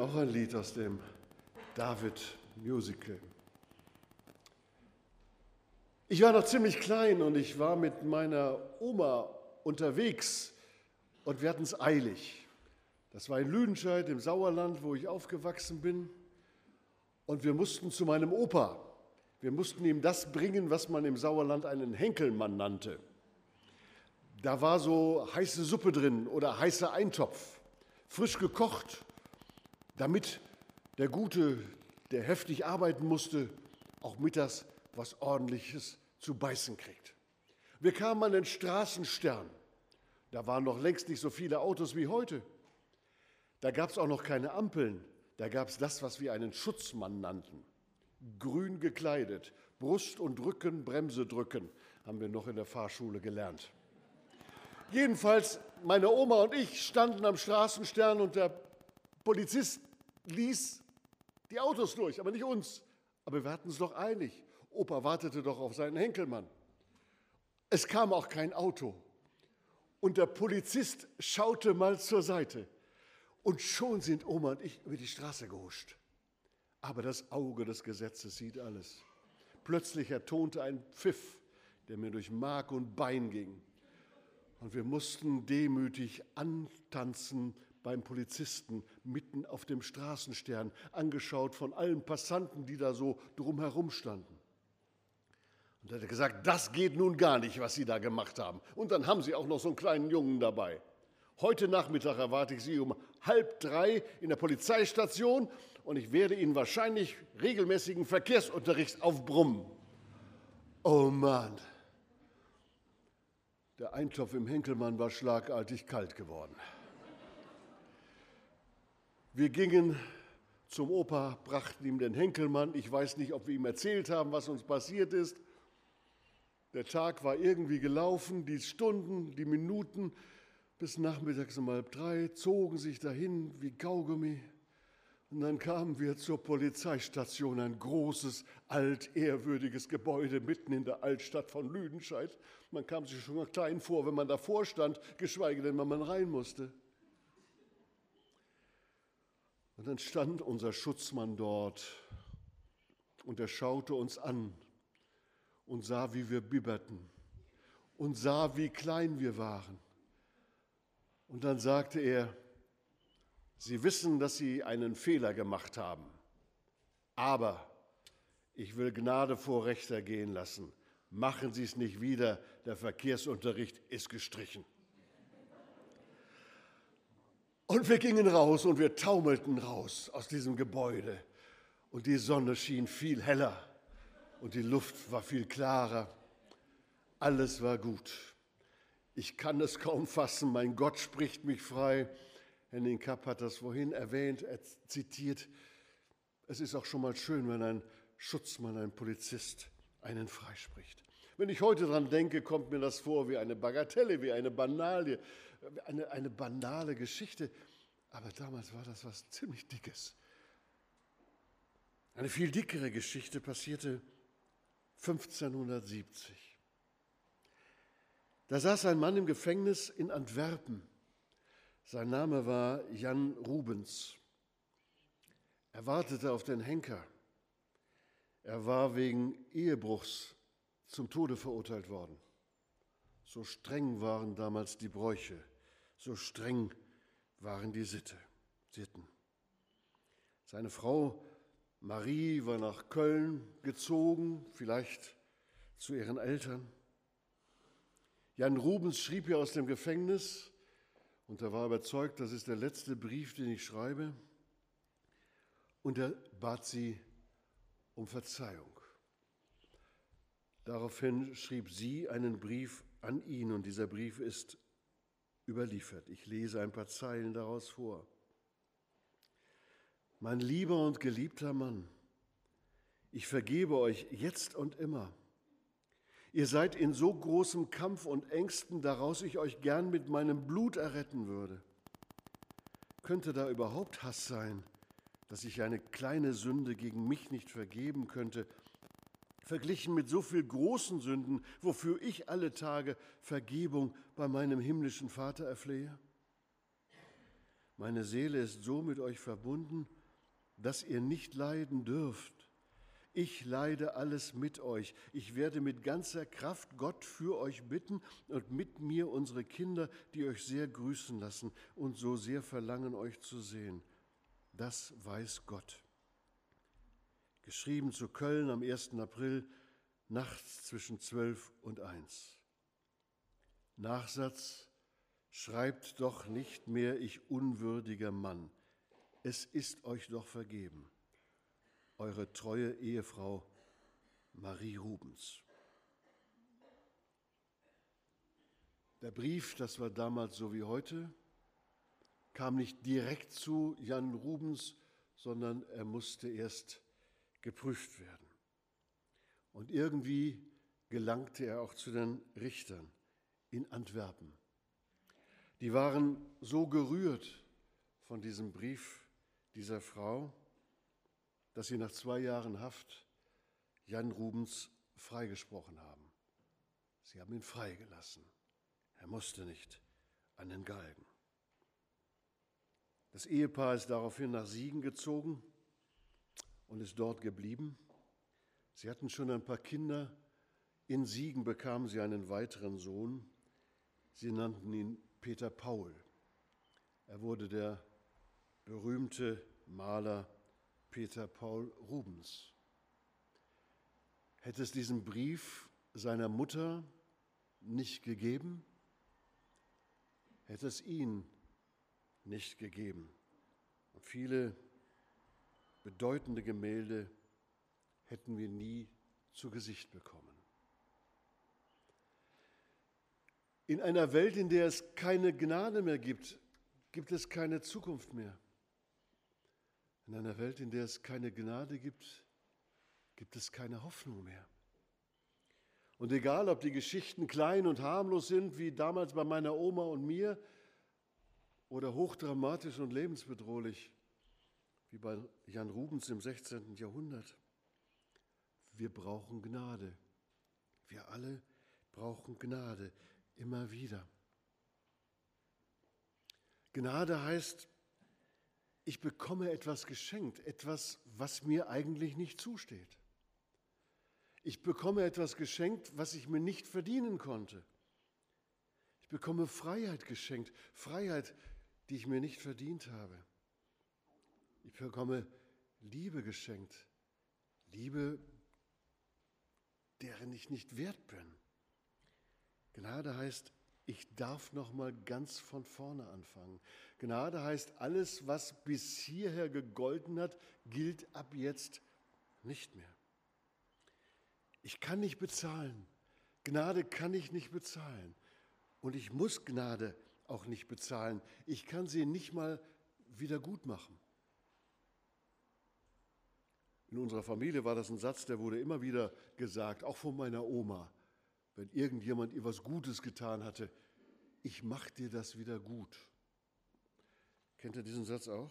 Auch ein Lied aus dem David Musical. Ich war noch ziemlich klein und ich war mit meiner Oma unterwegs und wir hatten es eilig. Das war in Lüdenscheid im Sauerland, wo ich aufgewachsen bin. Und wir mussten zu meinem Opa. Wir mussten ihm das bringen, was man im Sauerland einen Henkelmann nannte. Da war so heiße Suppe drin oder heißer Eintopf, frisch gekocht, damit der Gute, der heftig arbeiten musste, auch mittags was Ordentliches zu beißen kriegt. Wir kamen an den Straßenstern. Da waren noch längst nicht so viele Autos wie heute. Da gab es auch noch keine Ampeln. Da gab es das, was wir einen Schutzmann nannten. Grün gekleidet, Brust und Rücken, Bremse drücken, haben wir noch in der Fahrschule gelernt. Jedenfalls, meine Oma und ich standen am Straßenstern und der Polizist ließ die Autos durch, aber nicht uns. Aber wir hatten es doch eilig. Opa wartete doch auf seinen Henkelmann. Es kam auch kein Auto. Und der Polizist schaute mal zur Seite. Und schon sind Oma und ich über die Straße gehuscht. Aber das Auge des Gesetzes sieht alles. Plötzlich ertonte ein Pfiff, der mir durch Mark und Bein ging. Und wir mussten demütig antanzen beim Polizisten mitten auf dem Straßenstern, angeschaut von allen Passanten, die da so drumherum standen. Und er hat gesagt, das geht nun gar nicht, was Sie da gemacht haben. Und dann haben Sie auch noch so einen kleinen Jungen dabei. Heute Nachmittag erwarte ich Sie um halb drei in der Polizeistation und ich werde Ihnen wahrscheinlich regelmäßigen Verkehrsunterricht aufbrummen. Oh Mann, der Eintopf im Henkelmann war schlagartig kalt geworden. Wir gingen zum Opa, brachten ihm den Henkelmann. Ich weiß nicht, ob wir ihm erzählt haben, was uns passiert ist. Der Tag war irgendwie gelaufen, die Stunden, die Minuten bis nachmittags um halb drei zogen sich dahin wie Kaugummi. Und dann kamen wir zur Polizeistation, ein großes, altehrwürdiges Gebäude mitten in der Altstadt von Lüdenscheid. Man kam sich schon mal klein vor, wenn man davor stand, geschweige denn, wenn man rein musste. Und dann stand unser Schutzmann dort und er schaute uns an und sah, wie wir bibberten und sah, wie klein wir waren. Und dann sagte er, Sie wissen, dass Sie einen Fehler gemacht haben, aber ich will Gnade vor Rechter gehen lassen. Machen Sie es nicht wieder, der Verkehrsunterricht ist gestrichen. Und wir gingen raus und wir taumelten raus aus diesem Gebäude und die Sonne schien viel heller und die Luft war viel klarer. Alles war gut. Ich kann es kaum fassen, mein Gott spricht mich frei. Henning Kapp hat das vorhin erwähnt, er zitiert. Es ist auch schon mal schön, wenn ein Schutzmann, ein Polizist einen freispricht. Wenn ich heute daran denke, kommt mir das vor wie eine Bagatelle, wie eine Banalie, eine, eine banale Geschichte. Aber damals war das was ziemlich Dickes. Eine viel dickere Geschichte passierte 1570. Da saß ein Mann im Gefängnis in Antwerpen. Sein Name war Jan Rubens. Er wartete auf den Henker. Er war wegen Ehebruchs zum Tode verurteilt worden. So streng waren damals die Bräuche, so streng waren die Sitte, Sitten. Seine Frau Marie war nach Köln gezogen, vielleicht zu ihren Eltern. Jan Rubens schrieb ihr aus dem Gefängnis und er war überzeugt, das ist der letzte Brief, den ich schreibe. Und er bat sie um Verzeihung. Daraufhin schrieb sie einen Brief an ihn und dieser Brief ist überliefert. Ich lese ein paar Zeilen daraus vor. Mein lieber und geliebter Mann, ich vergebe euch jetzt und immer. Ihr seid in so großem Kampf und Ängsten, daraus ich euch gern mit meinem Blut erretten würde. Könnte da überhaupt Hass sein, dass ich eine kleine Sünde gegen mich nicht vergeben könnte, verglichen mit so viel großen Sünden, wofür ich alle Tage Vergebung bei meinem himmlischen Vater erflehe? Meine Seele ist so mit euch verbunden, dass ihr nicht leiden dürft. Ich leide alles mit euch. Ich werde mit ganzer Kraft Gott für euch bitten und mit mir unsere Kinder, die euch sehr grüßen lassen und so sehr verlangen, euch zu sehen. Das weiß Gott. Geschrieben zu Köln am 1. April, nachts zwischen 12 und 1. Nachsatz, schreibt doch nicht mehr, ich unwürdiger Mann. Es ist euch doch vergeben eure treue Ehefrau Marie Rubens. Der Brief, das war damals so wie heute, kam nicht direkt zu Jan Rubens, sondern er musste erst geprüft werden. Und irgendwie gelangte er auch zu den Richtern in Antwerpen. Die waren so gerührt von diesem Brief dieser Frau, dass sie nach zwei Jahren Haft Jan Rubens freigesprochen haben. Sie haben ihn freigelassen. Er musste nicht an den Galgen. Das Ehepaar ist daraufhin nach Siegen gezogen und ist dort geblieben. Sie hatten schon ein paar Kinder. In Siegen bekamen sie einen weiteren Sohn. Sie nannten ihn Peter Paul. Er wurde der berühmte Maler Peter Paul Rubens. Hätte es diesen Brief seiner Mutter nicht gegeben, hätte es ihn nicht gegeben. Und viele bedeutende Gemälde hätten wir nie zu Gesicht bekommen. In einer Welt, in der es keine Gnade mehr gibt, gibt es keine Zukunft mehr. In einer Welt, in der es keine Gnade gibt, gibt es keine Hoffnung mehr. Und egal, ob die Geschichten klein und harmlos sind, wie damals bei meiner Oma und mir, oder hochdramatisch und lebensbedrohlich, wie bei Jan Rubens im 16. Jahrhundert, wir brauchen Gnade. Wir alle brauchen Gnade immer wieder. Gnade heißt, ich bekomme etwas geschenkt, etwas, was mir eigentlich nicht zusteht. Ich bekomme etwas geschenkt, was ich mir nicht verdienen konnte. Ich bekomme Freiheit geschenkt, Freiheit, die ich mir nicht verdient habe. Ich bekomme Liebe geschenkt, Liebe, deren ich nicht wert bin. Gnade heißt, ich darf noch mal ganz von vorne anfangen. Gnade heißt, alles, was bis hierher gegolten hat, gilt ab jetzt nicht mehr. Ich kann nicht bezahlen. Gnade kann ich nicht bezahlen. Und ich muss Gnade auch nicht bezahlen. Ich kann sie nicht mal wieder gut machen. In unserer Familie war das ein Satz, der wurde immer wieder gesagt, auch von meiner Oma, wenn irgendjemand ihr was Gutes getan hatte. Ich mache dir das wieder gut. Kennt ihr diesen Satz auch?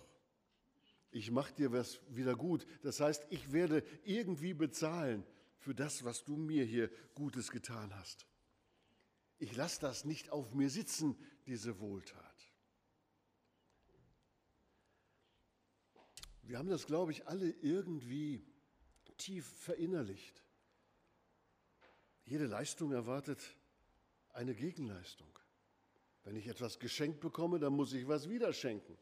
Ich mache dir was wieder gut. Das heißt, ich werde irgendwie bezahlen für das, was du mir hier Gutes getan hast. Ich lasse das nicht auf mir sitzen, diese Wohltat. Wir haben das, glaube ich, alle irgendwie tief verinnerlicht. Jede Leistung erwartet eine Gegenleistung. Wenn ich etwas geschenkt bekomme, dann muss ich was wieder schenken.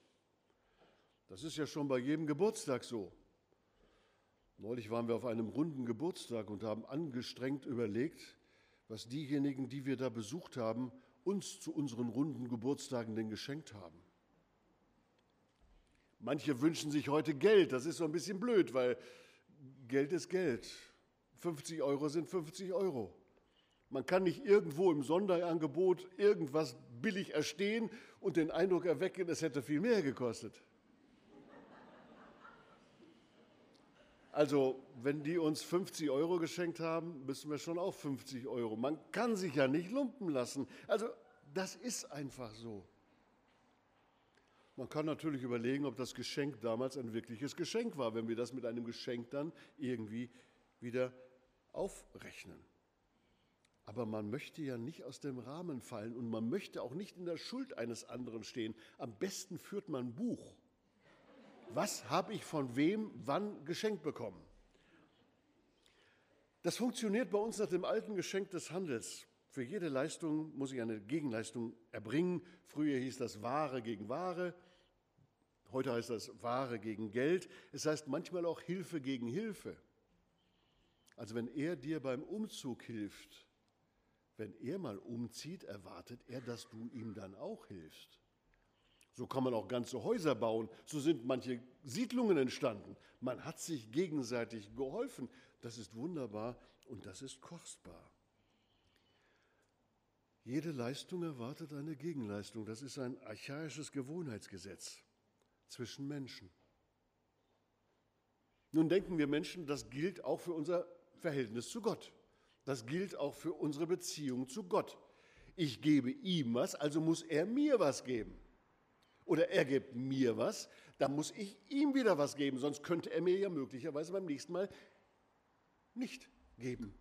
Das ist ja schon bei jedem Geburtstag so. Neulich waren wir auf einem runden Geburtstag und haben angestrengt überlegt, was diejenigen, die wir da besucht haben, uns zu unseren runden Geburtstagen denn geschenkt haben. Manche wünschen sich heute Geld, das ist so ein bisschen blöd, weil Geld ist Geld. 50 Euro sind 50 Euro. Man kann nicht irgendwo im Sonderangebot irgendwas billig erstehen und den Eindruck erwecken, es hätte viel mehr gekostet. Also, wenn die uns 50 Euro geschenkt haben, müssen wir schon auch 50 Euro. Man kann sich ja nicht lumpen lassen. Also, das ist einfach so. Man kann natürlich überlegen, ob das Geschenk damals ein wirkliches Geschenk war, wenn wir das mit einem Geschenk dann irgendwie wieder aufrechnen. Aber man möchte ja nicht aus dem Rahmen fallen und man möchte auch nicht in der Schuld eines anderen stehen. Am besten führt man ein Buch. Was habe ich von wem wann geschenkt bekommen? Das funktioniert bei uns nach dem alten Geschenk des Handels. Für jede Leistung muss ich eine Gegenleistung erbringen. Früher hieß das Ware gegen Ware. Heute heißt das Ware gegen Geld. Es heißt manchmal auch Hilfe gegen Hilfe. Also wenn er dir beim Umzug hilft, wenn er mal umzieht, erwartet er, dass du ihm dann auch hilfst. So kann man auch ganze Häuser bauen. So sind manche Siedlungen entstanden. Man hat sich gegenseitig geholfen. Das ist wunderbar und das ist kostbar. Jede Leistung erwartet eine Gegenleistung. Das ist ein archaisches Gewohnheitsgesetz zwischen Menschen. Nun denken wir Menschen, das gilt auch für unser Verhältnis zu Gott. Das gilt auch für unsere Beziehung zu Gott. Ich gebe ihm was, also muss er mir was geben. Oder er gibt mir was, dann muss ich ihm wieder was geben, sonst könnte er mir ja möglicherweise beim nächsten Mal nicht geben,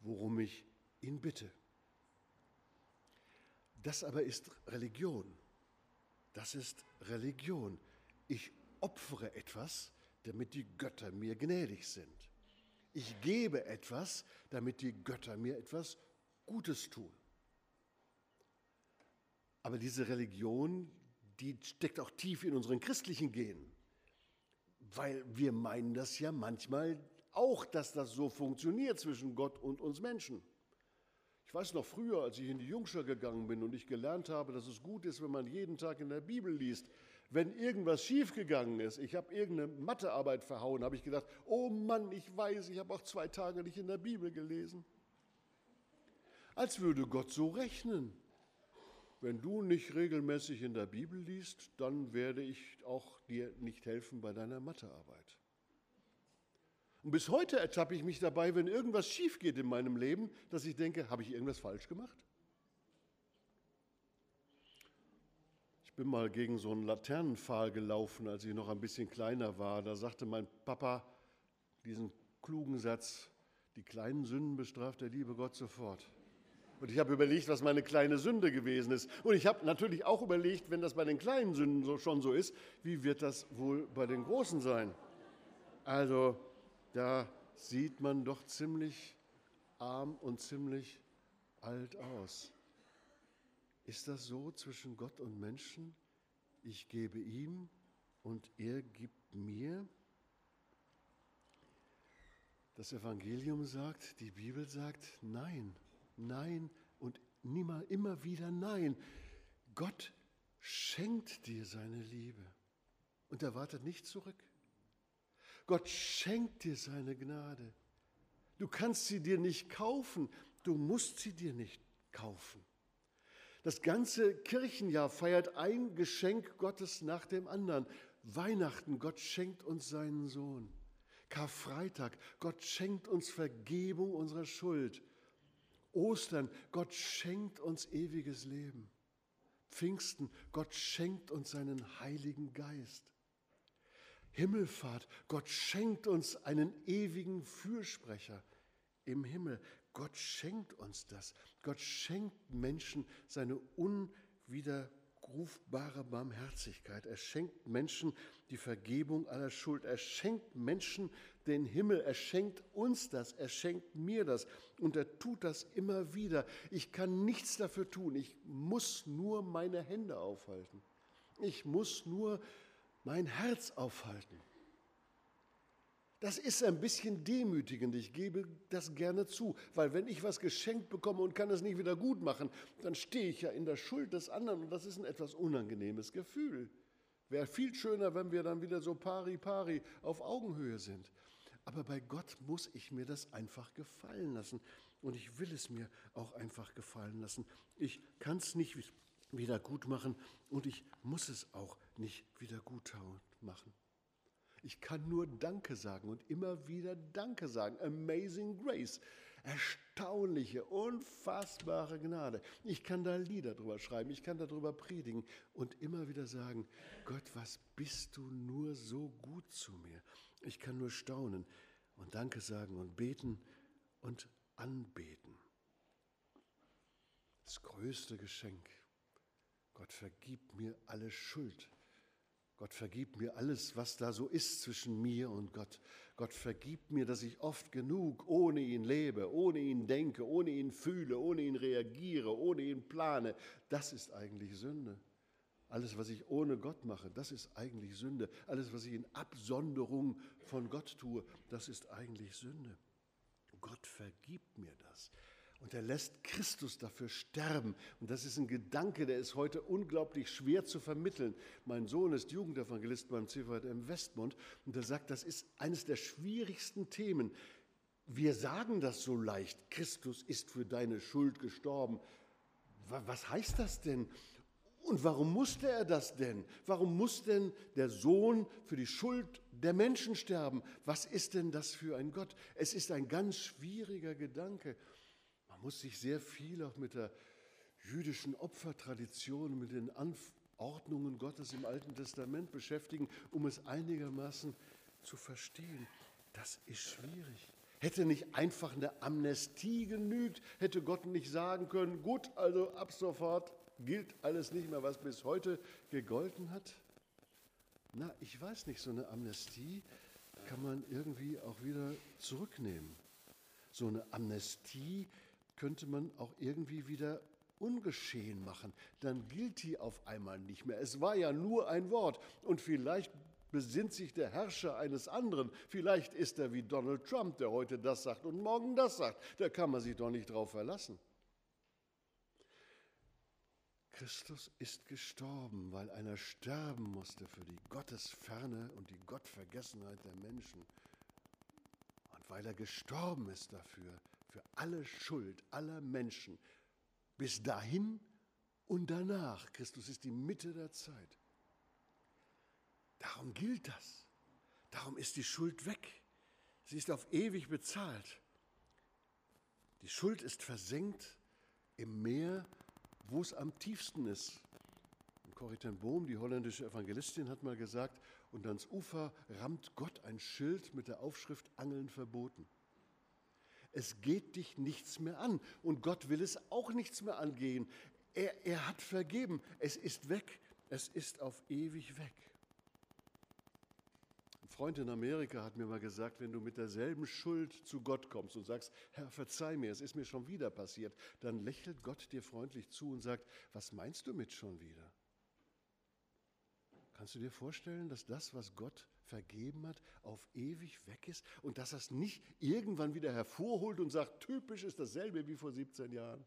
worum ich ihn bitte. Das aber ist Religion. Das ist Religion. Ich opfere etwas, damit die Götter mir gnädig sind. Ich gebe etwas, damit die Götter mir etwas Gutes tun. Aber diese Religion, die steckt auch tief in unseren christlichen Genen, weil wir meinen das ja manchmal auch, dass das so funktioniert zwischen Gott und uns Menschen. Ich weiß noch früher, als ich in die Jungschar gegangen bin und ich gelernt habe, dass es gut ist, wenn man jeden Tag in der Bibel liest, wenn irgendwas schiefgegangen ist, ich habe irgendeine Mathearbeit verhauen, habe ich gedacht, oh Mann, ich weiß, ich habe auch zwei Tage nicht in der Bibel gelesen. Als würde Gott so rechnen. Wenn du nicht regelmäßig in der Bibel liest, dann werde ich auch dir nicht helfen bei deiner Mathearbeit. Und bis heute ertappe ich mich dabei, wenn irgendwas schief geht in meinem Leben, dass ich denke, habe ich irgendwas falsch gemacht? Bin mal gegen so einen Laternenpfahl gelaufen, als ich noch ein bisschen kleiner war. Da sagte mein Papa diesen klugen Satz, die kleinen Sünden bestraft der liebe Gott sofort. Und ich habe überlegt, was meine kleine Sünde gewesen ist. Und ich habe natürlich auch überlegt, wenn das bei den kleinen Sünden so, schon so ist, wie wird das wohl bei den großen sein? Also da sieht man doch ziemlich arm und ziemlich alt aus. Ist das so zwischen Gott und Menschen? Ich gebe ihm und er gibt mir. Das Evangelium sagt, die Bibel sagt, nein, nein und nimmer, immer wieder nein. Gott schenkt dir seine Liebe und er wartet nicht zurück. Gott schenkt dir seine Gnade. Du kannst sie dir nicht kaufen, du musst sie dir nicht kaufen. Das ganze Kirchenjahr feiert ein Geschenk Gottes nach dem anderen. Weihnachten, Gott schenkt uns seinen Sohn. Karfreitag, Gott schenkt uns Vergebung unserer Schuld. Ostern, Gott schenkt uns ewiges Leben. Pfingsten, Gott schenkt uns seinen Heiligen Geist. Himmelfahrt, Gott schenkt uns einen ewigen Fürsprecher im Himmel. Gott schenkt uns das. Gott schenkt Menschen seine unwiderrufbare Barmherzigkeit. Er schenkt Menschen die Vergebung aller Schuld. Er schenkt Menschen den Himmel. Er schenkt uns das. Er schenkt mir das. Und er tut das immer wieder. Ich kann nichts dafür tun. Ich muss nur meine Hände aufhalten. Ich muss nur mein Herz aufhalten. Das ist ein bisschen demütigend, ich gebe das gerne zu, weil wenn ich was geschenkt bekomme und kann es nicht wieder gut machen, dann stehe ich ja in der Schuld des anderen und das ist ein etwas unangenehmes Gefühl. Wäre viel schöner, wenn wir dann wieder so pari pari auf Augenhöhe sind. Aber bei Gott muss ich mir das einfach gefallen lassen und ich will es mir auch einfach gefallen lassen. Ich kann es nicht wieder gut machen und ich muss es auch nicht wieder gut machen. Ich kann nur Danke sagen und immer wieder Danke sagen. Amazing Grace. Erstaunliche, unfassbare Gnade. Ich kann da Lieder drüber schreiben, ich kann darüber predigen und immer wieder sagen, Gott, was bist du nur so gut zu mir? Ich kann nur staunen und Danke sagen und beten und anbeten. Das größte Geschenk. Gott vergibt mir alle Schuld. Gott vergibt mir alles, was da so ist zwischen mir und Gott. Gott vergibt mir, dass ich oft genug ohne ihn lebe, ohne ihn denke, ohne ihn fühle, ohne ihn reagiere, ohne ihn plane. Das ist eigentlich Sünde. Alles, was ich ohne Gott mache, das ist eigentlich Sünde. Alles, was ich in Absonderung von Gott tue, das ist eigentlich Sünde. Gott vergibt mir das. Und er lässt Christus dafür sterben. Und das ist ein Gedanke, der ist heute unglaublich schwer zu vermitteln. Mein Sohn ist Jugendevangelist beim CVM Westmund und er sagt, das ist eines der schwierigsten Themen. Wir sagen das so leicht, Christus ist für deine Schuld gestorben. Was heißt das denn? Und warum musste er das denn? Warum muss denn der Sohn für die Schuld der Menschen sterben? Was ist denn das für ein Gott? Es ist ein ganz schwieriger Gedanke. Muss sich sehr viel auch mit der jüdischen Opfertradition, mit den Anordnungen Gottes im Alten Testament beschäftigen, um es einigermaßen zu verstehen. Das ist schwierig. Hätte nicht einfach eine Amnestie genügt? Hätte Gott nicht sagen können, gut, also ab sofort gilt alles nicht mehr, was bis heute gegolten hat? Na, ich weiß nicht, so eine Amnestie kann man irgendwie auch wieder zurücknehmen. So eine Amnestie könnte man auch irgendwie wieder ungeschehen machen. Dann gilt die auf einmal nicht mehr. Es war ja nur ein Wort und vielleicht besinnt sich der Herrscher eines anderen. Vielleicht ist er wie Donald Trump, der heute das sagt und morgen das sagt. Da kann man sich doch nicht drauf verlassen. Christus ist gestorben, weil einer sterben musste für die Gottesferne und die Gottvergessenheit der Menschen. Und weil er gestorben ist dafür, für alle Schuld aller Menschen, bis dahin und danach. Christus ist die Mitte der Zeit. Darum gilt das. Darum ist die Schuld weg. Sie ist auf ewig bezahlt. Die Schuld ist versenkt im Meer, wo es am tiefsten ist. Corrie ten Boom, die holländische Evangelistin, hat mal gesagt, und ans Ufer rammt Gott ein Schild mit der Aufschrift Angeln verboten. Es geht dich nichts mehr an und Gott will es auch nichts mehr angehen. Er, er hat vergeben, es ist weg, es ist auf ewig weg. Ein Freund in Amerika hat mir mal gesagt, wenn du mit derselben Schuld zu Gott kommst und sagst, Herr, verzeih mir, es ist mir schon wieder passiert, dann lächelt Gott dir freundlich zu und sagt, was meinst du mit schon wieder? Kannst du dir vorstellen, dass das, was Gott vergeben hat, auf ewig weg ist und dass er es nicht irgendwann wieder hervorholt und sagt, typisch ist dasselbe wie vor 17 Jahren?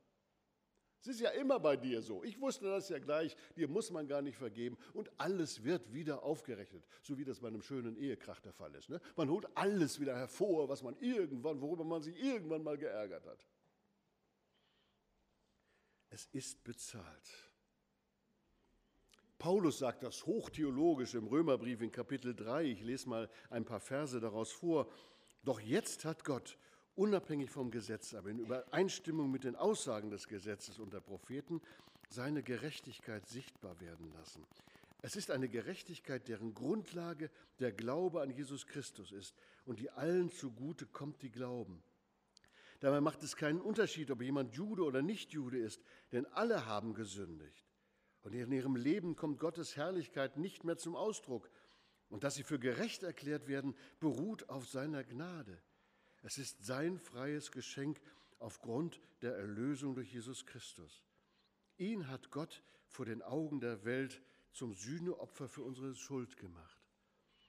Es ist ja immer bei dir so. Ich wusste das ja gleich. Dir muss man gar nicht vergeben. Und alles wird wieder aufgerechnet. So wie das bei einem schönen Ehekrach der Fall ist. Ne? Man holt alles wieder hervor, was man irgendwann, worüber man sich irgendwann mal geärgert hat. Es ist bezahlt. Paulus sagt das hochtheologisch im Römerbrief in Kapitel 3. Ich lese mal ein paar Verse daraus vor. Doch jetzt hat Gott, unabhängig vom Gesetz, aber in Übereinstimmung mit den Aussagen des Gesetzes und der Propheten, seine Gerechtigkeit sichtbar werden lassen. Es ist eine Gerechtigkeit, deren Grundlage der Glaube an Jesus Christus ist und die allen zugute kommt, die glauben. Dabei macht es keinen Unterschied, ob jemand Jude oder nicht Jude ist, denn alle haben gesündigt. Und in ihrem Leben kommt Gottes Herrlichkeit nicht mehr zum Ausdruck. Und dass sie für gerecht erklärt werden, beruht auf seiner Gnade. Es ist sein freies Geschenk aufgrund der Erlösung durch Jesus Christus. Ihn hat Gott vor den Augen der Welt zum Sühneopfer für unsere Schuld gemacht.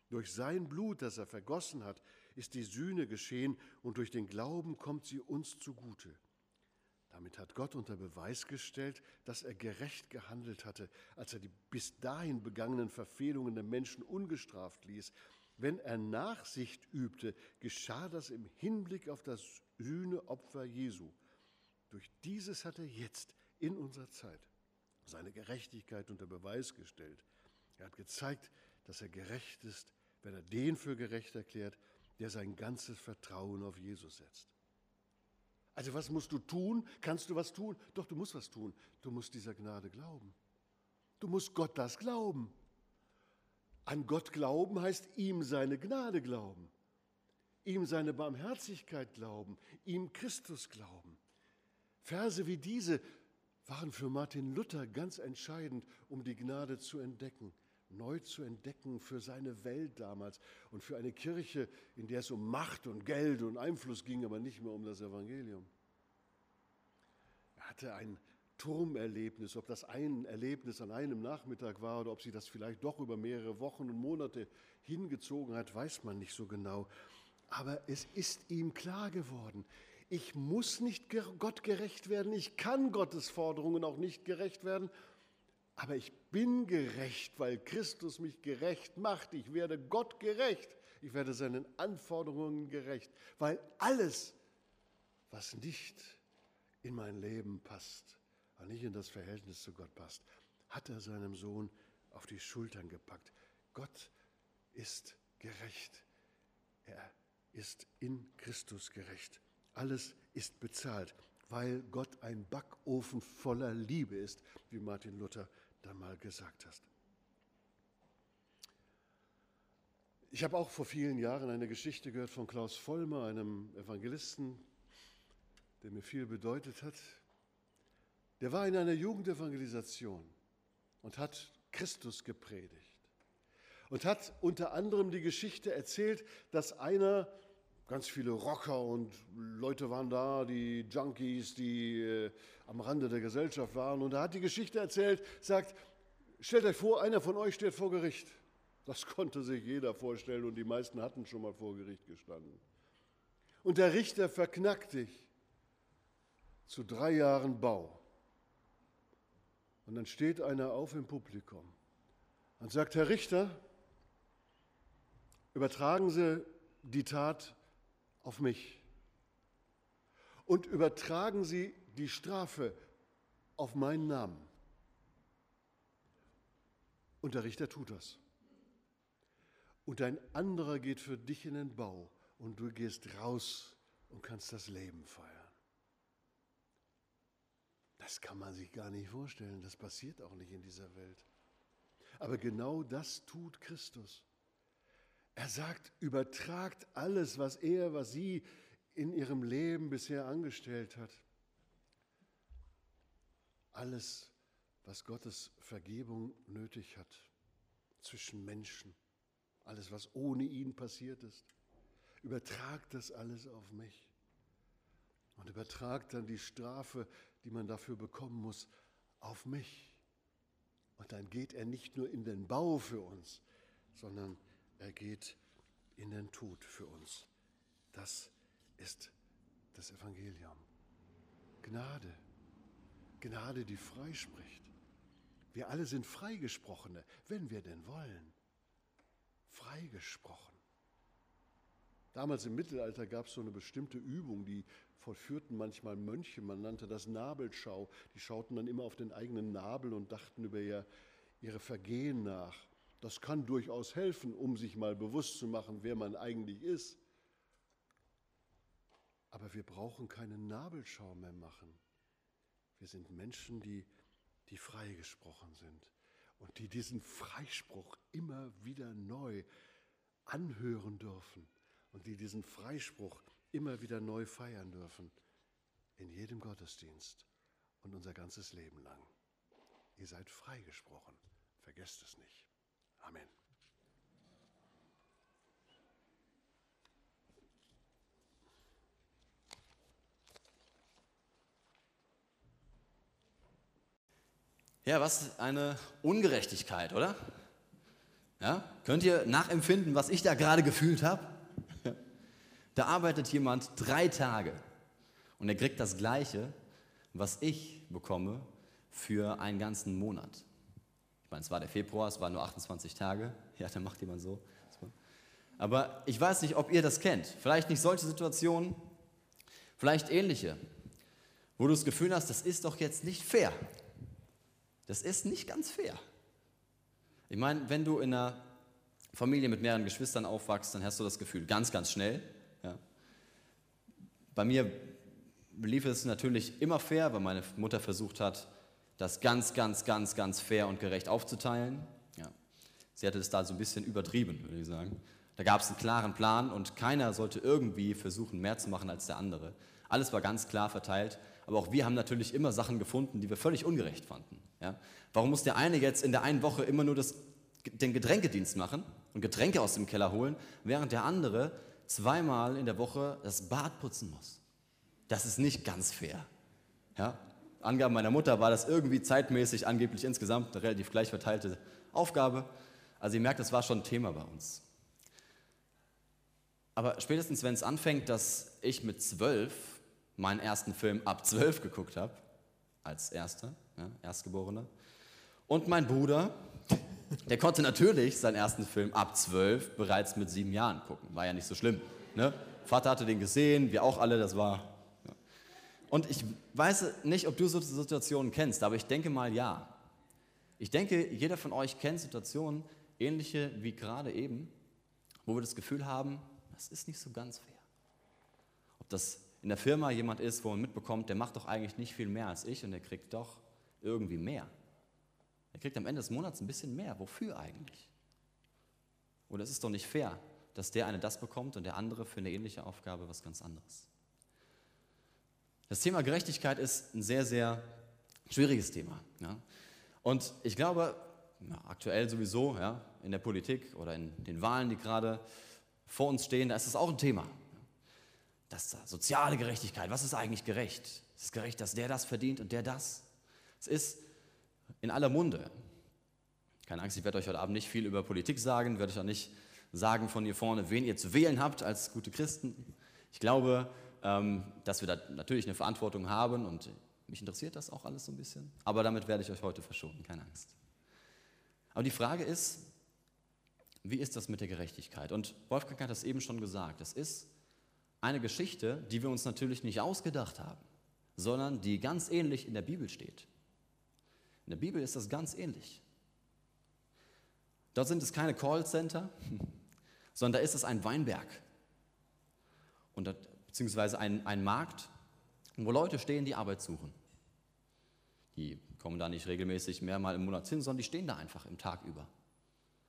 Durch sein Blut, das er vergossen hat, ist die Sühne geschehen und durch den Glauben kommt sie uns zugute. Damit hat Gott unter Beweis gestellt, dass er gerecht gehandelt hatte, als er die bis dahin begangenen Verfehlungen der Menschen ungestraft ließ. Wenn er Nachsicht übte, geschah das im Hinblick auf das Sühneopfer Jesu. Durch dieses hat er jetzt in unserer Zeit seine Gerechtigkeit unter Beweis gestellt. Er hat gezeigt, dass er gerecht ist, wenn er den für gerecht erklärt, der sein ganzes Vertrauen auf Jesus setzt. Also was musst du tun? Kannst du was tun? Doch, du musst was tun. Du musst dieser Gnade glauben. Du musst Gott das glauben. An Gott glauben heißt ihm seine Gnade glauben, ihm seine Barmherzigkeit glauben, ihm Christus glauben. Verse wie diese waren für Martin Luther ganz entscheidend, um die Gnade zu entdecken, neu zu entdecken für seine Welt damals und für eine Kirche, in der es um Macht und Geld und Einfluss ging, aber nicht mehr um das Evangelium. Er hatte ein Turmerlebnis, ob das ein Erlebnis an einem Nachmittag war oder ob sich das vielleicht doch über mehrere Wochen und Monate hingezogen hat, weiß man nicht so genau. Aber es ist ihm klar geworden, ich muss nicht Gott gerecht werden, ich kann Gottes Forderungen auch nicht gerecht werden, aber ich bin gerecht, weil Christus mich gerecht macht. Ich werde Gott gerecht, ich werde seinen Anforderungen gerecht, weil alles, was nicht in mein Leben passt, nicht in das Verhältnis zu Gott passt, hat er seinem Sohn auf die Schultern gepackt. Gott ist gerecht. Er ist in Christus gerecht. Alles ist bezahlt, weil Gott ein Backofen voller Liebe ist, wie Martin Luther da mal gesagt hat. Ich habe auch vor vielen Jahren eine Geschichte gehört von Klaus Vollmer, einem Evangelisten, der mir viel bedeutet hat. Der war in einer Jugendevangelisation und hat Christus gepredigt und hat unter anderem die Geschichte erzählt, dass einer, ganz viele Rocker und Leute waren da, die Junkies, die äh, am Rande der Gesellschaft waren, und er hat die Geschichte erzählt, sagt, stellt euch vor, einer von euch steht vor Gericht. Das konnte sich jeder vorstellen und die meisten hatten schon mal vor Gericht gestanden. Und der Richter verknackt dich zu drei Jahren Bau. Und dann steht einer auf im Publikum und sagt, Herr Richter, übertragen Sie die Tat auf mich und übertragen Sie die Strafe auf meinen Namen. Und der Richter tut das. Und ein anderer geht für dich in den Bau und du gehst raus und kannst das Leben feiern. Das kann man sich gar nicht vorstellen. Das passiert auch nicht in dieser Welt. Aber genau das tut Christus. Er sagt, übertragt alles, was er, was sie in ihrem Leben bisher angestellt hat. Alles, was Gottes Vergebung nötig hat zwischen Menschen. Alles, was ohne ihn passiert ist. Übertragt das alles auf mich. Und übertragt dann die Strafe, die man dafür bekommen muss, auf mich. Und dann geht er nicht nur in den Bau für uns, sondern er geht in den Tod für uns. Das ist das Evangelium. Gnade. Gnade, die freispricht. Wir alle sind Freigesprochene, wenn wir denn wollen. Freigesprochen. Damals im Mittelalter gab es so eine bestimmte Übung, die vollführten manchmal Mönche, man nannte das Nabelschau. Die schauten dann immer auf den eigenen Nabel und dachten über ihr, ihre Vergehen nach. Das kann durchaus helfen, um sich mal bewusst zu machen, wer man eigentlich ist. Aber wir brauchen keine Nabelschau mehr machen. Wir sind Menschen, die, die freigesprochen sind und die diesen Freispruch immer wieder neu anhören dürfen und die diesen Freispruch immer wieder neu feiern dürfen, in jedem Gottesdienst und unser ganzes Leben lang. Ihr seid freigesprochen, vergesst es nicht. Amen. Ja, was eine Ungerechtigkeit, oder? Ja, könnt ihr nachempfinden, was ich da gerade gefühlt habe? Da arbeitet jemand drei Tage und er kriegt das Gleiche, was ich bekomme für einen ganzen Monat. Ich meine, es war der Februar, es waren nur 28 Tage. Ja, dann macht jemand so. Aber ich weiß nicht, ob ihr das kennt. Vielleicht nicht solche Situationen, vielleicht ähnliche, wo du das Gefühl hast, das ist doch jetzt nicht fair. Das ist nicht ganz fair. Ich meine, wenn du in einer Familie mit mehreren Geschwistern aufwachst, dann hast du das Gefühl ganz, ganz schnell, bei mir lief es natürlich immer fair, weil meine Mutter versucht hat, das ganz, ganz, ganz, ganz fair und gerecht aufzuteilen. Ja. Sie hatte es da so ein bisschen übertrieben, würde ich sagen. Da gab es einen klaren Plan und keiner sollte irgendwie versuchen, mehr zu machen als der andere. Alles war ganz klar verteilt. aber auch wir haben natürlich immer Sachen gefunden, die wir völlig ungerecht fanden. Ja? Warum muss der eine jetzt in der einen Woche immer nur das, den Getränkedienst machen und Getränke aus dem Keller holen, während der andere zweimal in der Woche das Bad putzen muss? Das ist nicht ganz fair. Ja? Angaben meiner Mutter war das irgendwie zeitmäßig angeblich insgesamt eine relativ gleich verteilte Aufgabe. Also ihr merkt, das war schon ein Thema bei uns. Aber spätestens, wenn es anfängt, dass ich mit zwölf meinen ersten Film ab zwölf geguckt habe, als Erster, ja, Erstgeborener, und mein Bruder, der konnte natürlich seinen ersten Film ab zwölf bereits mit sieben Jahren gucken. War ja nicht so schlimm. Ne? Vater hatte den gesehen, wir auch alle, das war. Und ich weiß nicht, ob du so Situationen kennst, aber ich denke mal ja. Ich denke, jeder von euch kennt Situationen, ähnliche wie gerade eben, wo wir das Gefühl haben, das ist nicht so ganz fair. Ob das in der Firma jemand ist, wo man mitbekommt, der macht doch eigentlich nicht viel mehr als ich und der kriegt doch irgendwie mehr. Er kriegt am Ende des Monats ein bisschen mehr. Wofür eigentlich? Oder es ist doch nicht fair, dass der eine das bekommt und der andere für eine ähnliche Aufgabe was ganz anderes. Das Thema Gerechtigkeit ist ein sehr, sehr schwieriges Thema. Ja? Und ich glaube, ja, aktuell sowieso, ja, in der Politik oder in den Wahlen, die gerade vor uns stehen, da ist es auch ein Thema. Das soziale Gerechtigkeit, was ist eigentlich gerecht? Ist es gerecht, dass der das verdient und der das? Es ist in aller Munde. Keine Angst, ich werde euch heute Abend nicht viel über Politik sagen, werde euch auch nicht sagen von hier vorne, wen ihr zu wählen habt als gute Christen. Ich glaube, dass wir da natürlich eine Verantwortung haben und mich interessiert das auch alles so ein bisschen. Aber damit werde ich euch heute verschonen, keine Angst. Aber die Frage ist, wie ist das mit der Gerechtigkeit? Und Wolfgang hat das eben schon gesagt. Es ist eine Geschichte, die wir uns natürlich nicht ausgedacht haben, sondern die ganz ähnlich in der Bibel steht. In der Bibel ist das ganz ähnlich. Dort sind es keine Callcenter, sondern da ist es ein Weinberg. Und das, beziehungsweise ein, ein Markt, wo Leute stehen, die Arbeit suchen. Die kommen da nicht regelmäßig mehrmal im Monat hin, sondern die stehen da einfach im Tag über.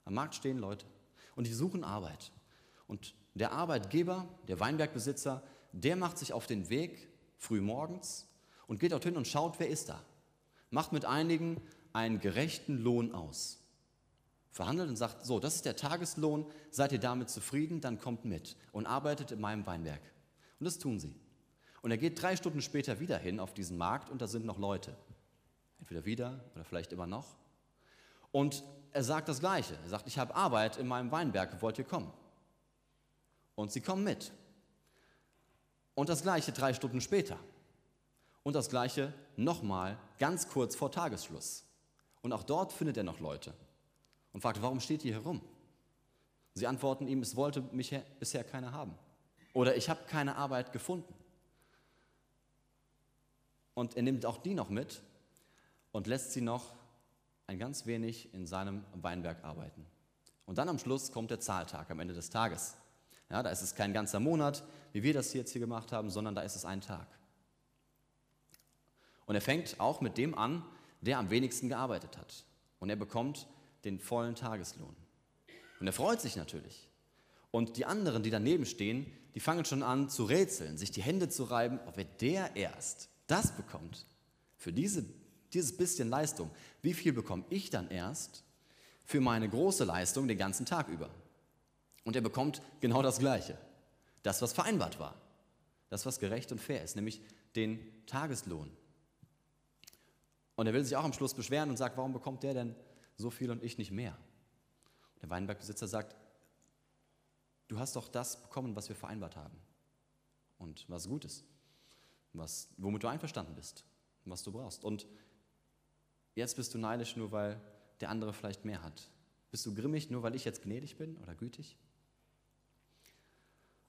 Am Markt stehen Leute und die suchen Arbeit. Und der Arbeitgeber, der Weinbergbesitzer, der macht sich auf den Weg früh morgens und geht dorthin und schaut, wer ist da. Macht mit einigen einen gerechten Lohn aus. Verhandelt und sagt, so, das ist der Tageslohn, seid ihr damit zufrieden, dann kommt mit und arbeitet in meinem Weinberg. Und das tun sie. Und er geht drei Stunden später wieder hin auf diesen Markt und da sind noch Leute. Entweder wieder oder vielleicht immer noch. Und er sagt das Gleiche. Er sagt, ich habe Arbeit in meinem Weinberg, wollt ihr kommen? Und sie kommen mit. Und das Gleiche drei Stunden später. Und das Gleiche nochmal ganz kurz vor Tagesschluss. Und auch dort findet er noch Leute und fragt, warum steht ihr hier rum? Sie antworten ihm, es wollte mich bisher keiner haben. Oder ich habe keine Arbeit gefunden. Und er nimmt auch die noch mit und lässt sie noch ein ganz wenig in seinem Weinberg arbeiten. Und dann am Schluss kommt der Zahltag am Ende des Tages. Ja, da ist es kein ganzer Monat, wie wir das jetzt hier gemacht haben, sondern da ist es ein Tag. Und er fängt auch mit dem an, der am wenigsten gearbeitet hat. Und er bekommt den vollen Tageslohn. Und er freut sich natürlich. Und die anderen, die daneben stehen, die fangen schon an zu rätseln, sich die Hände zu reiben, ob er der erst das bekommt, für diese dieses bisschen Leistung, wie viel bekomme ich dann erst für meine große Leistung den ganzen Tag über? Und er bekommt genau das Gleiche. Das, was vereinbart war. Das, was gerecht und fair ist, nämlich den Tageslohn. Und er will sich auch am Schluss beschweren und sagt, warum bekommt der denn so viel und ich nicht mehr? der Weinbergbesitzer sagt, du hast doch das bekommen, was wir vereinbart haben. Und was gut ist. Was, womit du einverstanden bist. Was du brauchst. Und Jetzt bist du neidisch nur, weil der andere vielleicht mehr hat. Bist du grimmig nur, weil ich jetzt gnädig bin oder gütig?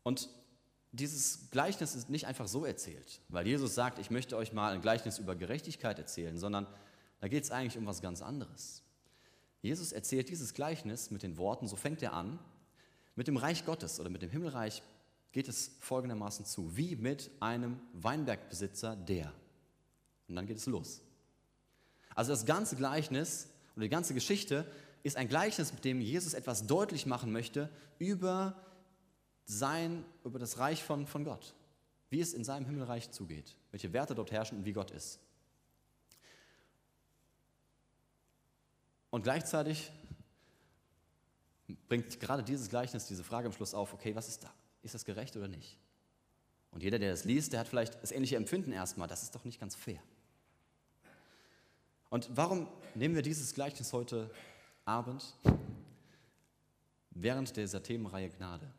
Und dieses Gleichnis ist nicht einfach so erzählt, weil Jesus sagt, ich möchte euch mal ein Gleichnis über Gerechtigkeit erzählen, sondern da geht es eigentlich um was ganz anderes. Jesus erzählt dieses Gleichnis mit den Worten, so fängt er an, mit dem Reich Gottes oder mit dem Himmelreich geht es folgendermaßen zu, wie mit einem Weinbergbesitzer der. Und dann geht es los. Also das ganze Gleichnis oder die ganze Geschichte ist ein Gleichnis, mit dem Jesus etwas deutlich machen möchte über sein, über das Reich von, von Gott, wie es in seinem Himmelreich zugeht. welche Werte dort herrschen und wie Gott ist. Und gleichzeitig bringt gerade dieses Gleichnis diese Frage am Schluss auf, okay, was ist da? Ist das gerecht oder nicht? Und jeder, der das liest, der hat vielleicht das ähnliche Empfinden erstmal, das ist doch nicht ganz fair. Und warum nehmen wir dieses Gleichnis heute Abend während dieser Themenreihe Gnade?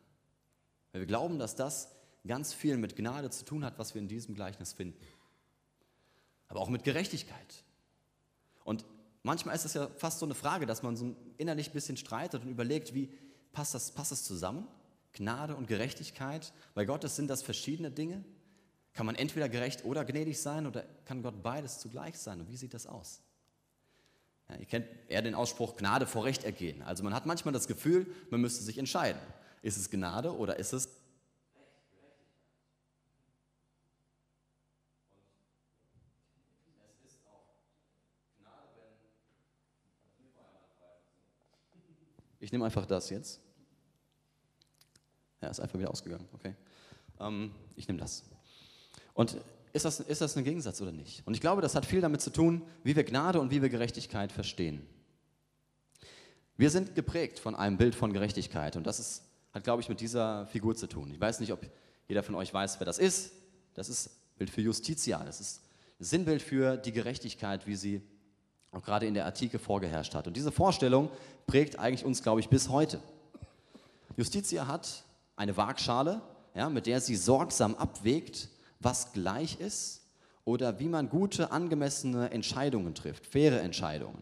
Weil wir glauben, dass das ganz viel mit Gnade zu tun hat, was wir in diesem Gleichnis finden. Aber auch mit Gerechtigkeit. Und manchmal ist es ja fast so eine Frage, dass man so innerlich ein bisschen streitet und überlegt, wie passt das, passt das zusammen? Gnade und Gerechtigkeit. Bei Gott sind das verschiedene Dinge. Kann man entweder gerecht oder gnädig sein oder kann Gott beides zugleich sein? Und wie sieht das aus? Ja, ihr kennt eher den Ausspruch Gnade vor Recht ergehen. Also man hat manchmal das Gefühl, man müsste sich entscheiden. Ist es Gnade oder ist es Ich nehme einfach das jetzt. Ja, ist einfach wieder ausgegangen. Okay. Ähm, ich nehme das. Und ist das, ist das ein Gegensatz oder nicht? Und ich glaube, das hat viel damit zu tun, wie wir Gnade und wie wir Gerechtigkeit verstehen. Wir sind geprägt von einem Bild von Gerechtigkeit und das ist, hat, glaube ich, mit dieser Figur zu tun. Ich weiß nicht, ob jeder von euch weiß, wer das ist. Das ist Bild für Justitia. Das ist Sinnbild für die Gerechtigkeit, wie sie auch gerade in der Antike vorgeherrscht hat. Und diese Vorstellung prägt eigentlich uns, glaube ich, bis heute. Justitia hat eine Waagschale, ja, mit der sie sorgsam abwägt, was gleich ist oder wie man gute, angemessene Entscheidungen trifft, faire Entscheidungen.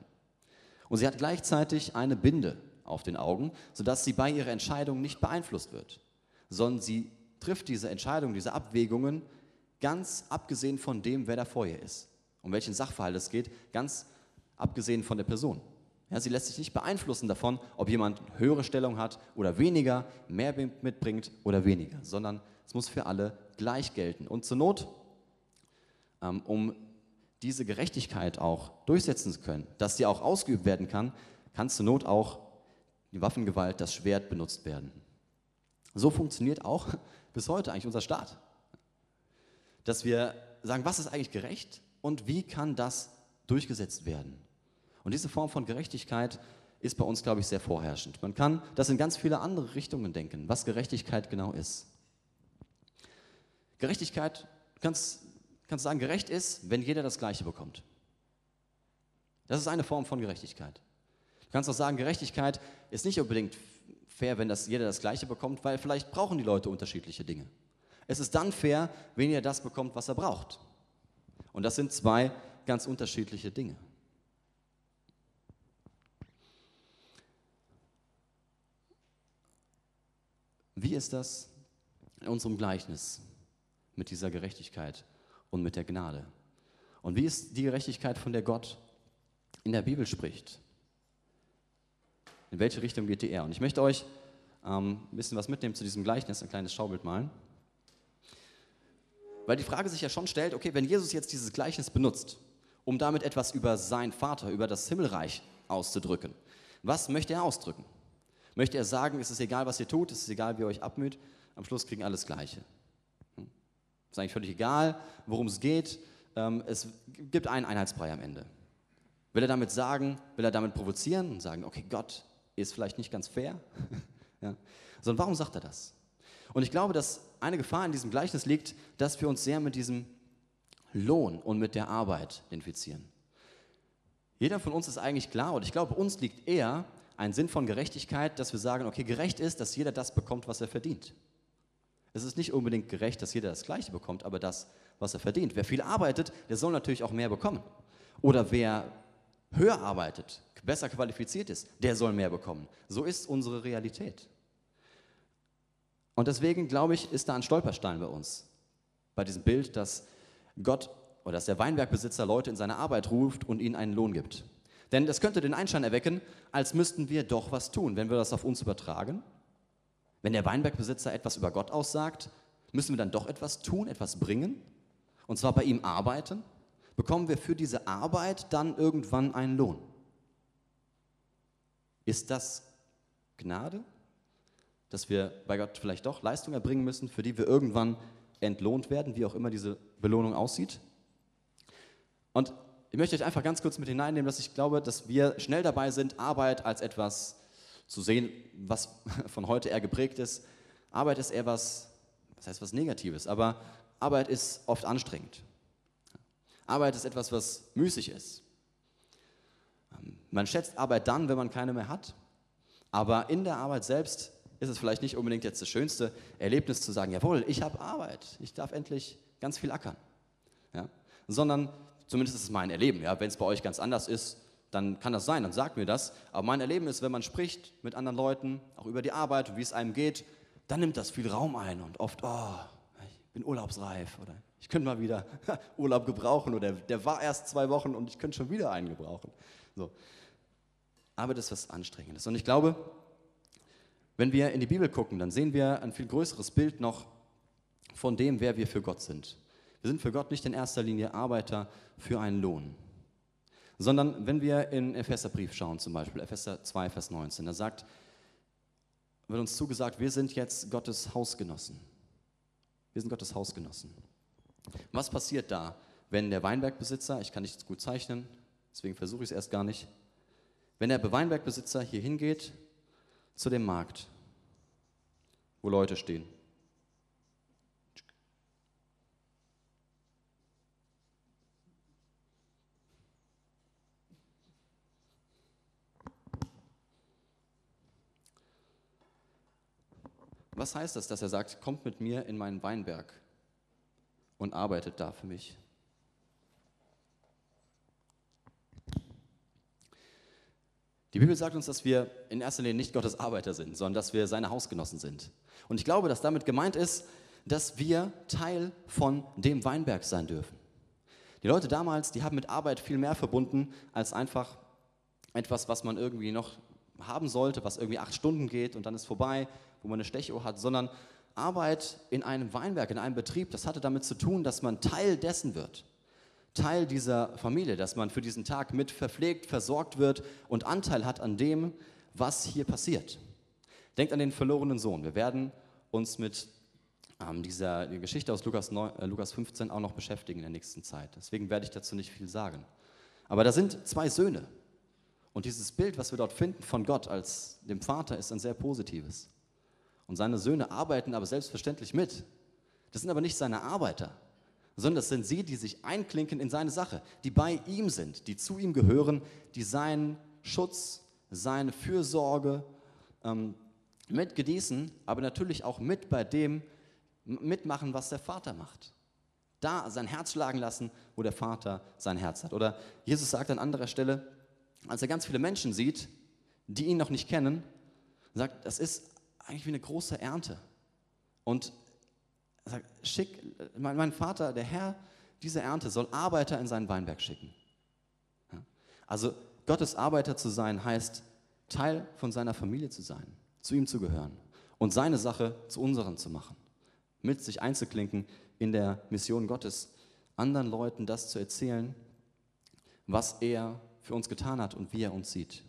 Und sie hat gleichzeitig eine Binde auf den Augen, sodass sie bei ihrer Entscheidung nicht beeinflusst wird, sondern sie trifft diese Entscheidungen, diese Abwägungen ganz abgesehen von dem, wer da vor ihr ist, um welchen Sachverhalt es geht, ganz abgesehen von der Person. Ja, sie lässt sich nicht beeinflussen davon, ob jemand höhere Stellung hat oder weniger, mehr mitbringt oder weniger, sondern es muss für alle gleich gelten. Und zur Not, ähm, um diese Gerechtigkeit auch durchsetzen zu können, dass sie auch ausgeübt werden kann, kann zur Not auch die Waffengewalt, das Schwert benutzt werden. So funktioniert auch bis heute eigentlich unser Staat. Dass wir sagen, was ist eigentlich gerecht und wie kann das durchgesetzt werden? Und diese Form von Gerechtigkeit ist bei uns, glaube ich, sehr vorherrschend. Man kann das in ganz viele andere Richtungen denken, was Gerechtigkeit genau ist. Gerechtigkeit, kannst, kannst sagen, gerecht ist, wenn jeder das Gleiche bekommt. Das ist eine Form von Gerechtigkeit. Du kannst auch sagen, Gerechtigkeit ist nicht unbedingt fair, wenn das jeder das Gleiche bekommt, weil vielleicht brauchen die Leute unterschiedliche Dinge. Es ist dann fair, wenn jeder das bekommt, was er braucht. Und das sind zwei ganz unterschiedliche Dinge. Wie ist das in unserem Gleichnis mit dieser Gerechtigkeit und mit der Gnade? Und wie ist die Gerechtigkeit, von der Gott in der Bibel spricht? In welche Richtung geht die er? Und ich möchte euch ähm, ein bisschen was mitnehmen zu diesem Gleichnis, ein kleines Schaubild malen. Weil die Frage sich ja schon stellt, okay, wenn Jesus jetzt dieses Gleichnis benutzt, um damit etwas über seinen Vater, über das Himmelreich auszudrücken, was möchte er ausdrücken? Möchte er sagen, es ist egal, was ihr tut, es ist egal, wie ihr euch abmüht, am Schluss kriegen alles Gleiche. Hm? Ist eigentlich völlig egal, worum es geht. Ähm, es gibt einen Einheitsbrei am Ende. Will er damit sagen, will er damit provozieren und sagen, okay, Gott ist vielleicht nicht ganz fair? ja. Sondern warum sagt er das? Und ich glaube, dass eine Gefahr in diesem Gleichnis liegt, dass wir uns sehr mit diesem Lohn und mit der Arbeit identifizieren. Jeder von uns ist eigentlich klar, und ich glaube, uns liegt eher ein Sinn von Gerechtigkeit, dass wir sagen, okay, gerecht ist, dass jeder das bekommt, was er verdient. Es ist nicht unbedingt gerecht, dass jeder das Gleiche bekommt, aber das, was er verdient. Wer viel arbeitet, der soll natürlich auch mehr bekommen. Oder wer höher arbeitet, besser qualifiziert ist, der soll mehr bekommen. So ist unsere Realität. Und deswegen glaube ich, ist da ein Stolperstein bei uns. Bei diesem Bild, dass Gott oder dass der Weinbergbesitzer Leute in seine Arbeit ruft und ihnen einen Lohn gibt. Denn das könnte den Einschein erwecken, als müssten wir doch was tun, wenn wir das auf uns übertragen. Wenn der Weinbergbesitzer etwas über Gott aussagt, müssen wir dann doch etwas tun, etwas bringen, und zwar bei ihm arbeiten. Bekommen wir für diese Arbeit dann irgendwann einen Lohn? Ist das Gnade, dass wir bei Gott vielleicht doch Leistung erbringen müssen, für die wir irgendwann entlohnt werden, wie auch immer diese Belohnung aussieht. Und ich möchte euch einfach ganz kurz mit hineinnehmen, dass ich glaube, dass wir schnell dabei sind, Arbeit als etwas zu sehen, was von heute eher geprägt ist. Arbeit ist eher was, was heißt was Negatives, aber Arbeit ist oft anstrengend. Arbeit ist etwas, was müßig ist. Ähm, man schätzt Arbeit dann, wenn man keine mehr hat, aber in der Arbeit selbst ist es vielleicht nicht unbedingt jetzt das schönste Erlebnis zu sagen, jawohl, ich habe Arbeit, ich darf endlich ganz viel ackern. Ja? Sondern, zumindest ist es mein Erleben, ja? wenn es bei euch ganz anders ist, dann kann das sein, dann sagt mir das. Aber mein Erleben ist, wenn man spricht mit anderen Leuten, auch über die Arbeit und wie es einem geht, dann nimmt das viel Raum ein und oft, oh, ich bin urlaubsreif oder ich könnte mal wieder Urlaub gebrauchen oder der war erst zwei Wochen und ich könnte schon wieder einen gebrauchen. So. Aber das ist was Anstrengendes. Und ich glaube, wenn wir in die Bibel gucken, dann sehen wir ein viel größeres Bild noch von dem, wer wir für Gott sind. Wir sind für Gott nicht in erster Linie Arbeiter für einen Lohn, sondern wenn wir in Epheserbrief schauen, zum Beispiel Epheser 2, Vers 19, da sagt, wird uns zugesagt, wir sind jetzt Gottes Hausgenossen. Wir sind Gottes Hausgenossen. Was passiert da, wenn der Weinbergbesitzer, ich kann nicht gut zeichnen, deswegen versuche ich es erst gar nicht, wenn der Weinbergbesitzer hier hingeht zu dem Markt, wo Leute stehen. Was heißt das, dass er sagt, kommt mit mir in meinen Weinberg und arbeitet da für mich? Die Bibel sagt uns, dass wir in erster Linie nicht Gottes Arbeiter sind, sondern dass wir seine Hausgenossen sind. Und ich glaube, dass damit gemeint ist, dass wir Teil von dem Weinberg sein dürfen. Die Leute damals, die haben mit Arbeit viel mehr verbunden als einfach etwas, was man irgendwie noch haben sollte, was irgendwie acht Stunden geht und dann ist vorbei, wo man eine Stechuhr hat, sondern Arbeit in einem Weinberg, in einem Betrieb, das hatte damit zu tun, dass man Teil dessen wird. Teil dieser Familie, dass man für diesen Tag mit verpflegt, versorgt wird und Anteil hat an dem, was hier passiert. Denkt an den verlorenen Sohn. Wir werden uns mit ähm, dieser die Geschichte aus Lukas, 9, äh, Lukas 15 auch noch beschäftigen in der nächsten Zeit. Deswegen werde ich dazu nicht viel sagen. Aber da sind zwei Söhne. Und dieses Bild, was wir dort finden von Gott als dem Vater, ist ein sehr positives. Und seine Söhne arbeiten aber selbstverständlich mit. Das sind aber nicht seine Arbeiter sondern das sind sie, die sich einklinken in seine Sache, die bei ihm sind, die zu ihm gehören, die seinen Schutz, seine Fürsorge ähm, mit genießen, aber natürlich auch mit bei dem mitmachen, was der Vater macht. Da sein Herz schlagen lassen, wo der Vater sein Herz hat. Oder Jesus sagt an anderer Stelle, als er ganz viele Menschen sieht, die ihn noch nicht kennen, sagt, das ist eigentlich wie eine große Ernte. Und er sagt, schick, mein, mein, Vater, der Herr dieser Ernte, soll Arbeiter in seinen Weinberg schicken. Ja? Also Gottes Arbeiter zu sein, heißt Teil von seiner Familie zu sein, zu ihm zu gehören und seine Sache zu unseren zu machen. Mit sich einzuklinken in der Mission Gottes, anderen Leuten das zu erzählen, was er für uns getan hat und wie er uns sieht.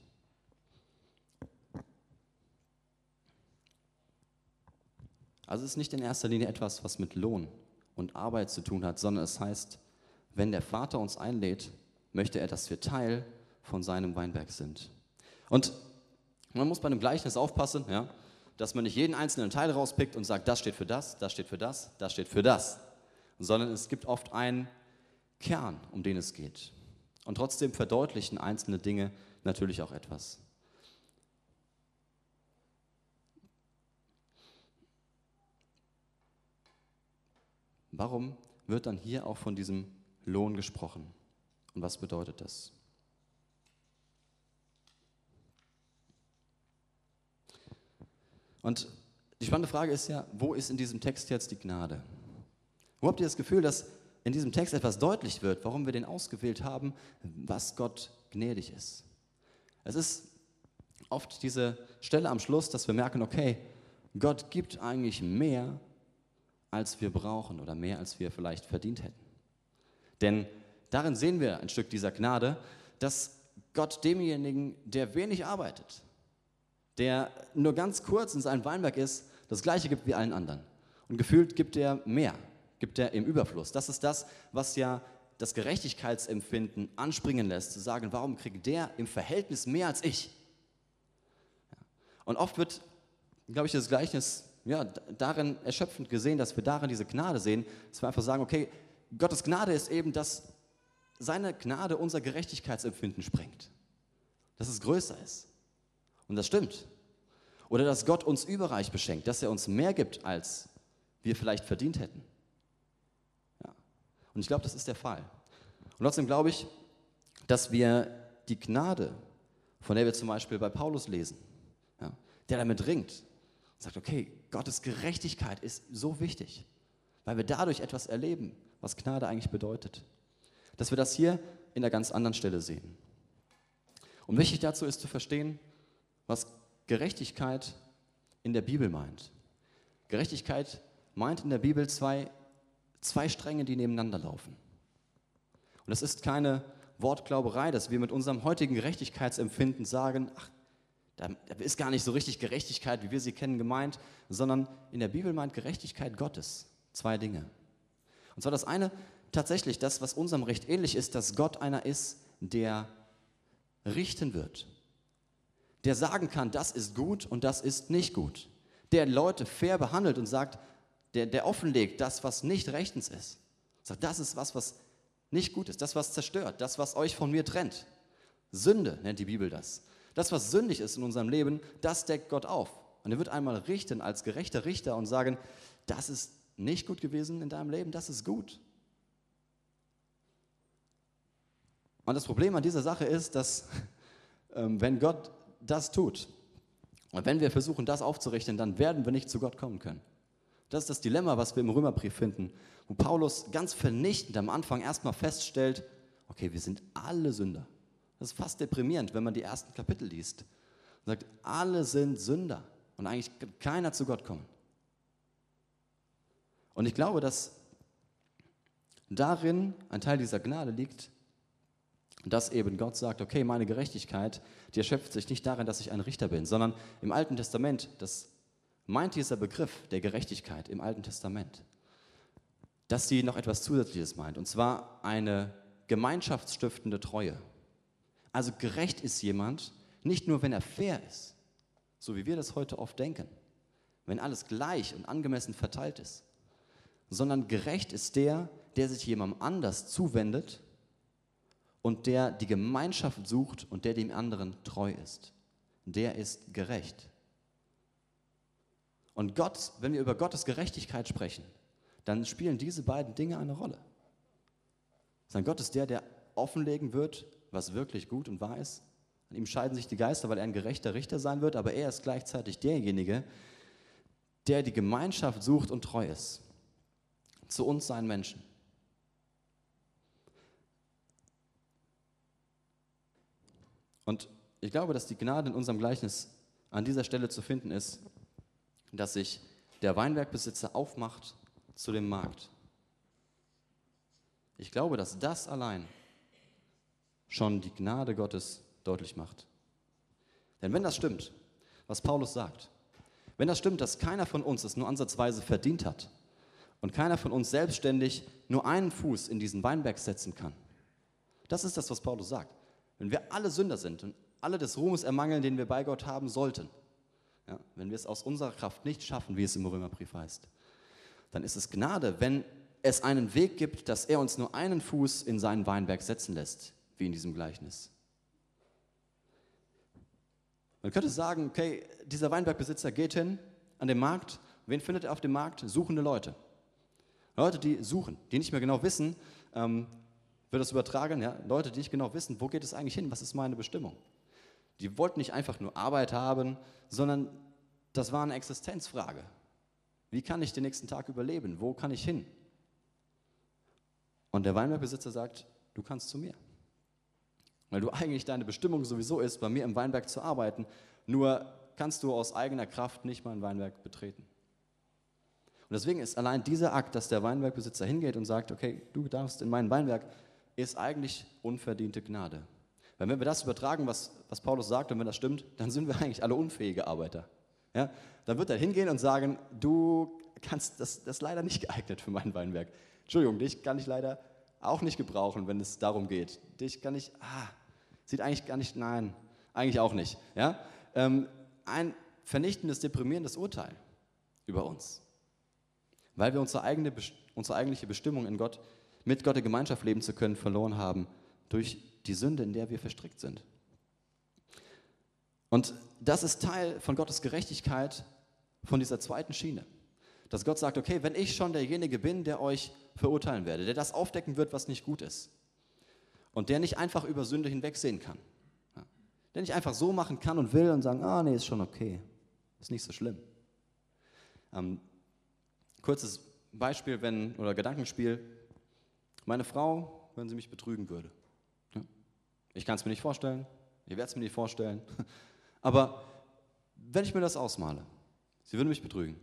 Also es ist nicht in erster Linie etwas, was mit Lohn und Arbeit zu tun hat, sondern es heißt, wenn der Vater uns einlädt, möchte er, dass wir Teil von seinem Weinberg sind. Und man muss bei einem Gleichnis aufpassen, ja, dass man nicht jeden einzelnen Teil rauspickt und sagt, das steht für das, das steht für das, das steht für das, sondern es gibt oft einen Kern, um den es geht. Und trotzdem verdeutlichen einzelne Dinge natürlich auch etwas. Warum wird dann hier auch von diesem Lohn gesprochen? Und was bedeutet das? Und die spannende Frage ist ja, wo ist in diesem Text jetzt die Gnade? Wo habt ihr das Gefühl, dass in diesem Text etwas deutlich wird, warum wir den ausgewählt haben, was Gott gnädig ist? Es ist oft diese Stelle am Schluss, dass wir merken, okay, Gott gibt eigentlich mehr, als wir brauchen oder mehr, als wir vielleicht verdient hätten. Denn darin sehen wir ein Stück dieser Gnade, dass Gott demjenigen, der wenig arbeitet, der nur ganz kurz in seinem Weinberg ist, das gleiche gibt wie allen anderen. Und gefühlt gibt er mehr. gibt er im Überfluss. Das ist das, was ja das Gerechtigkeitsempfinden anspringen lässt, zu sagen, warum kriegt der im Verhältnis mehr als ich? Und oft wird, glaube ich, das Gleichnis ja, darin erschöpfend gesehen, dass wir darin diese Gnade sehen, dass wir einfach sagen, okay, Gottes Gnade ist eben, dass seine Gnade unser Gerechtigkeitsempfinden sprengt. Dass es größer ist. Und das stimmt. Oder dass Gott uns überreich beschenkt, dass er uns mehr gibt, als wir vielleicht verdient hätten. Ja. Und ich glaube, das ist der Fall. Und trotzdem glaube ich, dass wir die Gnade, von der wir zum Beispiel bei Paulus lesen, ja, der damit ringt, sagt, okay, Gottes Gerechtigkeit ist so wichtig, weil wir dadurch etwas erleben, was Gnade eigentlich bedeutet. Dass wir das hier in einer ganz anderen Stelle sehen. Und wichtig dazu ist zu verstehen, was Gerechtigkeit in der Bibel meint. Gerechtigkeit meint in der Bibel zwei, zwei Stränge, die nebeneinander laufen. Und das ist keine Wortglauberei, dass wir mit unserem heutigen Gerechtigkeitsempfinden sagen, ach, da ist gar nicht so richtig Gerechtigkeit, wie wir sie kennen, gemeint, sondern in der Bibel meint Gerechtigkeit Gottes zwei Dinge. Und zwar das eine, tatsächlich das, was unserem Recht ähnlich ist, dass Gott einer ist, der richten wird. Der sagen kann, das ist gut und das ist nicht gut. Der Leute fair behandelt und sagt, der, der offenlegt das, was nicht rechtens ist. Sagt, das ist was, was nicht gut ist, das, was zerstört, das, was euch von mir trennt. Sünde nennt die Bibel das. Das, was sündig ist in unserem Leben, das deckt Gott auf. Und er wird einmal richten als gerechter Richter und sagen, das ist nicht gut gewesen in deinem Leben, das ist gut. Und das Problem an dieser Sache ist, dass ähm, wenn Gott das tut und wenn wir versuchen, das aufzurichten, dann werden wir nicht zu Gott kommen können. Das ist das Dilemma, was wir im Römerbrief finden, wo Paulus ganz vernichtend am Anfang erstmal feststellt, okay, wir sind alle Sünder. Das ist fast deprimierend, wenn man die ersten Kapitel liest. Er sagt, alle sind Sünder und eigentlich kann keiner zu Gott kommen. Und ich glaube, dass darin ein Teil dieser Gnade liegt, dass eben Gott sagt, okay, meine Gerechtigkeit, die erschöpft sich nicht darin, dass ich ein Richter bin, sondern im Alten Testament, das meint dieser Begriff der Gerechtigkeit im Alten Testament, dass sie noch etwas Zusätzliches meint, und zwar eine gemeinschaftsstiftende Treue. Also gerecht ist jemand, nicht nur wenn er fair ist, so wie wir das heute oft denken, wenn alles gleich und angemessen verteilt ist, sondern gerecht ist der, der sich jemandem anders zuwendet und der die Gemeinschaft sucht und der dem anderen treu ist. Der ist gerecht. Und Gott, wenn wir über Gottes Gerechtigkeit sprechen, dann spielen diese beiden Dinge eine Rolle. Sein Gott ist der, der offenlegen wird, was wirklich gut und wahr ist. An ihm scheiden sich die Geister, weil er ein gerechter Richter sein wird, aber er ist gleichzeitig derjenige, der die Gemeinschaft sucht und treu ist. Zu uns, seinen Menschen. Und ich glaube, dass die Gnade in unserem Gleichnis an dieser Stelle zu finden ist, dass sich der Weinbergbesitzer aufmacht zu dem Markt. Ich glaube, dass das allein schon die Gnade Gottes deutlich macht. Denn wenn das stimmt, was Paulus sagt, wenn das stimmt, dass keiner von uns es nur ansatzweise verdient hat und keiner von uns selbstständig nur einen Fuß in diesen Weinberg setzen kann, das ist das, was Paulus sagt. Wenn wir alle Sünder sind und alle des Ruhmes ermangeln, den wir bei Gott haben sollten, ja, wenn wir es aus unserer Kraft nicht schaffen, wie es im Römerbrief heißt, dann ist es Gnade, wenn es einen Weg gibt, dass er uns nur einen Fuß in seinen Weinberg setzen lässt, wie in diesem Gleichnis. Man könnte sagen, okay, dieser Weinbergbesitzer geht hin an den Markt. Wen findet er auf dem Markt? Suchende Leute. Leute, die suchen, die nicht mehr genau wissen, ähm, würde das übertragen, ja, Leute, die nicht genau wissen, wo geht es eigentlich hin, was ist meine Bestimmung. Die wollten nicht einfach nur Arbeit haben, sondern das war eine Existenzfrage. Wie kann ich den nächsten Tag überleben? Wo kann ich hin? Und der Weinbergbesitzer sagt, du kannst zu mir. Weil du eigentlich deine Bestimmung sowieso ist, bei mir im Weinberg zu arbeiten, nur kannst du aus eigener Kraft nicht mal ein Weinberg betreten. Und deswegen ist allein dieser Akt, dass der Weinbergbesitzer hingeht und sagt, okay, du darfst in meinen Weinberg, ist eigentlich unverdiente Gnade. Weil wenn wir das übertragen, was, was Paulus sagt, und wenn das stimmt, dann sind wir eigentlich alle unfähige Arbeiter. Ja? Dann wird er hingehen und sagen, du kannst, das, das ist leider nicht geeignet für mein Weinberg. Entschuldigung, dich kann ich leider auch nicht gebrauchen, wenn es darum geht. Dich kann ich, ah, sieht eigentlich gar nicht, nein, eigentlich auch nicht. Ja? Ähm, ein vernichtendes, deprimierendes Urteil über uns, weil wir unsere, eigene, unsere eigentliche Bestimmung in Gott, mit Gott in Gemeinschaft leben zu können, verloren haben durch die Sünde, in der wir verstrickt sind. Und das ist Teil von Gottes Gerechtigkeit von dieser zweiten Schiene. Dass Gott sagt, okay, wenn ich schon derjenige bin, der euch verurteilen werde, der das aufdecken wird, was nicht gut ist, und der nicht einfach über Sünde hinwegsehen kann, der nicht einfach so machen kann und will und sagen, ah nee, ist schon okay, ist nicht so schlimm. Ähm, kurzes Beispiel, wenn, oder Gedankenspiel, meine Frau, wenn sie mich betrügen würde. Ich kann es mir nicht vorstellen, ihr werdet es mir nicht vorstellen, aber wenn ich mir das ausmale, sie würde mich betrügen,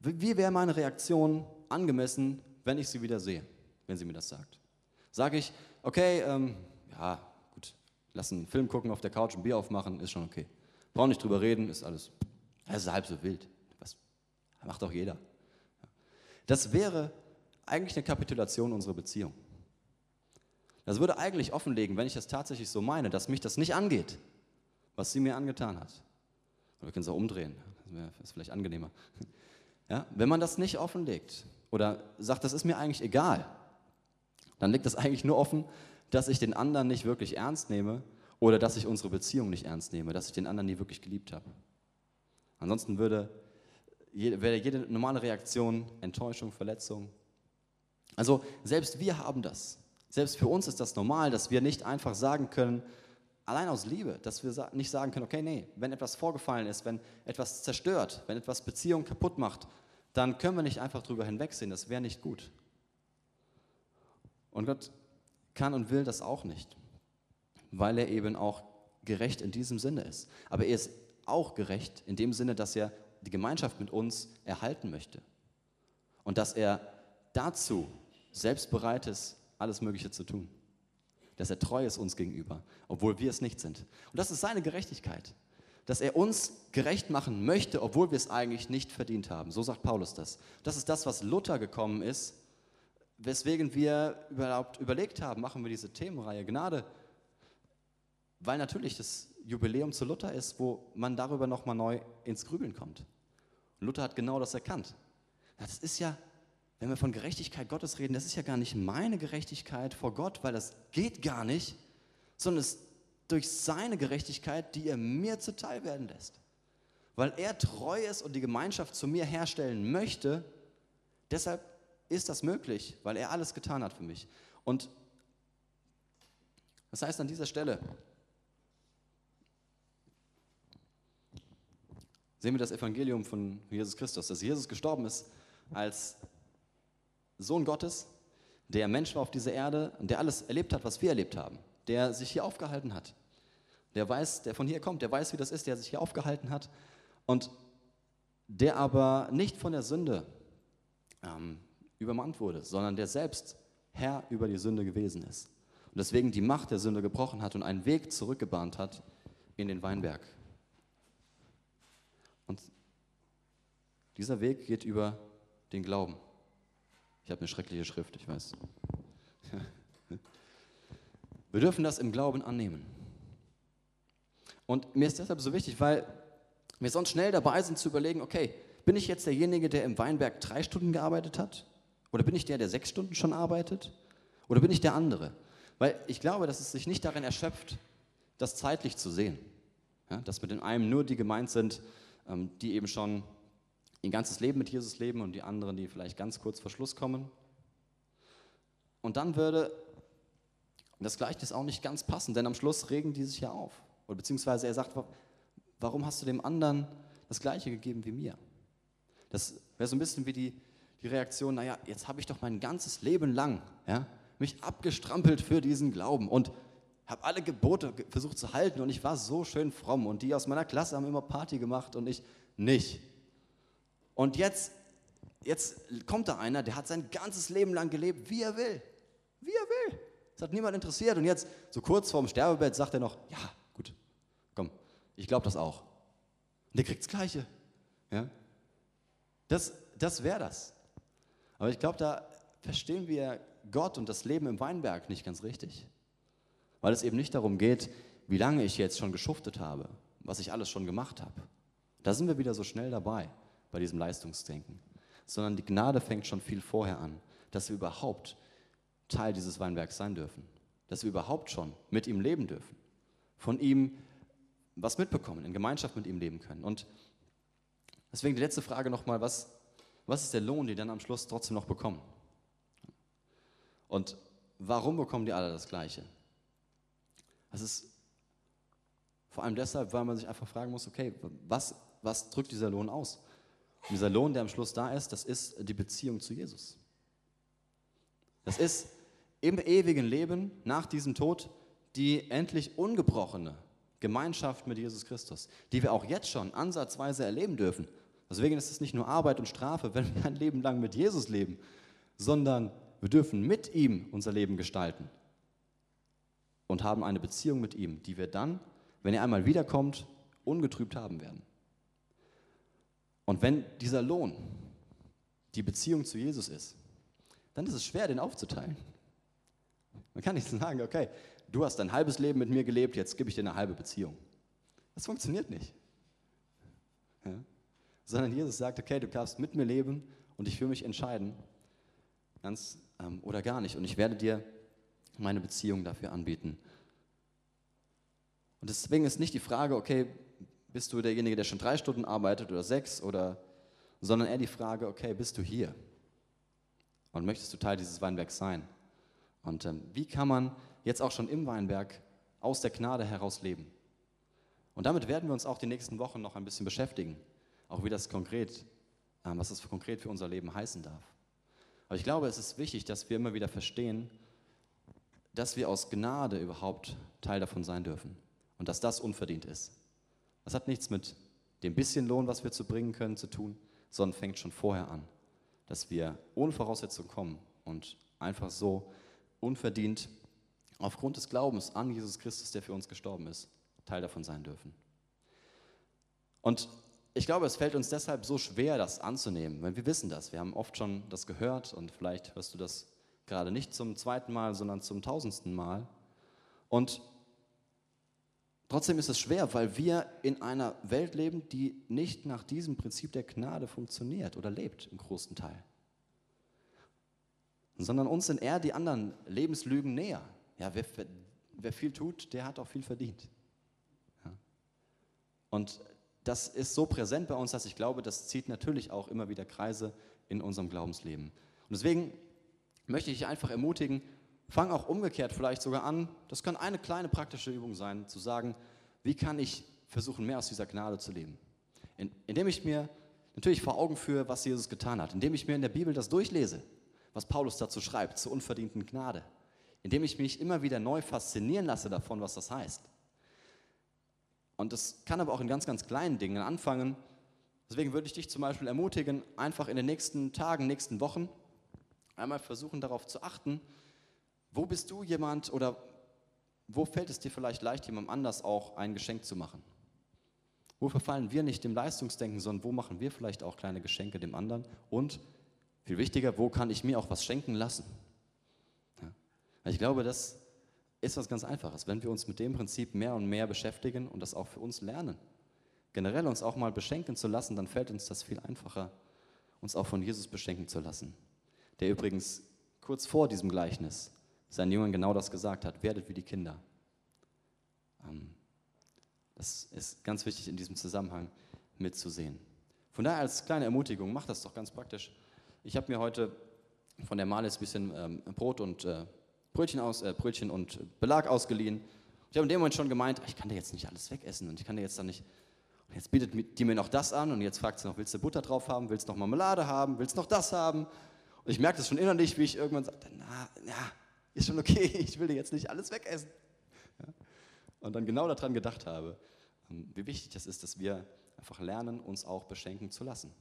wie wäre meine Reaktion angemessen, wenn ich sie wieder sehe, wenn sie mir das sagt? Sage ich, okay, ähm, ja, gut, lass einen Film gucken, auf der Couch ein Bier aufmachen, ist schon okay. Brauche nicht drüber reden, ist alles, das ist halb so wild. Was macht doch jeder. Das wäre eigentlich eine Kapitulation unserer Beziehung. Das würde eigentlich offenlegen, wenn ich das tatsächlich so meine, dass mich das nicht angeht, was sie mir angetan hat. Oder wir können es auch umdrehen, das ist vielleicht angenehmer. Ja, wenn man das nicht offenlegt oder sagt, das ist mir eigentlich egal, dann liegt das eigentlich nur offen, dass ich den anderen nicht wirklich ernst nehme oder dass ich unsere Beziehung nicht ernst nehme, dass ich den anderen nie wirklich geliebt habe. Ansonsten würde, wäre jede normale Reaktion Enttäuschung, Verletzung. Also selbst wir haben das. Selbst für uns ist das normal, dass wir nicht einfach sagen können, allein aus Liebe, dass wir nicht sagen können, okay, nee, wenn etwas vorgefallen ist, wenn etwas zerstört, wenn etwas Beziehungen kaputt macht, dann können wir nicht einfach drüber hinwegsehen, das wäre nicht gut. Und Gott kann und will das auch nicht, weil er eben auch gerecht in diesem Sinne ist. Aber er ist auch gerecht in dem Sinne, dass er die Gemeinschaft mit uns erhalten möchte und dass er dazu selbst bereit ist, alles Mögliche zu tun. Dass er treu ist uns gegenüber, obwohl wir es nicht sind. Und das ist seine Gerechtigkeit. Dass er uns gerecht machen möchte, obwohl wir es eigentlich nicht verdient haben. So sagt Paulus das. Das ist das, was Luther gekommen ist, weswegen wir überhaupt überlegt haben, machen wir diese Themenreihe Gnade. Weil natürlich das Jubiläum zu Luther ist, wo man darüber nochmal neu ins Grübeln kommt. Luther hat genau das erkannt. Das ist ja wenn wir von Gerechtigkeit Gottes reden, das ist ja gar nicht meine Gerechtigkeit vor Gott, weil das geht gar nicht, sondern es ist durch seine Gerechtigkeit, die er mir zuteil werden lässt. Weil er treu ist und die Gemeinschaft zu mir herstellen möchte, deshalb ist das möglich, weil er alles getan hat für mich. Und das heißt an dieser Stelle, sehen wir das Evangelium von Jesus Christus, dass Jesus gestorben ist als Sohn Gottes, der Mensch war auf dieser Erde und der alles erlebt hat, was wir erlebt haben, der sich hier aufgehalten hat, der weiß, der von hier kommt, der weiß, wie das ist, der sich hier aufgehalten hat und der aber nicht von der Sünde ähm, übermannt wurde, sondern der selbst Herr über die Sünde gewesen ist und deswegen die Macht der Sünde gebrochen hat und einen Weg zurückgebahnt hat in den Weinberg. Und dieser Weg geht über den Glauben. Ich habe eine schreckliche Schrift, ich weiß. Wir dürfen das im Glauben annehmen. Und mir ist deshalb so wichtig, weil wir sonst schnell dabei sind zu überlegen, okay, bin ich jetzt derjenige, der im Weinberg drei Stunden gearbeitet hat? Oder bin ich der, der sechs Stunden schon arbeitet? Oder bin ich der andere? Weil ich glaube, dass es sich nicht darin erschöpft, das zeitlich zu sehen. Ja, dass mit dem einen nur die gemeint sind, ähm, die eben schon ihr ganzes Leben mit Jesus leben und die anderen, die vielleicht ganz kurz vor Schluss kommen. Und dann würde das Gleichnis auch nicht ganz passen, denn am Schluss regen die sich ja auf. Oder beziehungsweise er sagt, warum hast du dem anderen das Gleiche gegeben wie mir? Das wäre so ein bisschen wie die, die Reaktion, naja, jetzt habe ich doch mein ganzes Leben lang ja, mich abgestrampelt für diesen Glauben und habe alle Gebote versucht zu halten und ich war so schön fromm und die aus meiner Klasse haben immer Party gemacht und ich nicht. Und jetzt, jetzt kommt da einer, der hat sein ganzes Leben lang gelebt, wie er will. Wie er will. Das hat niemand interessiert. Und jetzt, so kurz vorm Sterbebett, sagt er noch, ja, gut, komm, ich glaube das auch. Und der kriegt das Gleiche. Ja? Das das wäre das. Aber ich glaube, da verstehen wir Gott und das Leben im Weinberg nicht ganz richtig. Weil es eben nicht darum geht, wie lange ich jetzt schon geschuftet habe, was ich alles schon gemacht habe. Da sind wir wieder so schnell dabei bei diesem Leistungsdenken. Sondern die Gnade fängt schon viel vorher an, dass wir überhaupt Teil dieses Weinbergs sein dürfen. Dass wir überhaupt schon mit ihm leben dürfen. Von ihm was mitbekommen, in Gemeinschaft mit ihm leben können. Und deswegen die letzte Frage nochmal, was, was ist der Lohn, den dann am Schluss trotzdem noch bekommen? Und warum bekommen die alle das Gleiche? Das ist vor allem deshalb, weil man sich einfach fragen muss, okay, was, was drückt dieser Lohn aus? Und dieser Lohn, der am Schluss da ist, das ist die Beziehung zu Jesus. Das ist im ewigen Leben nach diesem Tod die endlich ungebrochene Gemeinschaft mit Jesus Christus, die wir auch jetzt schon ansatzweise erleben dürfen. Deswegen ist es nicht nur Arbeit und Strafe, wenn wir ein Leben lang mit Jesus leben, sondern wir dürfen mit ihm unser Leben gestalten und haben eine Beziehung mit ihm, die wir dann, wenn er einmal wiederkommt, ungetrübt haben werden. Und wenn dieser Lohn die Beziehung zu Jesus ist, dann ist es schwer, den aufzuteilen. Man kann nicht sagen, okay, du hast ein halbes Leben mit mir gelebt, jetzt gebe ich dir eine halbe Beziehung. Das funktioniert nicht. Ja? Sondern Jesus sagt, okay, du darfst mit mir leben und ich für mich entscheiden, ganz ähm, oder gar nicht. Und ich werde dir meine Beziehung dafür anbieten. Und deswegen ist nicht die Frage, okay, bist du derjenige, der schon drei Stunden arbeitet oder sechs oder, sondern eher die Frage, okay, bist du hier? Und möchtest du Teil dieses Weinbergs sein? Und ähm, wie kann man jetzt auch schon im Weinberg aus der Gnade heraus leben. Und damit werden wir uns auch die nächsten Wochen noch ein bisschen beschäftigen, auch wie das konkret, ähm, was das konkret für unser Leben heißen darf. Aber ich glaube, es ist wichtig, dass wir immer wieder verstehen, dass wir aus Gnade überhaupt Teil davon sein dürfen und dass das unverdient ist. Das hat nichts mit dem bisschen Lohn, was wir zu bringen können, zu tun, sondern fängt schon vorher an, dass wir ohne Voraussetzung kommen und einfach so unverdient aufgrund des Glaubens an Jesus Christus, der für uns gestorben ist, Teil davon sein dürfen. Und ich glaube, es fällt uns deshalb so schwer, das anzunehmen, weil wir wissen das. Wir haben oft schon das gehört und vielleicht hörst du das gerade nicht zum zweiten Mal, sondern zum tausendsten Mal. Und trotzdem ist es schwer, weil wir in einer Welt leben, die nicht nach diesem Prinzip der Gnade funktioniert oder lebt im großen Teil. Sondern uns sind eher die anderen Lebenslügen näher. Ja, wer, wer viel tut, der hat auch viel verdient. Ja. Und das ist so präsent bei uns, dass ich glaube, das zieht natürlich auch immer wieder Kreise in unserem Glaubensleben. Und deswegen möchte ich einfach ermutigen, fang auch umgekehrt vielleicht sogar an. Das kann eine kleine praktische Übung sein, zu sagen, wie kann ich versuchen, mehr aus dieser Gnade zu leben? In, indem ich mir natürlich vor Augen führe, was Jesus getan hat, indem ich mir in der Bibel das durchlese, was Paulus dazu schreibt, zur unverdienten Gnade indem ich mich immer wieder neu faszinieren lasse davon, was das heißt. Und das kann aber auch in ganz, ganz kleinen Dingen anfangen. Deswegen würde ich dich zum Beispiel ermutigen, einfach in den nächsten Tagen, nächsten Wochen einmal versuchen darauf zu achten, wo bist du jemand oder wo fällt es dir vielleicht leicht, jemandem anders auch ein Geschenk zu machen? Wo verfallen wir nicht dem Leistungsdenken, sondern wo machen wir vielleicht auch kleine Geschenke dem anderen? Und viel wichtiger, wo kann ich mir auch was schenken lassen? Ich glaube, das ist was ganz Einfaches, wenn wir uns mit dem Prinzip mehr und mehr beschäftigen und das auch für uns lernen. Generell uns auch mal beschenken zu lassen, dann fällt uns das viel einfacher, uns auch von Jesus beschenken zu lassen. Der übrigens kurz vor diesem Gleichnis seinen Jüngern genau das gesagt hat, werdet wie die Kinder. Ähm, das ist ganz wichtig in diesem Zusammenhang mitzusehen. Von daher als kleine Ermutigung, macht das doch ganz praktisch. Ich habe mir heute von der Malis ein bisschen ähm, Brot und äh, Brötchen, aus, äh, Brötchen und Belag ausgeliehen. Ich habe in dem Moment schon gemeint, ich kann dir jetzt nicht alles wegessen und ich kann dir jetzt dann nicht. Und jetzt bietet die mir noch das an und jetzt fragt sie noch, willst du Butter drauf haben, willst du noch Marmelade haben, willst du noch das haben? Und ich merke das schon innerlich, wie ich irgendwann sage, na, ja, ist schon okay, ich will dir jetzt nicht alles wegessen. Ja? Und dann genau daran gedacht habe, ähm, wie wichtig das ist, dass wir einfach lernen, uns auch beschenken zu lassen.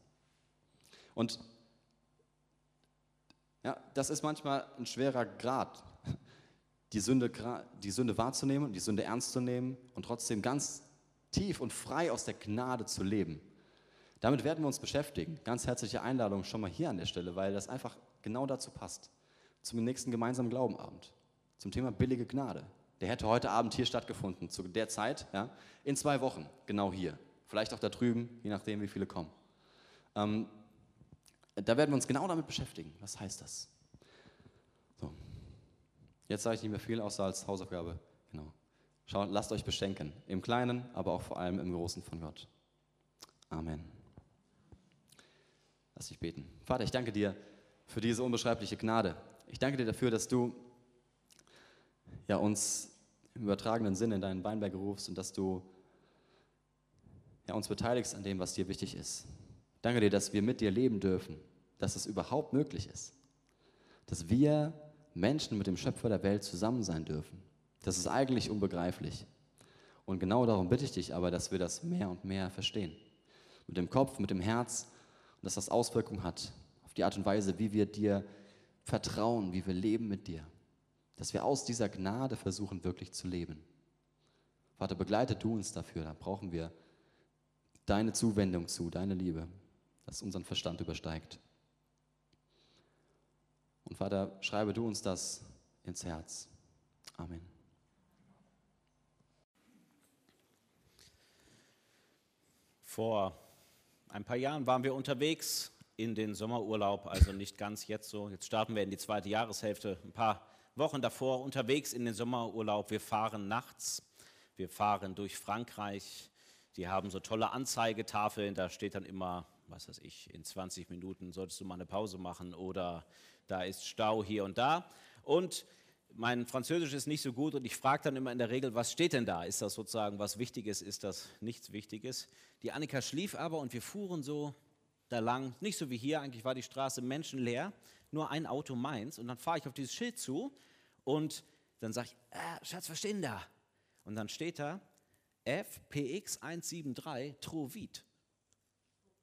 Und ja, das ist manchmal ein schwerer Grad, die Sünde, die Sünde wahrzunehmen, die Sünde ernst zu nehmen und trotzdem ganz tief und frei aus der Gnade zu leben. Damit werden wir uns beschäftigen. Ganz herzliche Einladung schon mal hier an der Stelle, weil das einfach genau dazu passt. Zum nächsten gemeinsamen Glaubenabend. Zum Thema billige Gnade. Der hätte heute Abend hier stattgefunden, zu der Zeit, ja, in zwei Wochen, genau hier. Vielleicht auch da drüben, je nachdem, wie viele kommen. Ähm, da werden wir uns genau damit beschäftigen. Was heißt das? Jetzt sage ich nicht mehr viel, außer als Hausaufgabe. Genau. Schaut, lasst euch beschenken. Im Kleinen, aber auch vor allem im Großen von Gott. Amen. Lass dich beten. Vater, ich danke dir für diese unbeschreibliche Gnade. Ich danke dir dafür, dass du ja, uns im übertragenen Sinne in deinen Weinberg rufst und dass du ja, uns beteiligst an dem, was dir wichtig ist. Danke dir, dass wir mit dir leben dürfen, dass es überhaupt möglich ist, dass wir Menschen mit dem Schöpfer der Welt zusammen sein dürfen. Das ist eigentlich unbegreiflich. Und genau darum bitte ich dich aber, dass wir das mehr und mehr verstehen. Mit dem Kopf, mit dem Herz und dass das Auswirkungen hat auf die Art und Weise, wie wir dir vertrauen, wie wir leben mit dir. Dass wir aus dieser Gnade versuchen, wirklich zu leben. Vater, begleite du uns dafür. Da brauchen wir deine Zuwendung zu, deine Liebe, das unseren Verstand übersteigt. Und Vater, schreibe du uns das ins Herz. Amen. Vor ein paar Jahren waren wir unterwegs in den Sommerurlaub, also nicht ganz jetzt so. Jetzt starten wir in die zweite Jahreshälfte. Ein paar Wochen davor unterwegs in den Sommerurlaub. Wir fahren nachts, wir fahren durch Frankreich. Die haben so tolle Anzeigetafeln, da steht dann immer, was weiß ich, in 20 Minuten solltest du mal eine Pause machen oder da ist Stau hier und da. Und mein Französisch ist nicht so gut und ich frage dann immer in der Regel, was steht denn da? Ist das sozusagen was Wichtiges? Ist das nichts Wichtiges? Die Annika schlief aber und wir fuhren so da lang, nicht so wie hier, eigentlich war die Straße menschenleer, nur ein Auto meins. Und dann fahre ich auf dieses Schild zu und dann sage ich, äh, Schatz, was steht denn da? Und dann steht da FPX 173 Trovit.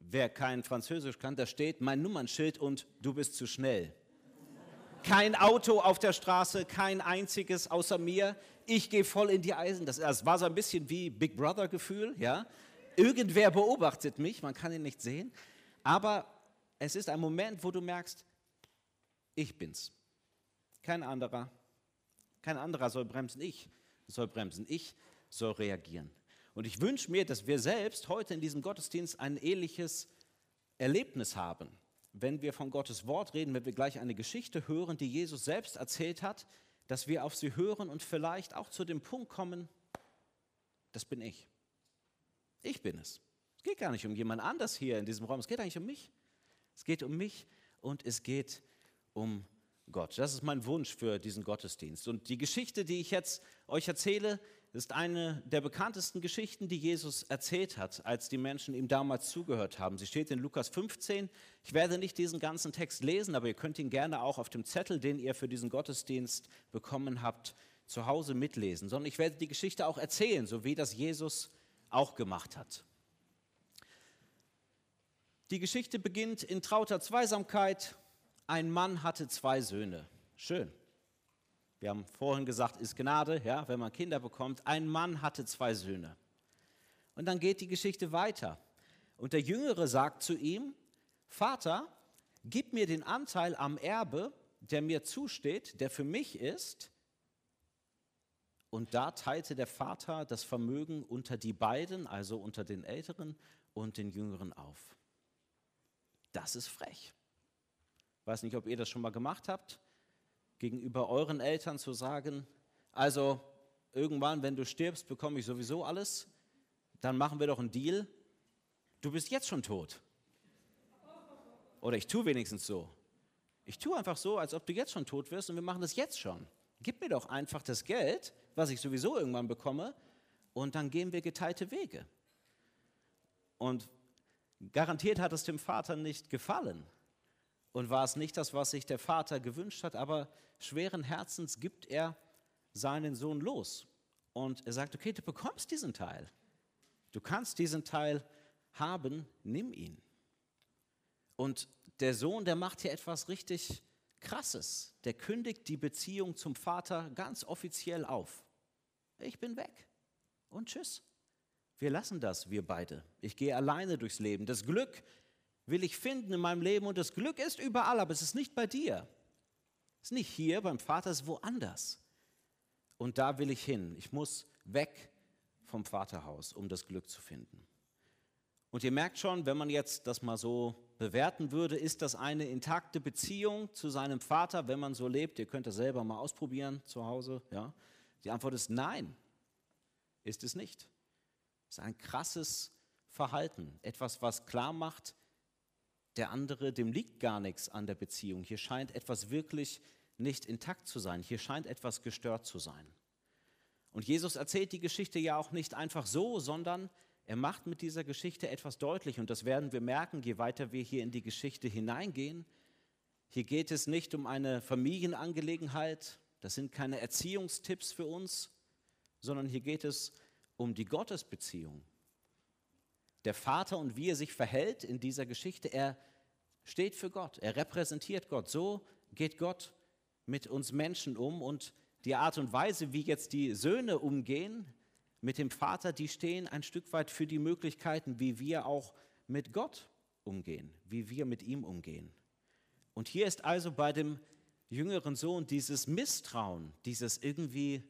Wer kein Französisch kann, da steht mein Nummernschild und du bist zu schnell. Kein Auto auf der Straße, kein einziges außer mir. Ich gehe voll in die Eisen. Das, das war so ein bisschen wie Big Brother Gefühl, ja. Irgendwer beobachtet mich, man kann ihn nicht sehen. Aber es ist ein Moment, wo du merkst, ich bin's. Kein anderer. Kein anderer soll bremsen, ich soll bremsen, ich soll reagieren. Und ich wünsche mir, dass wir selbst heute in diesem Gottesdienst ein ähnliches Erlebnis haben. Wenn wir von Gottes Wort reden, wenn wir gleich eine Geschichte hören, die Jesus selbst erzählt hat, dass wir auf sie hören und vielleicht auch zu dem Punkt kommen, das bin ich. Ich bin es. Es geht gar nicht um jemand anders hier in diesem Raum, es geht eigentlich um mich. Es geht um mich und es geht um Gott. Das ist mein Wunsch für diesen Gottesdienst. Und die Geschichte, die ich jetzt euch erzähle, ist eine der bekanntesten Geschichten, die Jesus erzählt hat, als die Menschen ihm damals zugehört haben. Sie steht in Lukas 15. Ich werde nicht diesen ganzen Text lesen, aber ihr könnt ihn gerne auch auf dem Zettel, den ihr für diesen Gottesdienst bekommen habt, zu Hause mitlesen. Sondern ich werde die Geschichte auch erzählen, so wie das Jesus auch gemacht hat. Die Geschichte beginnt in trauter Zweisamkeit. Ein Mann hatte zwei Söhne. Schön. Wir haben vorhin gesagt, ist Gnade, ja, wenn man Kinder bekommt. Ein Mann hatte zwei Söhne. Und dann geht die Geschichte weiter. Und der Jüngere sagt zu ihm, Vater, gib mir den Anteil am Erbe, der mir zusteht, der für mich ist. Und da teilte der Vater das Vermögen unter die beiden, also unter den Älteren und den Jüngeren auf. Das ist frech. Ich weiß nicht, ob ihr das schon mal gemacht habt, gegenüber euren Eltern zu sagen, also irgendwann, wenn du stirbst, bekomme ich sowieso alles, dann machen wir doch einen Deal. Du bist jetzt schon tot. Oder ich tue wenigstens so. Ich tue einfach so, als ob du jetzt schon tot wirst und wir machen das jetzt schon. Gib mir doch einfach das Geld, was ich sowieso irgendwann bekomme, und dann gehen wir geteilte Wege. Und Garantiert hat es dem Vater nicht gefallen und war es nicht das, was sich der Vater gewünscht hat, aber schweren Herzens gibt er seinen Sohn los und er sagt, okay, du bekommst diesen Teil. Du kannst diesen Teil haben, nimm ihn. Und der Sohn, der macht hier etwas richtig Krasses. Der kündigt die Beziehung zum Vater ganz offiziell auf. Ich bin weg und tschüss. wir lassen das, wir beide. Ich gehe alleine durchs Leben. Das Glück will ich finden in meinem Leben und das Glück ist überall, aber es ist nicht bei dir. Es ist nicht hier beim Vater, es ist woanders. Und da will ich hin. Ich muss weg vom Vaterhaus, um das Glück zu finden. Und ihr merkt schon, wenn man jetzt das mal so bewerten würde, ist das eine intakte Beziehung zu seinem Vater, wenn man so lebt? Ihr könnt das selber mal ausprobieren zu Hause. Ja? Die Antwort ist nein, ist es nicht. Es ist ein krasses Verhalten, etwas, was klar macht, der andere, dem liegt gar nichts an der Beziehung. Hier scheint etwas wirklich nicht intakt zu sein. Hier scheint etwas gestört zu sein. Und Jesus erzählt die Geschichte ja auch nicht einfach so, sondern er macht mit dieser Geschichte etwas deutlich. Und das werden wir merken, je weiter wir hier in die Geschichte hineingehen. Hier geht es nicht um eine Familienangelegenheit. Das sind keine Erziehungstipps für uns, sondern hier geht es um die Gottesbeziehung. Der Vater und wie er sich verhält in dieser Geschichte, er steht für Gott, er repräsentiert Gott. So geht Gott mit uns Menschen um und die Art und Weise, wie jetzt die Söhne umgehen mit dem Vater, die stehen ein Stück weit für die Möglichkeiten, wie wir auch mit Gott umgehen, wie wir mit ihm umgehen. Und hier ist also bei dem jüngeren Sohn dieses Misstrauen, dieses irgendwie,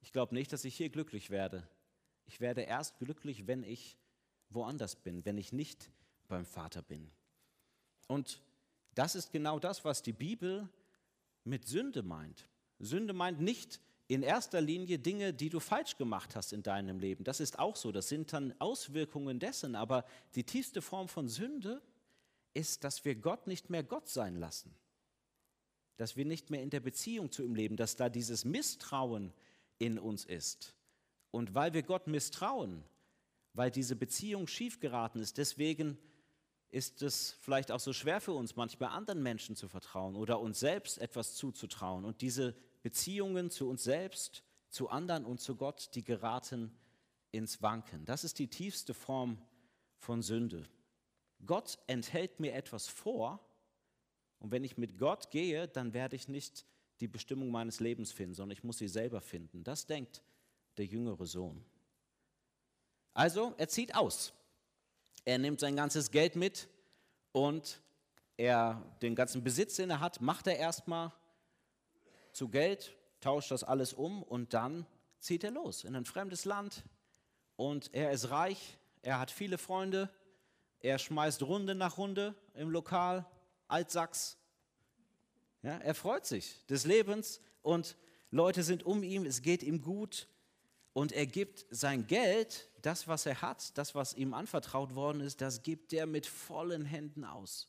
ich glaube nicht, dass ich hier glücklich werde. Ich werde erst glücklich, wenn ich woanders bin, wenn ich nicht beim Vater bin. Und das ist genau das, was die Bibel mit Sünde meint. Sünde meint nicht in erster Linie Dinge, die du falsch gemacht hast in deinem Leben. Das ist auch so, das sind dann Auswirkungen dessen. Aber die tiefste Form von Sünde ist, dass wir Gott nicht mehr Gott sein lassen. Dass wir nicht mehr in der Beziehung zu ihm leben, dass da dieses Misstrauen in uns ist. Und weil wir Gott misstrauen, weil diese Beziehung schiefgeraten ist, deswegen ist es vielleicht auch so schwer für uns, manchmal anderen Menschen zu vertrauen oder uns selbst etwas zuzutrauen. Und diese Beziehungen zu uns selbst, zu anderen und zu Gott, die geraten ins Wanken. Das ist die tiefste Form von Sünde. Gott enthält mir etwas vor und wenn ich mit Gott gehe, dann werde ich nicht die Bestimmung meines Lebens finden, sondern ich muss sie selber finden. Das denkt der jüngere Sohn. Also, er zieht aus. Er nimmt sein ganzes Geld mit und er den ganzen Besitz, den er hat, macht er erstmal zu Geld, tauscht das alles um und dann zieht er los in ein fremdes Land. Und er ist reich, er hat viele Freunde, er schmeißt Runde nach Runde im Lokal, Altsachs. Ja, er freut sich des Lebens und Leute sind um ihn, es geht ihm gut und er gibt sein Geld, das, was er hat, das, was ihm anvertraut worden ist, das gibt er mit vollen Händen aus.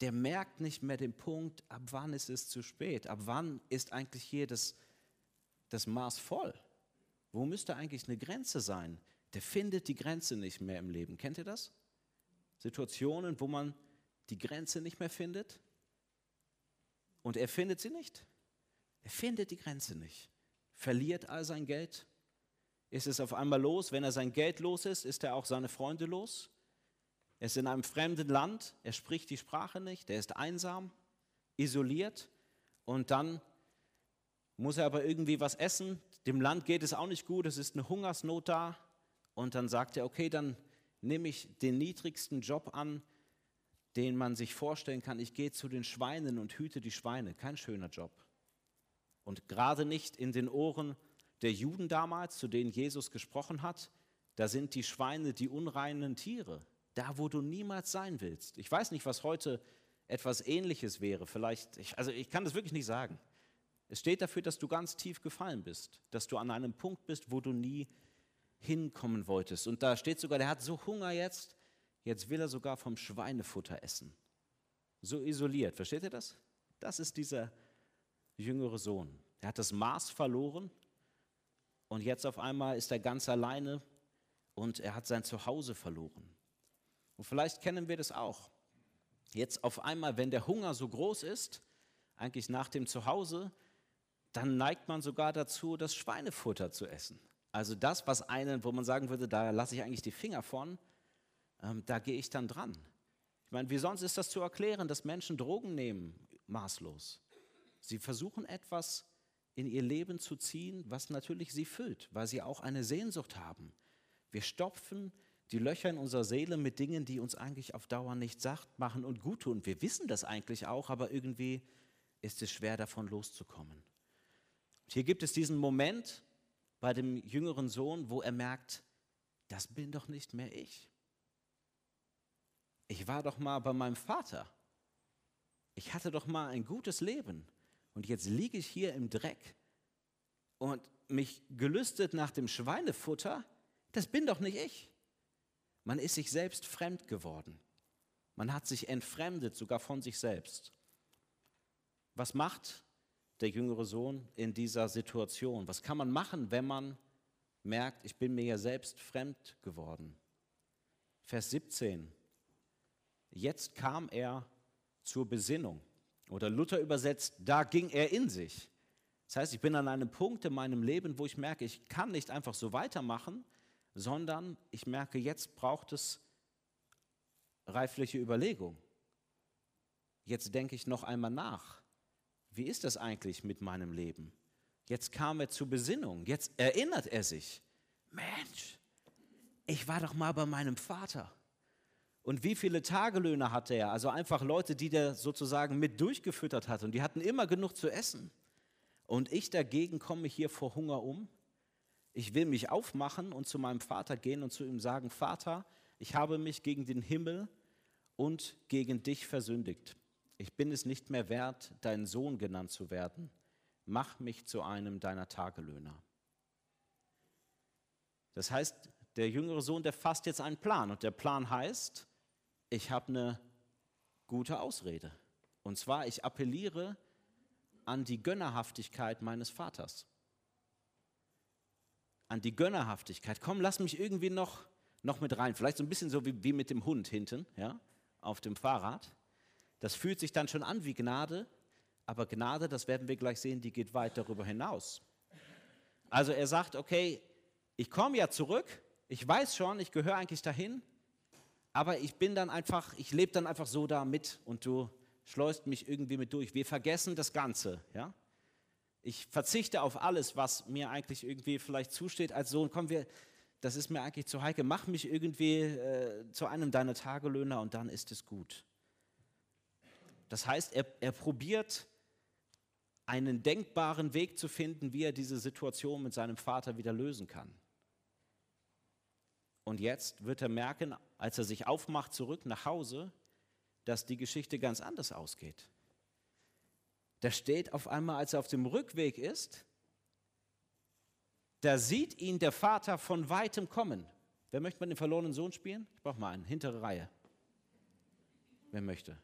Der merkt nicht mehr den Punkt, ab wann ist es zu spät, ab wann ist eigentlich hier das, das Maß voll. Wo müsste eigentlich eine Grenze sein? Der findet die Grenze nicht mehr im Leben. Kennt ihr das? Situationen, wo man die Grenze nicht mehr findet und er findet sie nicht. Er findet die Grenze nicht verliert all sein Geld? Ist es auf einmal los? Wenn er sein Geld los ist, ist er auch seine Freunde los? Er ist in einem fremden Land, er spricht die Sprache nicht, er ist einsam, isoliert und dann muss er aber irgendwie was essen. Dem Land geht es auch nicht gut, es ist eine Hungersnot da. Und dann sagt er, okay, dann nehme ich den niedrigsten Job an, den man sich vorstellen kann. Ich gehe zu den Schweinen und hüte die Schweine. Kein schöner Job und gerade nicht in den Ohren der Juden damals, zu denen Jesus gesprochen hat, da sind die Schweine die unreinen Tiere, da wo du niemals sein willst. Ich weiß nicht, was heute etwas Ähnliches wäre. Vielleicht, ich, also ich kann das wirklich nicht sagen. Es steht dafür, dass du ganz tief gefallen bist, dass du an einem Punkt bist, wo du nie hinkommen wolltest. Und da steht sogar, der hat so Hunger jetzt, jetzt will er sogar vom Schweinefutter essen. So isoliert, versteht ihr das? Das ist dieser jüngere Sohn. Er hat das Maß verloren und jetzt auf einmal ist er ganz alleine und er hat sein Zuhause verloren. Und vielleicht kennen wir das auch. Jetzt auf einmal, wenn der Hunger so groß ist, eigentlich nach dem Zuhause, dann neigt man sogar dazu, das Schweinefutter zu essen. Also das, was einen, wo man sagen würde, da lasse ich eigentlich die Finger von, ähm, da gehe ich dann dran. Ich meine, wie sonst ist das zu erklären, dass Menschen Drogen nehmen, maßlos? Sie versuchen etwas in ihr Leben zu ziehen, was natürlich sie füllt, weil sie auch eine Sehnsucht haben Wir stopfen die Löcher in unserer Seele mit Dingen, die uns eigentlich auf Dauer nicht sacht machen und gut tun. Wir wissen das eigentlich auch, aber irgendwie ist es schwer davon loszukommen. Hier gibt es diesen Moment bei dem jüngeren Sohn, wo er merkt, das bin doch nicht mehr ich. Ich war doch mal bei meinem Vater. Ich hatte doch mal ein gutes Leben. Und jetzt liege ich hier im Dreck und mich gelüstet nach dem Schweinefutter. Das bin doch nicht ich. Man ist sich selbst fremd geworden. Man hat sich entfremdet, sogar von sich selbst. Was macht der jüngere Sohn in dieser Situation? Was kann man machen, wenn man merkt, ich bin mir ja selbst fremd geworden? Vers 17. Jetzt kam er zur Besinnung. Oder Luther übersetzt, da ging er in sich. Das heißt, ich bin an einem Punkt in meinem Leben, wo ich merke, ich kann nicht einfach so weitermachen, sondern ich merke, jetzt braucht es reifliche Überlegung. Jetzt denke ich noch einmal nach. Wie ist das eigentlich mit meinem Leben? Jetzt kam er zur Besinnung. Jetzt erinnert er sich. Mensch, ich war doch mal bei meinem Vater. Und wie viele Tagelöhne hatte er? Also einfach Leute, die der sozusagen mit durchgefüttert hat und die hatten immer genug zu essen. Und ich dagegen komme hier vor Hunger um. Ich will mich aufmachen und zu meinem Vater gehen und zu ihm sagen, Vater, ich habe mich gegen den Himmel und gegen dich versündigt. Ich bin es nicht mehr wert, dein Sohn genannt zu werden. Mach mich zu einem deiner Tagelöhner. Das heißt, der jüngere Sohn, der fasst jetzt einen Plan. Und der Plan heißt, ich habe eine gute Ausrede. Und zwar, ich appelliere an die Gönnerhaftigkeit meines Vaters. An die Gönnerhaftigkeit. Komm, lass mich irgendwie noch, noch mit rein. Vielleicht so ein bisschen so wie, wie mit dem Hund hinten, ja, auf dem Fahrrad. Das fühlt sich dann schon an wie Gnade, aber Gnade, das werden wir gleich sehen, die geht weit darüber hinaus. Also er sagt, okay, ich komme ja zurück, ich weiß schon, ich gehöre eigentlich dahin, aber ich bin dann einfach, ich lebe dann einfach so da mit und du schleust mich irgendwie mit durch. Wir vergessen das Ganze, ja. Ich verzichte auf alles, was mir eigentlich irgendwie vielleicht zusteht als Sohn. Komm, wir, das ist mir eigentlich zu heikel. Mach mich irgendwie äh, zu einem deiner Tagelöhner und dann ist es gut. Das heißt, er, er probiert einen denkbaren Weg zu finden, wie er diese Situation mit seinem Vater wieder lösen kann. Und jetzt wird er merken, als er sich aufmacht zurück nach Hause, dass die Geschichte ganz anders ausgeht. Da steht auf einmal, als er auf dem Rückweg ist, da sieht ihn der Vater von weitem kommen. Wer möchte mal den verlorenen Sohn spielen? Ich brauche mal einen, hintere Reihe. Wer möchte?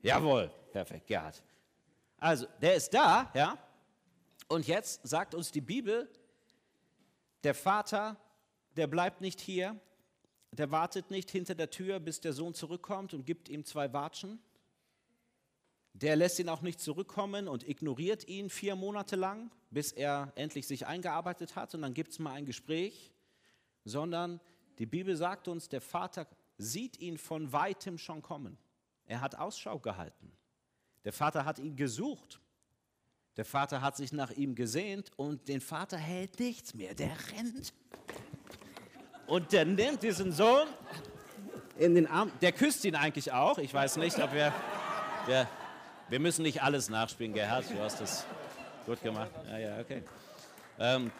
Jawohl, perfekt, Gerhard. Also, der ist da, ja. Und jetzt sagt uns die Bibel, der Vater der bleibt nicht hier, der wartet nicht hinter der Tür, bis der Sohn zurückkommt und gibt ihm zwei Watschen. Der lässt ihn auch nicht zurückkommen und ignoriert ihn vier Monate lang, bis er endlich sich eingearbeitet hat und dann gibt es mal ein Gespräch, sondern die Bibel sagt uns, der Vater sieht ihn von weitem schon kommen. Er hat Ausschau gehalten. Der Vater hat ihn gesucht. Der Vater hat sich nach ihm gesehnt und den Vater hält nichts mehr. Der rennt und der nimmt diesen Sohn in den Arm. Der küsst ihn eigentlich auch. Ich weiß nicht, ob wir. wir wir müssen nicht alles nachspielen, Gerhard. Du hast das gut gemacht. Ja, ja, okay. Ähm,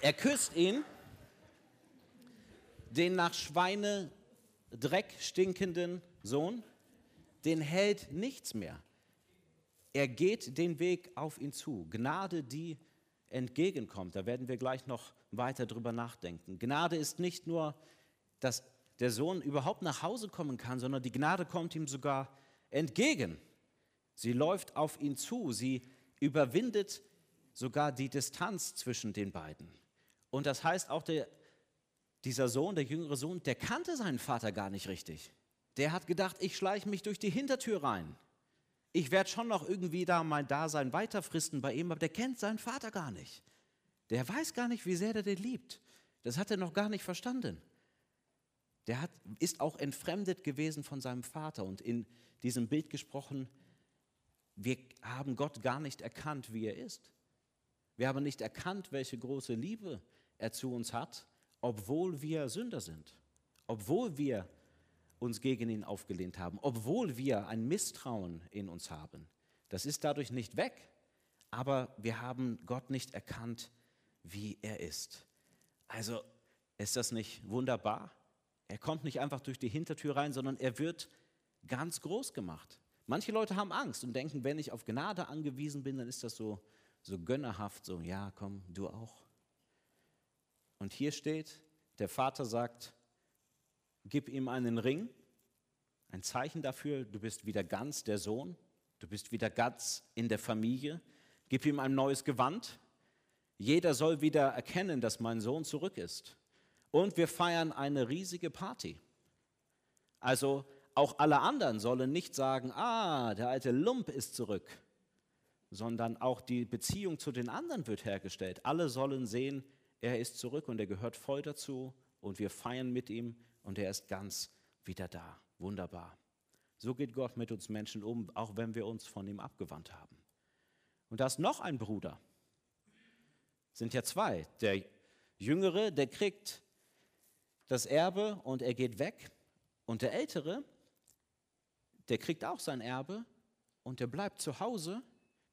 er küsst ihn, den nach Schweine Dreck stinkenden Sohn, den hält nichts mehr. Er geht den Weg auf ihn zu. Gnade, die entgegenkommt. Da werden wir gleich noch weiter drüber nachdenken. Gnade ist nicht nur, dass der Sohn überhaupt nach Hause kommen kann, sondern die Gnade kommt ihm sogar entgegen. Sie läuft auf ihn zu, sie überwindet sogar die Distanz zwischen den beiden. Und das heißt auch, der, dieser Sohn, der jüngere Sohn, der kannte seinen Vater gar nicht richtig. Der hat gedacht, ich schleiche mich durch die Hintertür rein. Ich werde schon noch irgendwie da mein Dasein weiterfristen bei ihm, aber der kennt seinen Vater gar nicht. Der weiß gar nicht, wie sehr der den liebt. Das hat er noch gar nicht verstanden. Der hat, ist auch entfremdet gewesen von seinem Vater und in diesem Bild gesprochen, wir haben Gott gar nicht erkannt, wie er ist. Wir haben nicht erkannt, welche große Liebe er zu uns hat obwohl wir Sünder sind, obwohl wir uns gegen ihn aufgelehnt haben, obwohl wir ein Misstrauen in uns haben. Das ist dadurch nicht weg, aber wir haben Gott nicht erkannt, wie er ist. Also ist das nicht wunderbar? Er kommt nicht einfach durch die Hintertür rein, sondern er wird ganz groß gemacht. Manche Leute haben Angst und denken, wenn ich auf Gnade angewiesen bin, dann ist das so, so gönnerhaft, so, ja, komm, du auch. Und hier steht, der Vater sagt, gib ihm einen Ring, ein Zeichen dafür, du bist wieder ganz der Sohn, du bist wieder ganz in der Familie, gib ihm ein neues Gewand, jeder soll wieder erkennen, dass mein Sohn zurück ist. Und wir feiern eine riesige Party. Also auch alle anderen sollen nicht sagen, ah, der alte Lump ist zurück, sondern auch die Beziehung zu den anderen wird hergestellt. Alle sollen sehen, er ist zurück und er gehört voll dazu und wir feiern mit ihm und er ist ganz wieder da. Wunderbar. So geht Gott mit uns Menschen um, auch wenn wir uns von ihm abgewandt haben. Und da ist noch ein Bruder. Sind ja zwei. Der Jüngere, der kriegt das Erbe und er geht weg. Und der Ältere, der kriegt auch sein Erbe und der bleibt zu Hause.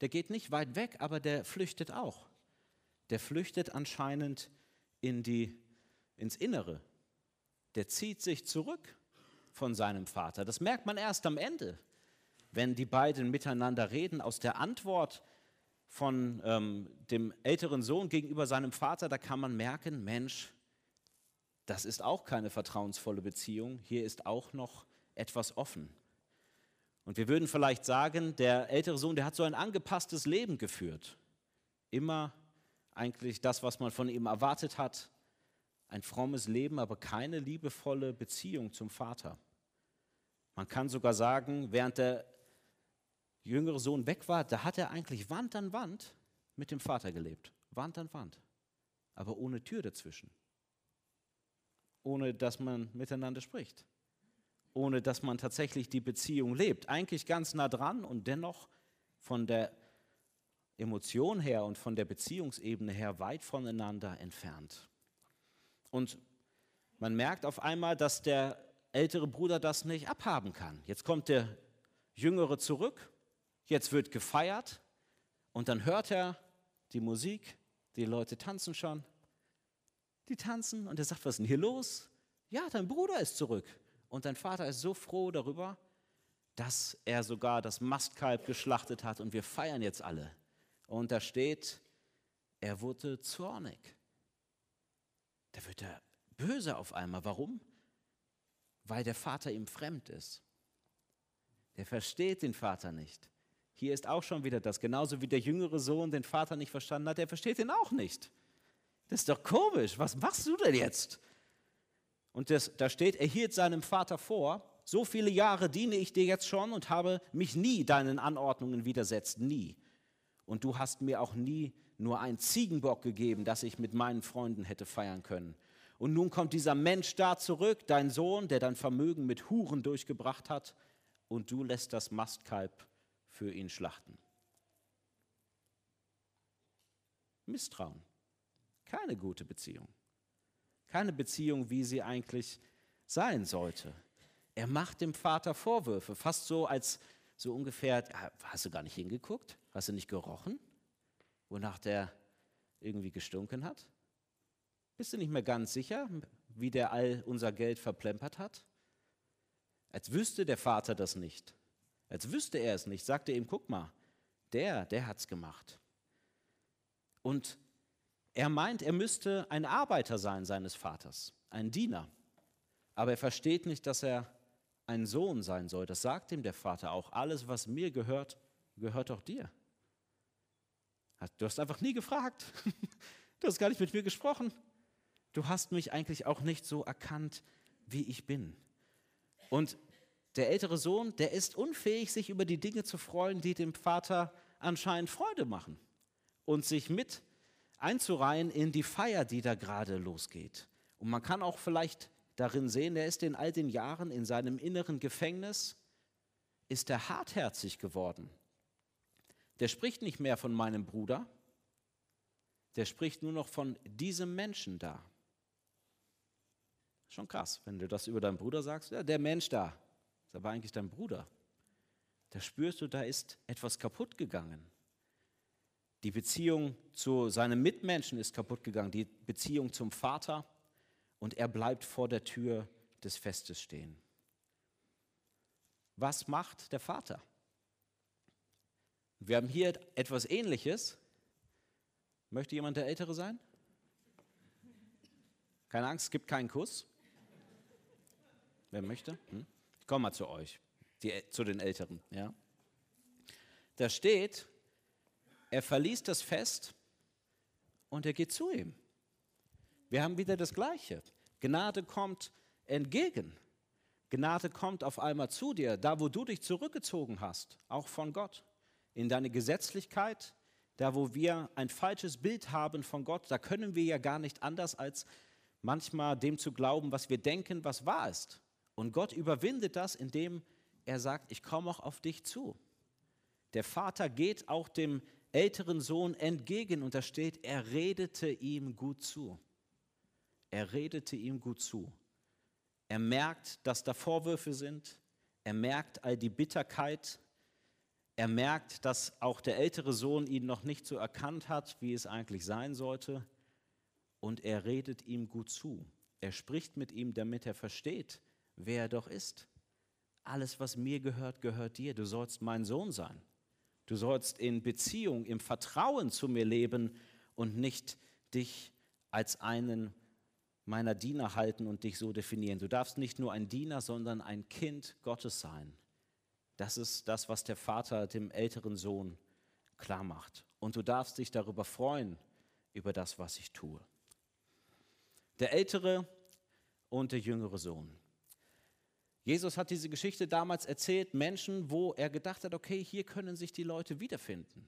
Der geht nicht weit weg, aber der flüchtet auch. Der flüchtet anscheinend in die, ins Innere. Der zieht sich zurück von seinem Vater. Das merkt man erst am Ende, wenn die beiden miteinander reden. Aus der Antwort von ähm, dem älteren Sohn gegenüber seinem Vater, da kann man merken, Mensch, das ist auch keine vertrauensvolle Beziehung. Hier ist auch noch etwas offen. Und wir würden vielleicht sagen, der ältere Sohn, der hat so ein angepasstes Leben geführt. Immer eigentlich das, was man von ihm erwartet hat. Ein frommes Leben, aber keine liebevolle Beziehung zum Vater. Man kann sogar sagen, während der jüngere Sohn weg war, da hat er eigentlich Wand an Wand mit dem Vater gelebt. Wand an Wand. Aber ohne Tür dazwischen. Ohne dass man miteinander spricht. Ohne dass man tatsächlich die Beziehung lebt. Eigentlich ganz nah dran und dennoch von der Emotion her und von der Beziehungsebene her weit voneinander entfernt. Und man merkt auf einmal, dass der ältere Bruder das nicht abhaben kann. Jetzt kommt der Jüngere zurück jetzt wird gefeiert und dann hört er die Musik, die Leute tanzen schon. Die tanzen und er sagt, was ist denn hier los? Ja, dein Bruder ist zurück. Und dein Vater ist so froh darüber, dass er sogar das Mastkalb geschlachtet hat und wir feiern jetzt alle. Und da steht, er wurde zornig. Da wird er böse auf einmal. Warum? Weil der Vater ihm fremd ist. Der versteht den Vater nicht. Hier ist auch schon wieder das. Genauso wie der jüngere Sohn den Vater nicht verstanden hat, der versteht ihn auch nicht. Das ist doch komisch. Was machst du denn jetzt? Und das, da steht, er hielt seinem Vater vor, so viele Jahre diene ich dir jetzt schon und habe mich nie deinen Anordnungen widersetzt, nie. Und du hast mir auch nie nur einen Ziegenbock gegeben, dass ich mit meinen Freunden hätte feiern können. Und nun kommt dieser Mensch da zurück, dein Sohn, der dein Vermögen mit Huren durchgebracht hat, und du lässt das Mastkalb für ihn schlachten. Misstrauen. Keine gute Beziehung. Keine Beziehung, wie sie eigentlich sein sollte. Er macht dem Vater Vorwürfe, fast so als so ungefähr, ah, hast du gar nicht hingeguckt? Hast du nicht gerochen? Wonach der irgendwie gestunken hat? Bist du nicht mehr ganz sicher, wie der all unser Geld verplempert hat? Als wüsste der Vater das nicht. Als wüsste er es nicht, sagte ihm, guck mal, der, der hat's gemacht. Und er meint, er müsste ein Arbeiter sein seines Vaters, ein Diener. Aber er versteht nicht, dass er ein Sohn sein soll. Das sagt ihm der Vater auch. Alles, was mir gehört, gehört auch dir. Du hast einfach nie gefragt. Du hast gar nicht mit mir gesprochen. Du hast mich eigentlich auch nicht so erkannt, wie ich bin. Und der ältere Sohn, der ist unfähig, sich über die Dinge zu freuen, die dem Vater anscheinend Freude machen und sich mit einzureihen in die Feier, die da gerade losgeht. Und man kann auch vielleicht darin sehen, er ist in all den Jahren in seinem inneren Gefängnis, ist er hartherzig geworden. Der spricht nicht mehr von meinem Bruder, der spricht nur noch von diesem Menschen da. Schon krass, wenn du das über deinen Bruder sagst. Ja, der Mensch da, ist aber eigentlich dein Bruder. Da spürst du, da ist etwas kaputt gegangen. Die Beziehung zu seinem Mitmenschen ist kaputt gegangen, die Beziehung zum Vater und er bleibt vor der Tür des Festes stehen. Was macht der Vater? Wir haben hier etwas Ähnliches. Möchte jemand der Ältere sein? Keine Angst, es gibt keinen Kuss. Wer möchte? Hm? Ich komme mal zu euch, die, zu den Älteren. Ja. Da steht, er verließ das Fest und er geht zu ihm. Wir haben wieder das Gleiche. Gnade kommt entgegen. Gnade kommt auf einmal zu dir, da wo du dich zurückgezogen hast, auch von Gott, in deine Gesetzlichkeit, da wo wir ein falsches Bild haben von Gott, da können wir ja gar nicht anders als manchmal dem zu glauben, was wir denken, was wahr ist. Und Gott überwindet das, indem er sagt, ich komme auch auf dich zu. Der Vater geht auch dem älteren Sohn entgegen und da steht, er redete ihm gut zu. Er redete ihm gut zu. Er merkt, dass da Vorwürfe sind. Er merkt all die Bitterkeit. Er merkt, dass auch der ältere Sohn ihn noch nicht so erkannt hat, wie es eigentlich sein sollte. Und er redet ihm gut zu. Er spricht mit ihm, damit er versteht, wer er doch ist. Alles, was mir gehört, gehört dir. Du sollst mein Sohn sein. Du sollst in Beziehung, im Vertrauen zu mir leben und nicht dich als einen meiner Diener halten und dich so definieren. Du darfst nicht nur ein Diener, sondern ein Kind Gottes sein. Das ist das, was der Vater dem älteren Sohn klar macht. Und du darfst dich darüber freuen, über das, was ich tue. Der ältere und der jüngere Sohn. Jesus hat diese Geschichte damals erzählt, Menschen, wo er gedacht hat, okay, hier können sich die Leute wiederfinden.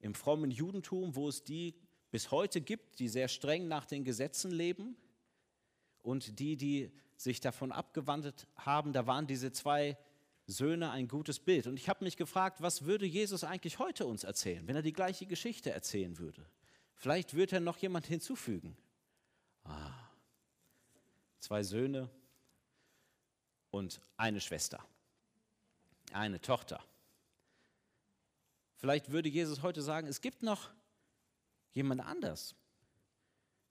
Im frommen Judentum, wo es die bis heute gibt, die sehr streng nach den Gesetzen leben und die, die sich davon abgewandelt haben, da waren diese zwei Söhne ein gutes Bild. Und ich habe mich gefragt, was würde Jesus eigentlich heute uns erzählen, wenn er die gleiche Geschichte erzählen würde? Vielleicht würde er noch jemand hinzufügen. Ah, zwei Söhne, und eine Schwester, eine Tochter. Vielleicht würde Jesus heute sagen, es gibt noch jemand anders.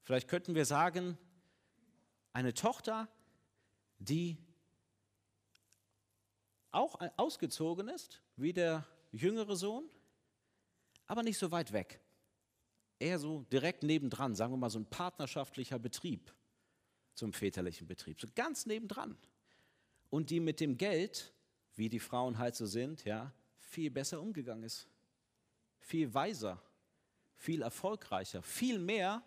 Vielleicht könnten wir sagen, eine Tochter, die auch ausgezogen ist, wie der jüngere Sohn, aber nicht so weit weg. Eher so direkt nebendran, sagen wir mal so ein partnerschaftlicher Betrieb zum väterlichen Betrieb, so ganz nebendran und die mit dem Geld, wie die Frauen halt so sind, ja, viel besser umgegangen ist. Viel weiser, viel erfolgreicher, viel mehr,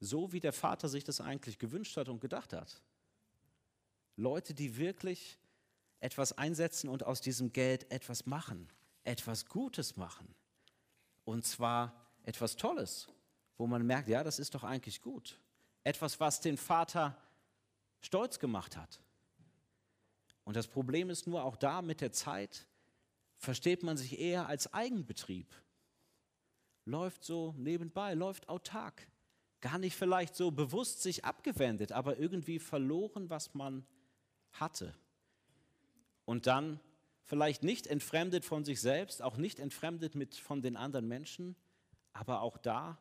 so wie der Vater sich das eigentlich gewünscht hat und gedacht hat. Leute, die wirklich etwas einsetzen und aus diesem Geld etwas machen, etwas Gutes machen. Und zwar etwas Tolles, wo man merkt, ja, das ist doch eigentlich gut. Etwas, was den Vater stolz gemacht hat. Und das Problem ist nur, auch da mit der Zeit versteht man sich eher als Eigenbetrieb. Läuft so nebenbei, läuft autark. Gar nicht vielleicht so bewusst sich abgewendet, aber irgendwie verloren, was man hatte. Und dann vielleicht nicht entfremdet von sich selbst, auch nicht entfremdet mit, von den anderen Menschen, aber auch da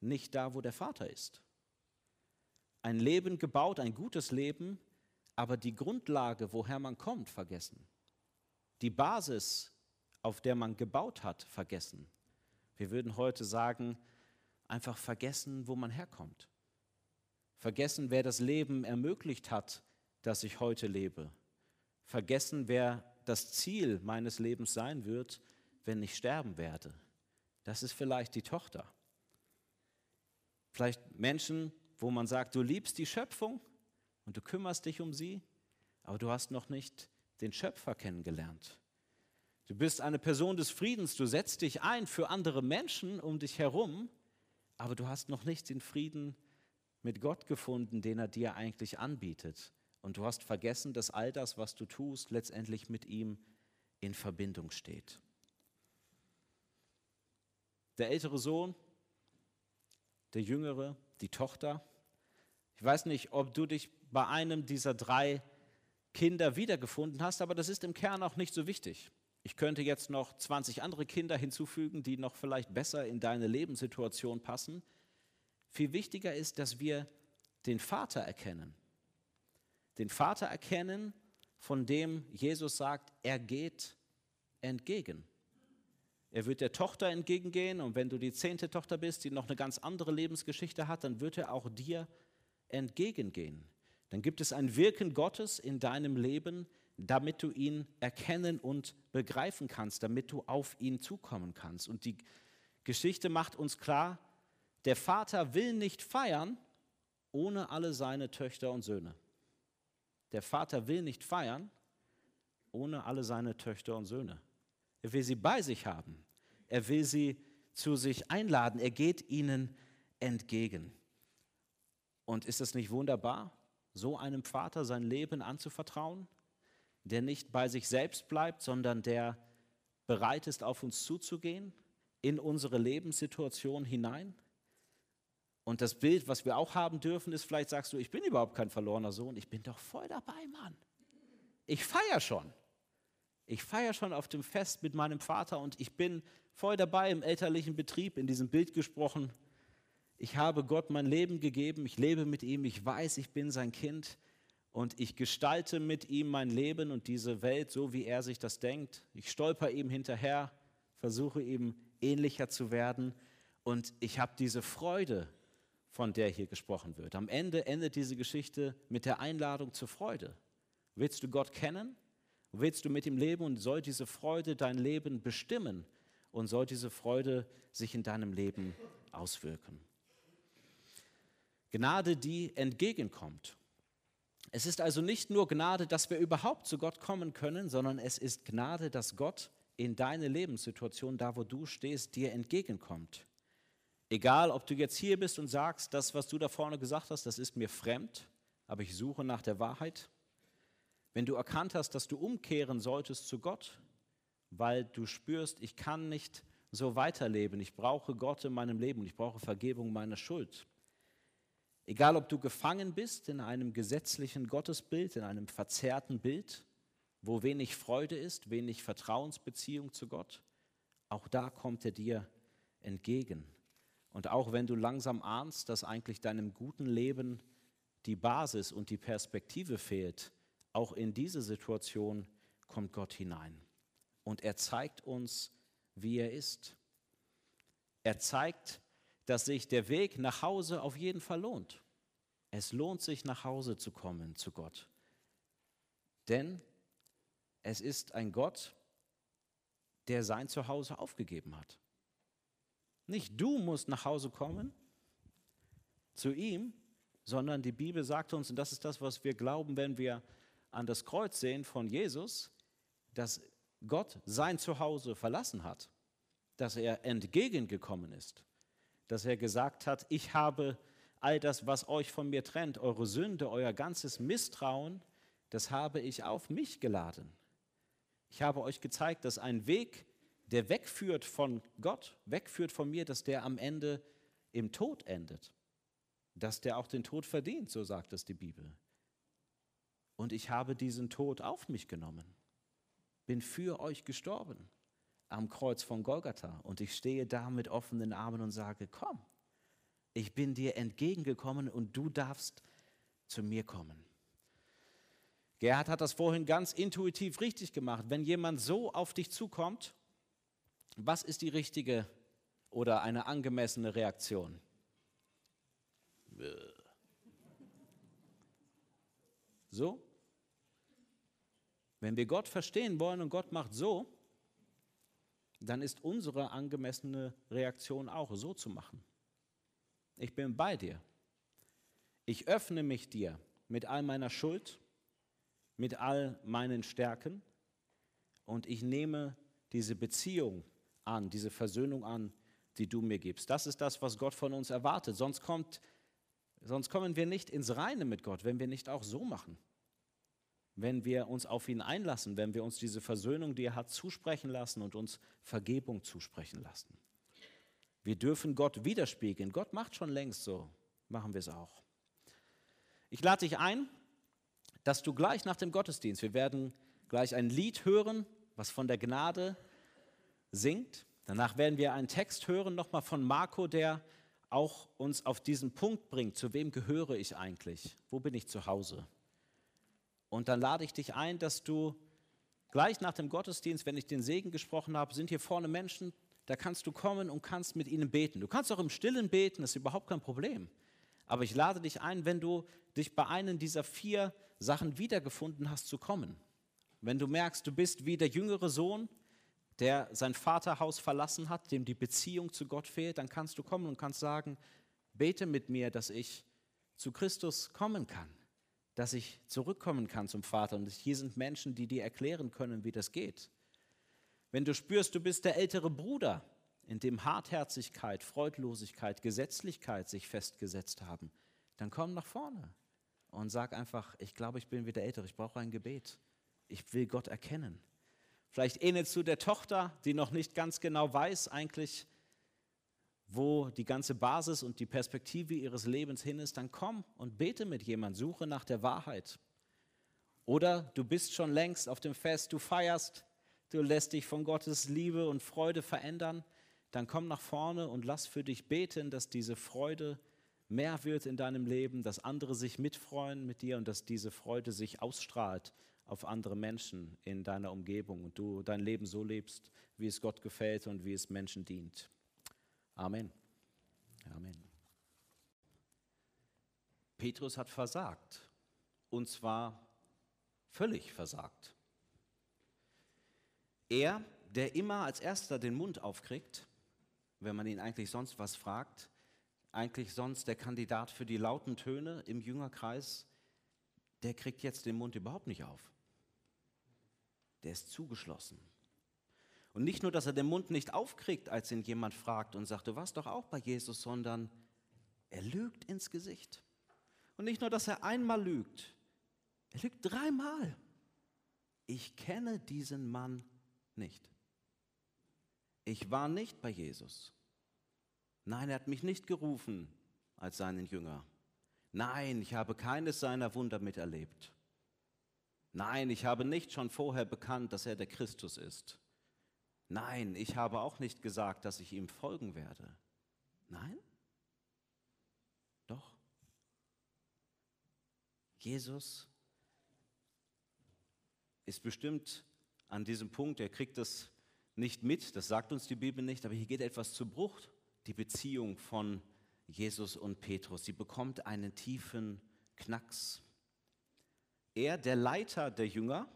nicht da, wo der Vater ist. Ein Leben gebaut, ein gutes Leben, aber die Grundlage, woher man kommt, vergessen. Die Basis, auf der man gebaut hat, vergessen. Wir würden heute sagen, einfach vergessen, wo man herkommt. Vergessen, wer das Leben ermöglicht hat, das ich heute lebe. Vergessen, wer das Ziel meines Lebens sein wird, wenn ich sterben werde. Das ist vielleicht die Tochter. Vielleicht Menschen, wo man sagt, du liebst die Schöpfung, und du kümmerst dich um sie, aber du hast noch nicht den Schöpfer kennengelernt. Du bist eine Person des Friedens, du setzt dich ein für andere Menschen um dich herum, aber du hast noch nicht den Frieden mit Gott gefunden, den er dir eigentlich anbietet. Und du hast vergessen, dass all das, was du tust, letztendlich mit ihm in Verbindung steht. Der ältere Sohn, der jüngere, die Tochter, Ich weiß nicht, ob du dich bei einem dieser drei Kinder wiedergefunden hast, aber das ist im Kern auch nicht so wichtig. Ich könnte jetzt noch 20 andere Kinder hinzufügen, die noch vielleicht besser in deine Lebenssituation passen. Viel wichtiger ist, dass wir den Vater erkennen. Den Vater erkennen, von dem Jesus sagt, er geht entgegen. Er wird der Tochter entgegengehen und wenn du die zehnte Tochter bist, die noch eine ganz andere Lebensgeschichte hat, dann wird er auch dir entgegengehen. Dann gibt es ein Wirken Gottes in deinem Leben, damit du ihn erkennen und begreifen kannst, damit du auf ihn zukommen kannst. Und die Geschichte macht uns klar, der Vater will nicht feiern ohne alle seine Töchter und Söhne. Der Vater will nicht feiern ohne alle seine Töchter und Söhne. Er will sie bei sich haben. Er will sie zu sich einladen. Er geht ihnen entgegen. Und ist es nicht wunderbar, so einem Vater sein Leben anzuvertrauen, der nicht bei sich selbst bleibt, sondern der bereit ist, auf uns zuzugehen, in unsere Lebenssituation hinein? Und das Bild, was wir auch haben dürfen, ist, vielleicht sagst du, ich bin überhaupt kein verlorener Sohn, ich bin doch voll dabei, Mann. Ich feiere schon. Ich feiere schon auf dem Fest mit meinem Vater und ich bin voll dabei im elterlichen Betrieb, in diesem Bild gesprochen. Ich habe Gott mein Leben gegeben, ich lebe mit ihm, ich weiß, ich bin sein Kind und ich gestalte mit ihm mein Leben und diese Welt so, wie er sich das denkt. Ich stolper ihm hinterher, versuche ihm ähnlicher zu werden und ich habe diese Freude, von der hier gesprochen wird. Am Ende endet diese Geschichte mit der Einladung zur Freude. Willst du Gott kennen? willst du mit ihm leben und soll diese Freude dein Leben bestimmen und soll diese Freude sich in deinem Leben auswirken. Gnade, die entgegenkommt. Es ist also nicht nur Gnade, dass wir überhaupt zu Gott kommen können, sondern es ist Gnade, dass Gott in deine Lebenssituation, da wo du stehst, dir entgegenkommt. Egal, ob du jetzt hier bist und sagst, das, was du da vorne gesagt hast, das ist mir fremd, aber ich suche nach der Wahrheit wenn du erkannt hast, dass du umkehren solltest zu Gott, weil du spürst, ich kann nicht so weiterleben, ich brauche Gott in meinem Leben, ich brauche Vergebung meiner Schuld. Egal, ob du gefangen bist in einem gesetzlichen Gottesbild, in einem verzerrten Bild, wo wenig Freude ist, wenig Vertrauensbeziehung zu Gott, auch da kommt er dir entgegen. Und auch wenn du langsam ahnst, dass eigentlich deinem guten Leben die Basis und die Perspektive fehlt, auch in diese Situation kommt Gott hinein. Und er zeigt uns, wie er ist. Er zeigt, dass sich der Weg nach Hause auf jeden Fall lohnt. Es lohnt sich, nach Hause zu kommen zu Gott. Denn es ist ein Gott, der sein Zuhause aufgegeben hat. Nicht du musst nach Hause kommen zu ihm, sondern die Bibel sagt uns, und das ist das, was wir glauben, wenn wir an das Kreuz sehen von Jesus, dass Gott sein Zuhause verlassen hat, dass er entgegengekommen ist, dass er gesagt hat, ich habe all das, was euch von mir trennt, eure Sünde, euer ganzes Misstrauen, das habe ich auf mich geladen. Ich habe euch gezeigt, dass ein Weg, der wegführt von Gott, wegführt von mir, dass der am Ende im Tod endet. Dass der auch den Tod verdient, so sagt es die Bibel und ich habe diesen Tod auf mich genommen. Bin für euch gestorben am Kreuz von Golgatha und ich stehe da mit offenen Armen und sage, komm, ich bin dir entgegengekommen und du darfst zu mir kommen. Gerhard hat das vorhin ganz intuitiv richtig gemacht. Wenn jemand so auf dich zukommt, was ist die richtige oder eine angemessene Reaktion? So? Wenn wir Gott verstehen wollen und Gott macht so, dann ist unsere angemessene Reaktion auch so zu machen. Ich bin bei dir. Ich öffne mich dir mit all meiner Schuld, mit all meinen Stärken und ich nehme diese Beziehung an, diese Versöhnung an, die du mir gibst. Das ist das, was Gott von uns erwartet. Sonst, kommt, sonst kommen wir nicht ins Reine mit Gott, wenn wir nicht auch so machen wenn wir uns auf ihn einlassen, wenn wir uns diese Versöhnung, die er hat, zusprechen lassen und uns Vergebung zusprechen lassen. Wir dürfen Gott widerspiegeln. Gott macht schon längst so, machen wir es auch. Ich lade dich ein, dass du gleich nach dem Gottesdienst, wir werden gleich ein Lied hören, was von der Gnade singt. Danach werden wir einen Text hören, nochmal von Marco, der auch uns auf diesen Punkt bringt, zu wem gehöre ich eigentlich? Wo bin ich zu Hause? Und dann lade ich dich ein, dass du gleich nach dem Gottesdienst, wenn ich den Segen gesprochen habe, sind hier vorne Menschen, da kannst du kommen und kannst mit ihnen beten. Du kannst auch im Stillen beten, das ist überhaupt kein Problem. Aber ich lade dich ein, wenn du dich bei einem dieser vier Sachen wiedergefunden hast, zu kommen. Wenn du merkst, du bist wie der jüngere Sohn, der sein Vaterhaus verlassen hat, dem die Beziehung zu Gott fehlt, dann kannst du kommen und kannst sagen, bete mit mir, dass ich zu Christus kommen kann, dass ich zurückkommen kann zum Vater. Und hier sind Menschen, die dir erklären können, wie das geht. Wenn du spürst, du bist der ältere Bruder, in dem Hartherzigkeit, Freudlosigkeit, Gesetzlichkeit sich festgesetzt haben, dann komm nach vorne und sag einfach, ich glaube, ich bin wieder älter, ich brauche ein Gebet. Ich will Gott erkennen. Vielleicht ähnelst du der Tochter, die noch nicht ganz genau weiß eigentlich, wo die ganze Basis und die Perspektive ihres Lebens hin ist, dann komm und bete mit jemand, suche nach der Wahrheit. Oder du bist schon längst auf dem Fest, du feierst, du lässt dich von Gottes Liebe und Freude verändern, dann komm nach vorne und lass für dich beten, dass diese Freude mehr wird in deinem Leben, dass andere sich mitfreuen mit dir und dass diese Freude sich ausstrahlt auf andere Menschen in deiner Umgebung und du dein Leben so lebst, wie es Gott gefällt und wie es Menschen dient. Amen. Amen. Petrus hat versagt und zwar völlig versagt. Er, der immer als erster den Mund aufkriegt, wenn man ihn eigentlich sonst was fragt, eigentlich sonst der Kandidat für die lauten Töne im Jüngerkreis, der kriegt jetzt den Mund überhaupt nicht auf der ist zugeschlossen. Und nicht nur, dass er den Mund nicht aufkriegt, als ihn jemand fragt und sagt, du warst doch auch bei Jesus, sondern er lügt ins Gesicht. Und nicht nur, dass er einmal lügt, er lügt dreimal. Ich kenne diesen Mann nicht. Ich war nicht bei Jesus. Nein, er hat mich nicht gerufen als seinen Jünger. Nein, ich habe keines seiner Wunder miterlebt. Nein, ich habe nicht schon vorher bekannt, dass er der Christus ist. Nein, ich habe auch nicht gesagt, dass ich ihm folgen werde. Nein? Doch. Jesus ist bestimmt an diesem Punkt, er kriegt das nicht mit, das sagt uns die Bibel nicht, aber hier geht etwas zu Bruch, die Beziehung von Jesus und Petrus. Sie bekommt einen tiefen Knacks. Er, der Leiter der Jünger,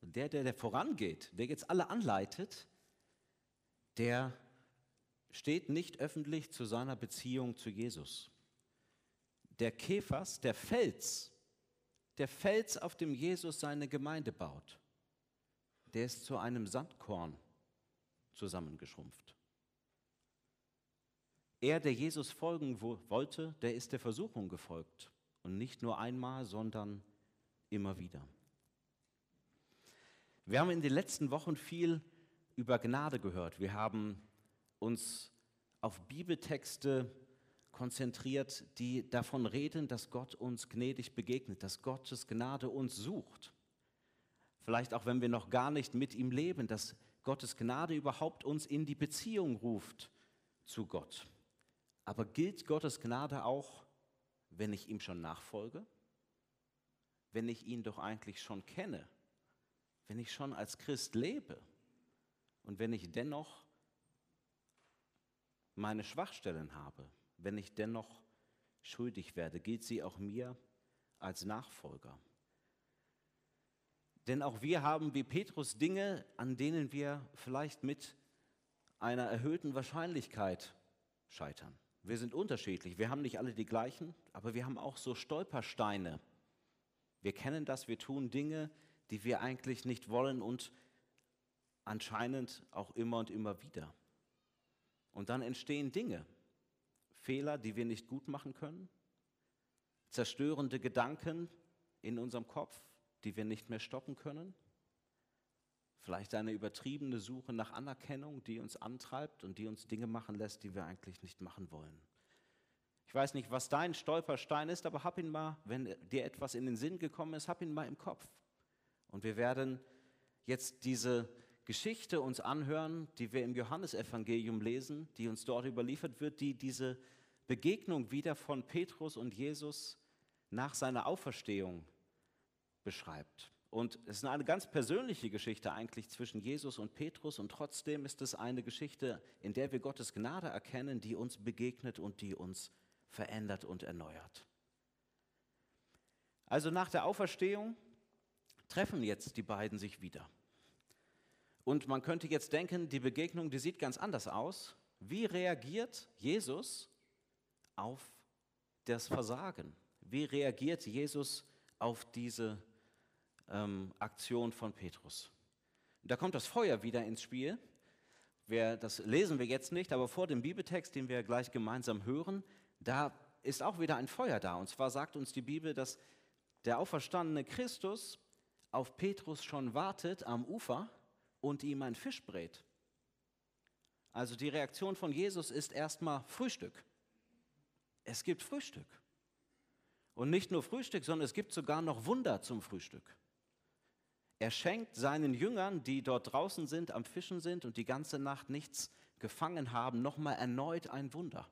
der, der, der vorangeht, der jetzt alle anleitet, der steht nicht öffentlich zu seiner Beziehung zu Jesus. Der Käfers, der Fels, der Fels, auf dem Jesus seine Gemeinde baut, der ist zu einem Sandkorn zusammengeschrumpft. Er, der Jesus folgen wollte, der ist der Versuchung gefolgt. Und nicht nur einmal, sondern immer wieder. Wir haben in den letzten Wochen viel über Gnade gehört. Wir haben uns auf Bibeltexte konzentriert, die davon reden, dass Gott uns gnädig begegnet, dass Gottes Gnade uns sucht. Vielleicht auch wenn wir noch gar nicht mit ihm leben, dass Gottes Gnade überhaupt uns in die Beziehung ruft zu Gott. Aber gilt Gottes Gnade auch, wenn ich ihm schon nachfolge? wenn ich ihn doch eigentlich schon kenne, wenn ich schon als Christ lebe und wenn ich dennoch meine Schwachstellen habe, wenn ich dennoch schuldig werde, gilt sie auch mir als Nachfolger. Denn auch wir haben wie Petrus Dinge, an denen wir vielleicht mit einer erhöhten Wahrscheinlichkeit scheitern. Wir sind unterschiedlich, wir haben nicht alle die gleichen, aber wir haben auch so Stolpersteine, wir kennen das, wir tun Dinge, die wir eigentlich nicht wollen und anscheinend auch immer und immer wieder. Und dann entstehen Dinge, Fehler, die wir nicht gut machen können, zerstörende Gedanken in unserem Kopf, die wir nicht mehr stoppen können, vielleicht eine übertriebene Suche nach Anerkennung, die uns antreibt und die uns Dinge machen lässt, die wir eigentlich nicht machen wollen weiß nicht, was dein Stolperstein ist, aber hab ihn mal, wenn dir etwas in den Sinn gekommen ist, hab ihn mal im Kopf. Und wir werden jetzt diese Geschichte uns anhören, die wir im Johannesevangelium lesen, die uns dort überliefert wird, die diese Begegnung wieder von Petrus und Jesus nach seiner Auferstehung beschreibt. Und es ist eine ganz persönliche Geschichte eigentlich zwischen Jesus und Petrus und trotzdem ist es eine Geschichte, in der wir Gottes Gnade erkennen, die uns begegnet und die uns verändert und erneuert. Also nach der Auferstehung treffen jetzt die beiden sich wieder. Und man könnte jetzt denken, die Begegnung, die sieht ganz anders aus. Wie reagiert Jesus auf das Versagen? Wie reagiert Jesus auf diese ähm, Aktion von Petrus? Da kommt das Feuer wieder ins Spiel. Wir, das lesen wir jetzt nicht, aber vor dem Bibeltext, den wir gleich gemeinsam hören, da ist auch wieder ein Feuer da. Und zwar sagt uns die Bibel, dass der auferstandene Christus auf Petrus schon wartet am Ufer und ihm ein Fisch brät. Also die Reaktion von Jesus ist erstmal Frühstück. Es gibt Frühstück. Und nicht nur Frühstück, sondern es gibt sogar noch Wunder zum Frühstück. Er schenkt seinen Jüngern, die dort draußen sind, am Fischen sind und die ganze Nacht nichts gefangen haben, nochmal erneut ein Wunder.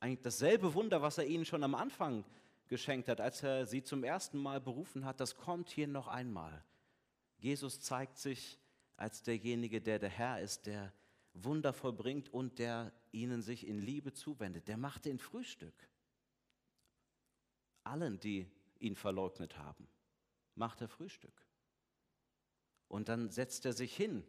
Eigentlich dasselbe Wunder, was er ihnen schon am Anfang geschenkt hat, als er sie zum ersten Mal berufen hat, das kommt hier noch einmal. Jesus zeigt sich als derjenige, der der Herr ist, der Wunder vollbringt und der ihnen sich in Liebe zuwendet. Der macht den Frühstück. Allen, die ihn verleugnet haben, macht er Frühstück. Und dann setzt er sich hin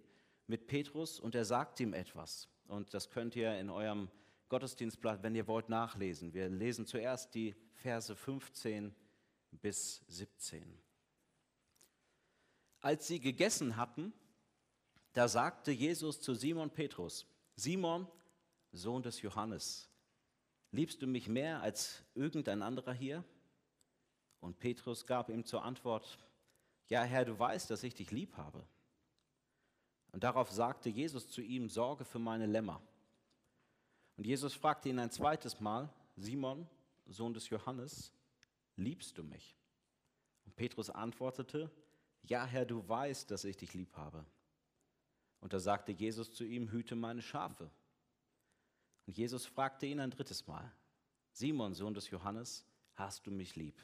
mit Petrus und er sagt ihm etwas. Und das könnt ihr in eurem Gottesdienstblatt, wenn ihr wollt, nachlesen. Wir lesen zuerst die Verse 15 bis 17. Als sie gegessen hatten, da sagte Jesus zu Simon Petrus, Simon, Sohn des Johannes, liebst du mich mehr als irgendein anderer hier? Und Petrus gab ihm zur Antwort, ja Herr, du weißt, dass ich dich lieb habe. Und darauf sagte Jesus zu ihm, sorge für meine Lämmer. Und Jesus fragte ihn ein zweites Mal, Simon, Sohn des Johannes, liebst du mich? Und Petrus antwortete, ja Herr, du weißt, dass ich dich lieb habe. Und da sagte Jesus zu ihm, hüte meine Schafe. Und Jesus fragte ihn ein drittes Mal, Simon, Sohn des Johannes, hast du mich lieb?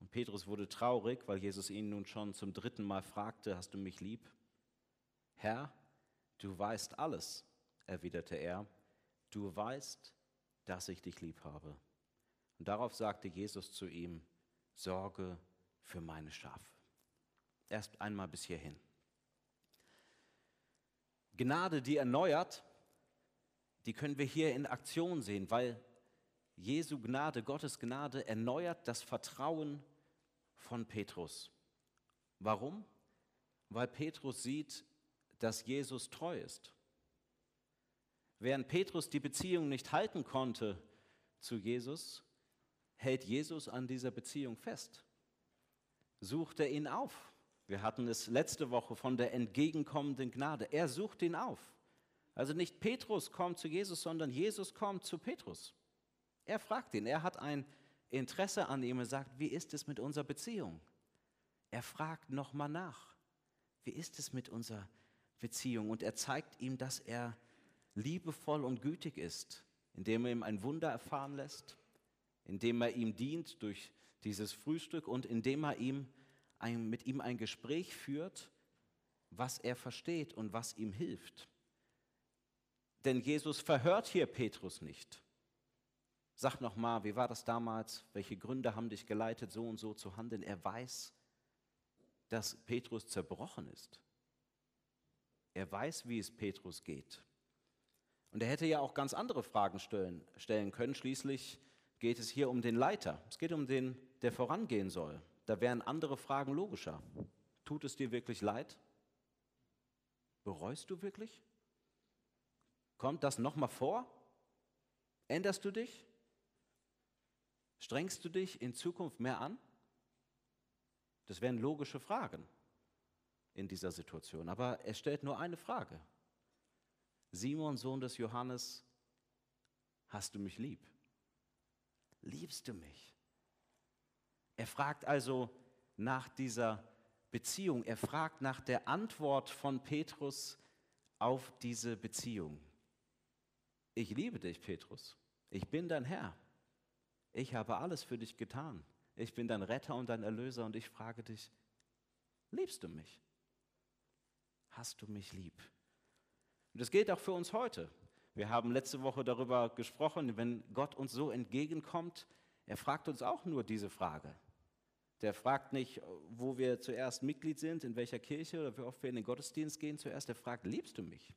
Und Petrus wurde traurig, weil Jesus ihn nun schon zum dritten Mal fragte, hast du mich lieb? Herr, du weißt alles, erwiderte er, du weißt, dass ich dich lieb habe. Und darauf sagte Jesus zu ihm, sorge für meine Schafe. Erst einmal bis hierhin. Gnade, die erneuert, die können wir hier in Aktion sehen, weil Jesu Gnade, Gottes Gnade erneuert das Vertrauen von Petrus. Warum? Weil Petrus sieht, dass Jesus treu ist. Während Petrus die Beziehung nicht halten konnte zu Jesus, hält Jesus an dieser Beziehung fest. Sucht er ihn auf. Wir hatten es letzte Woche von der entgegenkommenden Gnade. Er sucht ihn auf. Also nicht Petrus kommt zu Jesus, sondern Jesus kommt zu Petrus. Er fragt ihn, er hat ein Interesse an ihm und sagt, wie ist es mit unserer Beziehung? Er fragt nochmal nach, wie ist es mit unserer Beziehung? Und er zeigt ihm, dass er liebevoll und gütig ist, indem er ihm ein Wunder erfahren lässt, indem er ihm dient durch dieses Frühstück und indem er ihm ein, mit ihm ein Gespräch führt, was er versteht und was ihm hilft. Denn Jesus verhört hier Petrus nicht. Sag noch mal, wie war das damals? Welche Gründe haben dich geleitet, so und so zu handeln? Er weiß, dass Petrus zerbrochen ist. Er weiß, wie es Petrus geht. Und er hätte ja auch ganz andere Fragen stellen, stellen können. Schließlich geht es hier um den Leiter. Es geht um den, der vorangehen soll. Da wären andere Fragen logischer. Tut es dir wirklich leid? Bereust du wirklich? Kommt das nochmal vor? Änderst du dich? Strengst du dich in Zukunft mehr an? Das wären logische Fragen in dieser Situation. Aber er stellt nur eine Frage. Simon, Sohn des Johannes, hast du mich lieb? liebst du mich? Er fragt also nach dieser Beziehung, er fragt nach der Antwort von Petrus auf diese Beziehung. Ich liebe dich, Petrus. Ich bin dein Herr. Ich habe alles für dich getan. Ich bin dein Retter und dein Erlöser und ich frage dich, liebst du mich? Hast du mich lieb? Und das gilt auch für uns heute. Wir haben letzte Woche darüber gesprochen, wenn Gott uns so entgegenkommt, er fragt uns auch nur diese Frage. Der fragt nicht, wo wir zuerst Mitglied sind, in welcher Kirche oder wie oft wir in den Gottesdienst gehen zuerst. Er fragt, liebst du mich?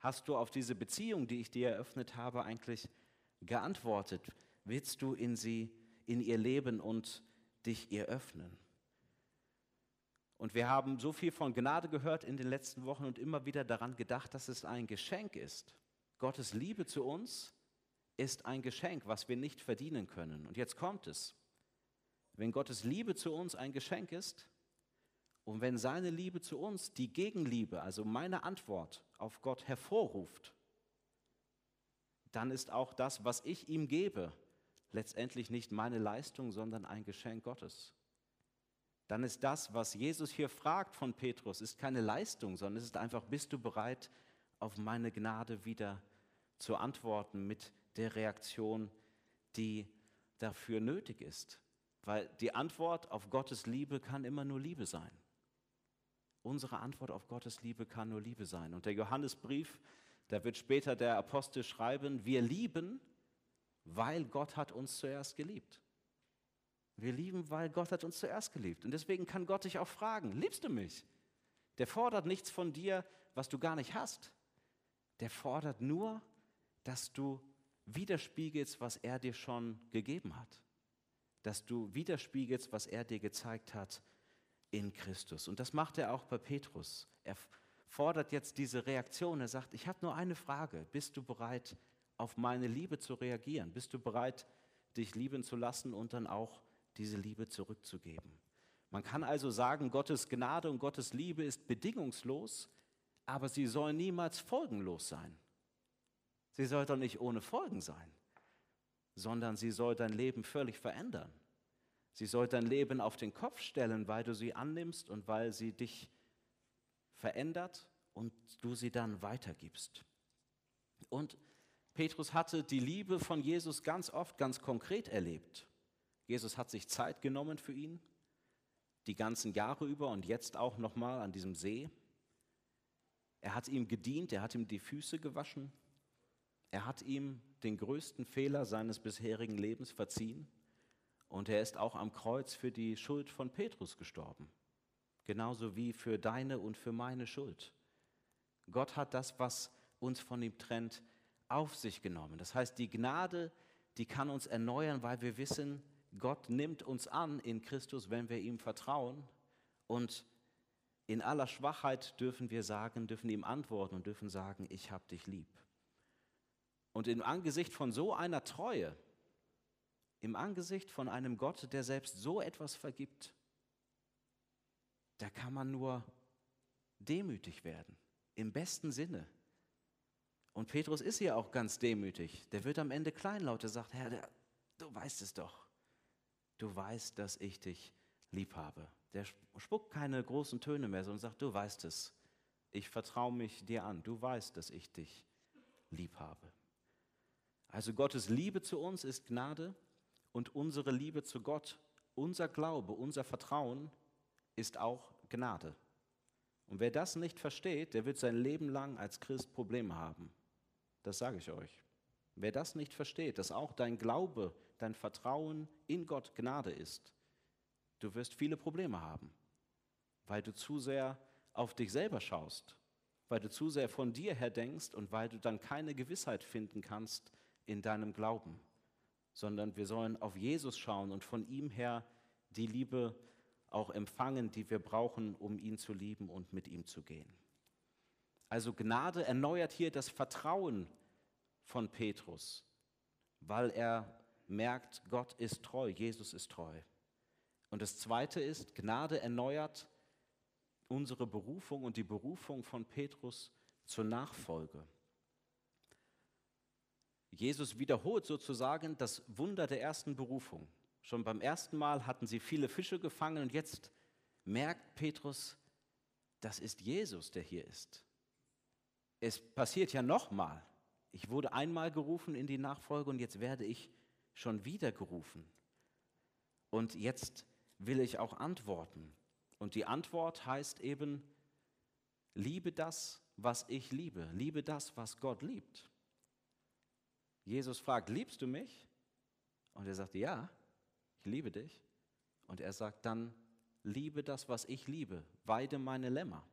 Hast du auf diese Beziehung, die ich dir eröffnet habe, eigentlich geantwortet? Willst du in sie, in ihr leben und dich ihr öffnen? Und wir haben so viel von Gnade gehört in den letzten Wochen und immer wieder daran gedacht, dass es ein Geschenk ist. Gottes Liebe zu uns ist ein Geschenk, was wir nicht verdienen können. Und jetzt kommt es. Wenn Gottes Liebe zu uns ein Geschenk ist und wenn seine Liebe zu uns die Gegenliebe, also meine Antwort auf Gott hervorruft, dann ist auch das, was ich ihm gebe, letztendlich nicht meine Leistung, sondern ein Geschenk Gottes dann ist das, was Jesus hier fragt von Petrus, ist keine Leistung, sondern es ist einfach, bist du bereit, auf meine Gnade wieder zu antworten mit der Reaktion, die dafür nötig ist. Weil die Antwort auf Gottes Liebe kann immer nur Liebe sein. Unsere Antwort auf Gottes Liebe kann nur Liebe sein. Und der Johannesbrief, da wird später der Apostel schreiben, wir lieben, weil Gott hat uns zuerst geliebt. Wir lieben, weil Gott hat uns zuerst geliebt. Und deswegen kann Gott dich auch fragen, liebst du mich? Der fordert nichts von dir, was du gar nicht hast. Der fordert nur, dass du widerspiegelst, was er dir schon gegeben hat. Dass du widerspiegelst, was er dir gezeigt hat in Christus. Und das macht er auch bei Petrus. Er fordert jetzt diese Reaktion. Er sagt, ich habe nur eine Frage. Bist du bereit, auf meine Liebe zu reagieren? Bist du bereit, dich lieben zu lassen und dann auch diese Liebe zurückzugeben. Man kann also sagen, Gottes Gnade und Gottes Liebe ist bedingungslos, aber sie soll niemals folgenlos sein. Sie soll doch nicht ohne Folgen sein, sondern sie soll dein Leben völlig verändern. Sie soll dein Leben auf den Kopf stellen, weil du sie annimmst und weil sie dich verändert und du sie dann weitergibst. Und Petrus hatte die Liebe von Jesus ganz oft, ganz konkret erlebt. Jesus hat sich Zeit genommen für ihn, die ganzen Jahre über und jetzt auch nochmal an diesem See. Er hat ihm gedient, er hat ihm die Füße gewaschen, er hat ihm den größten Fehler seines bisherigen Lebens verziehen und er ist auch am Kreuz für die Schuld von Petrus gestorben, genauso wie für deine und für meine Schuld. Gott hat das, was uns von ihm trennt, auf sich genommen. Das heißt, die Gnade, die kann uns erneuern, weil wir wissen, Gott nimmt uns an in Christus, wenn wir ihm vertrauen. Und in aller Schwachheit dürfen wir sagen, dürfen ihm antworten und dürfen sagen, ich habe dich lieb. Und im Angesicht von so einer Treue, im Angesicht von einem Gott, der selbst so etwas vergibt, da kann man nur demütig werden, im besten Sinne. Und Petrus ist ja auch ganz demütig. Der wird am Ende kleinlaut, der sagt, Herr, der, du weißt es doch du weißt, dass ich dich lieb habe. Der spuckt keine großen Töne mehr, sondern sagt, du weißt es. Ich vertraue mich dir an. Du weißt, dass ich dich lieb habe. Also Gottes Liebe zu uns ist Gnade und unsere Liebe zu Gott, unser Glaube, unser Vertrauen ist auch Gnade. Und wer das nicht versteht, der wird sein Leben lang als Christ Probleme haben. Das sage ich euch. Wer das nicht versteht, dass auch dein Glaube, dein Vertrauen in Gott Gnade ist, du wirst viele Probleme haben, weil du zu sehr auf dich selber schaust, weil du zu sehr von dir her denkst und weil du dann keine Gewissheit finden kannst in deinem Glauben, sondern wir sollen auf Jesus schauen und von ihm her die Liebe auch empfangen, die wir brauchen, um ihn zu lieben und mit ihm zu gehen. Also Gnade erneuert hier das Vertrauen von Petrus, weil er merkt, Gott ist treu, Jesus ist treu. Und das Zweite ist, Gnade erneuert unsere Berufung und die Berufung von Petrus zur Nachfolge. Jesus wiederholt sozusagen das Wunder der ersten Berufung. Schon beim ersten Mal hatten sie viele Fische gefangen und jetzt merkt Petrus, das ist Jesus, der hier ist. Es passiert ja nochmal. Ich wurde einmal gerufen in die Nachfolge und jetzt werde ich schon wieder gerufen. Und jetzt will ich auch antworten. Und die Antwort heißt eben, liebe das, was ich liebe, liebe das, was Gott liebt. Jesus fragt, liebst du mich? Und er sagt, ja, ich liebe dich. Und er sagt dann, liebe das, was ich liebe, weide meine Lämmer,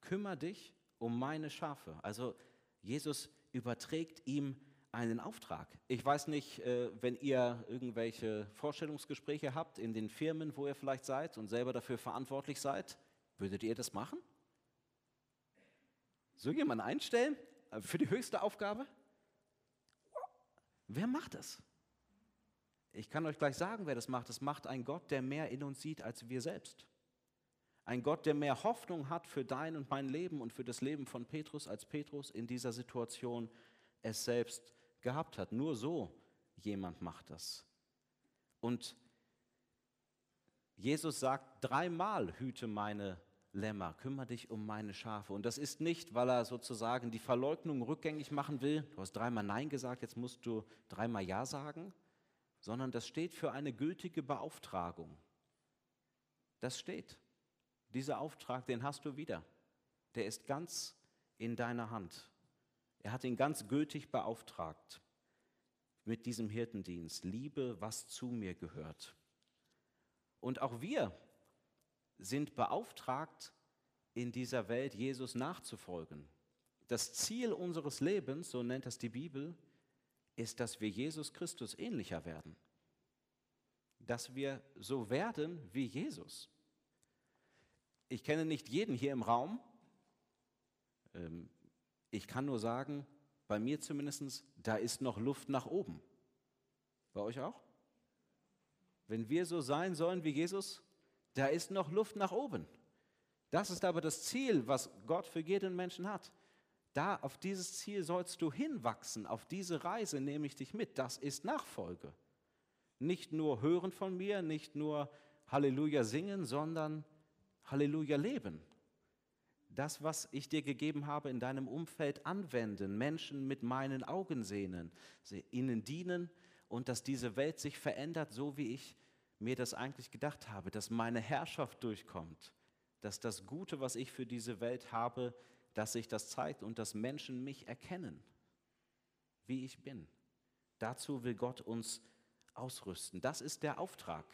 kümmere dich um meine Schafe. Also Jesus überträgt ihm einen Auftrag. Ich weiß nicht, äh, wenn ihr irgendwelche Vorstellungsgespräche habt in den Firmen, wo ihr vielleicht seid und selber dafür verantwortlich seid, würdet ihr das machen? So jemanden einstellen für die höchste Aufgabe? Wer macht das? Ich kann euch gleich sagen, wer das macht. Das macht ein Gott, der mehr in uns sieht als wir selbst. Ein Gott, der mehr Hoffnung hat für dein und mein Leben und für das Leben von Petrus, als Petrus in dieser Situation es selbst gehabt hat. Nur so jemand macht das. Und Jesus sagt dreimal, hüte meine Lämmer, kümmere dich um meine Schafe. Und das ist nicht, weil er sozusagen die Verleugnung rückgängig machen will. Du hast dreimal Nein gesagt, jetzt musst du dreimal Ja sagen, sondern das steht für eine gültige Beauftragung. Das steht. Dieser Auftrag, den hast du wieder. Der ist ganz in deiner Hand. Er hat ihn ganz gültig beauftragt mit diesem Hirtendienst. Liebe, was zu mir gehört. Und auch wir sind beauftragt, in dieser Welt Jesus nachzufolgen. Das Ziel unseres Lebens, so nennt das die Bibel, ist, dass wir Jesus Christus ähnlicher werden. Dass wir so werden wie Jesus. Ich kenne nicht jeden hier im Raum. Ähm, ich kann nur sagen, bei mir zumindest, da ist noch Luft nach oben. Bei euch auch? Wenn wir so sein sollen wie Jesus, da ist noch Luft nach oben. Das ist aber das Ziel, was Gott für jeden Menschen hat. Da auf dieses Ziel sollst du hinwachsen, auf diese Reise nehme ich dich mit. Das ist Nachfolge. Nicht nur hören von mir, nicht nur Halleluja singen, sondern Halleluja leben. Das, was ich dir gegeben habe, in deinem Umfeld anwenden, Menschen mit meinen Augen sehnen, ihnen dienen und dass diese Welt sich verändert, so wie ich mir das eigentlich gedacht habe, dass meine Herrschaft durchkommt, dass das Gute, was ich für diese Welt habe, dass sich das zeigt und dass Menschen mich erkennen, wie ich bin. Dazu will Gott uns ausrüsten. Das ist der Auftrag.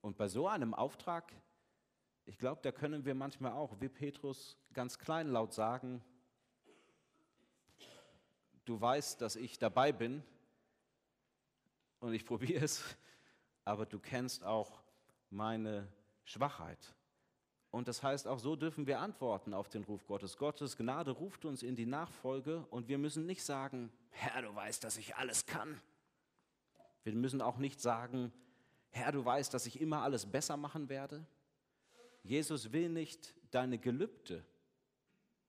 Und bei so einem Auftrag, ich glaube, da können wir manchmal auch, wie Petrus, ganz kleinlaut sagen, du weißt, dass ich dabei bin und ich probiere es aber du kennst auch meine Schwachheit. Und das heißt, auch so dürfen wir antworten auf den Ruf Gottes. Gottes Gnade ruft uns in die Nachfolge und wir müssen nicht sagen, Herr, du weißt, dass ich alles kann. Wir müssen auch nicht sagen, Herr, du weißt, dass ich immer alles besser machen werde. Jesus will nicht deine Gelübde,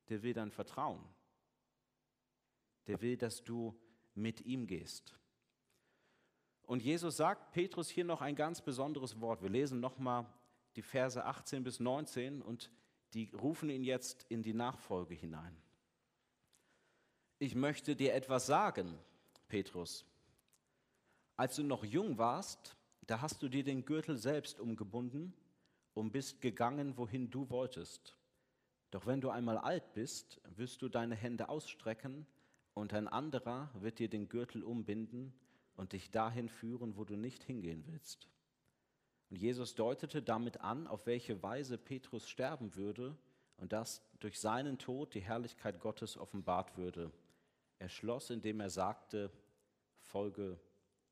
der will dein Vertrauen. Der will, dass du mit ihm gehst. Und Jesus sagt Petrus hier noch ein ganz besonderes Wort. Wir lesen nochmal die Verse 18 bis 19 und die rufen ihn jetzt in die Nachfolge hinein. Ich möchte dir etwas sagen, Petrus. Als du noch jung warst, da hast du dir den Gürtel selbst umgebunden und bist gegangen, wohin du wolltest. Doch wenn du einmal alt bist, wirst du deine Hände ausstrecken und ein anderer wird dir den Gürtel umbinden und dich dahin führen, wo du nicht hingehen willst. Und Jesus deutete damit an, auf welche Weise Petrus sterben würde und dass durch seinen Tod die Herrlichkeit Gottes offenbart würde. Er schloss, indem er sagte, folge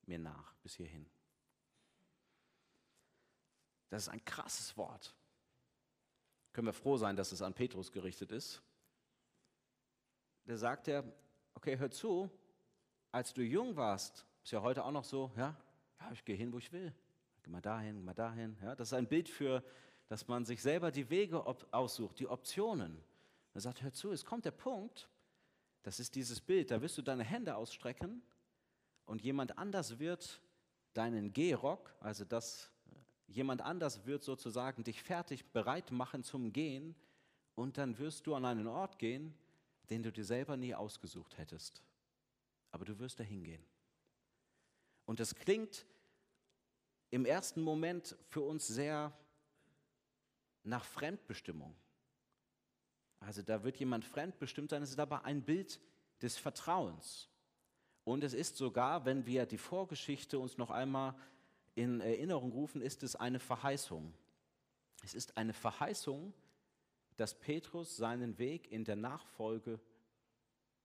mir nach bis hierhin. Das ist ein krasses Wort. Können wir froh sein, dass es an Petrus gerichtet ist. Da sagt er, okay, hör zu, als du jung warst, ist ja heute auch noch so, ja, ja ich gehe hin, wo ich will. Geh mal dahin, geh mal dahin. Ja, das ist ein Bild für, dass man sich selber die Wege aussucht, die Optionen. Er sagt, hör zu, es kommt der Punkt, das ist dieses Bild, da wirst du deine Hände ausstrecken und jemand anders wird deinen Gehrock, also das, jemand anders wird sozusagen dich fertig bereit machen zum Gehen und dann wirst du an einen Ort gehen, den du dir selber nie ausgesucht hättest. Aber du wirst dahin gehen. Und das klingt im ersten Moment für uns sehr nach Fremdbestimmung. Also da wird jemand fremdbestimmt sein, es ist aber ein Bild des Vertrauens. Und es ist sogar, wenn wir die Vorgeschichte uns noch einmal in Erinnerung rufen, ist es eine Verheißung. Es ist eine Verheißung, dass Petrus seinen Weg in der Nachfolge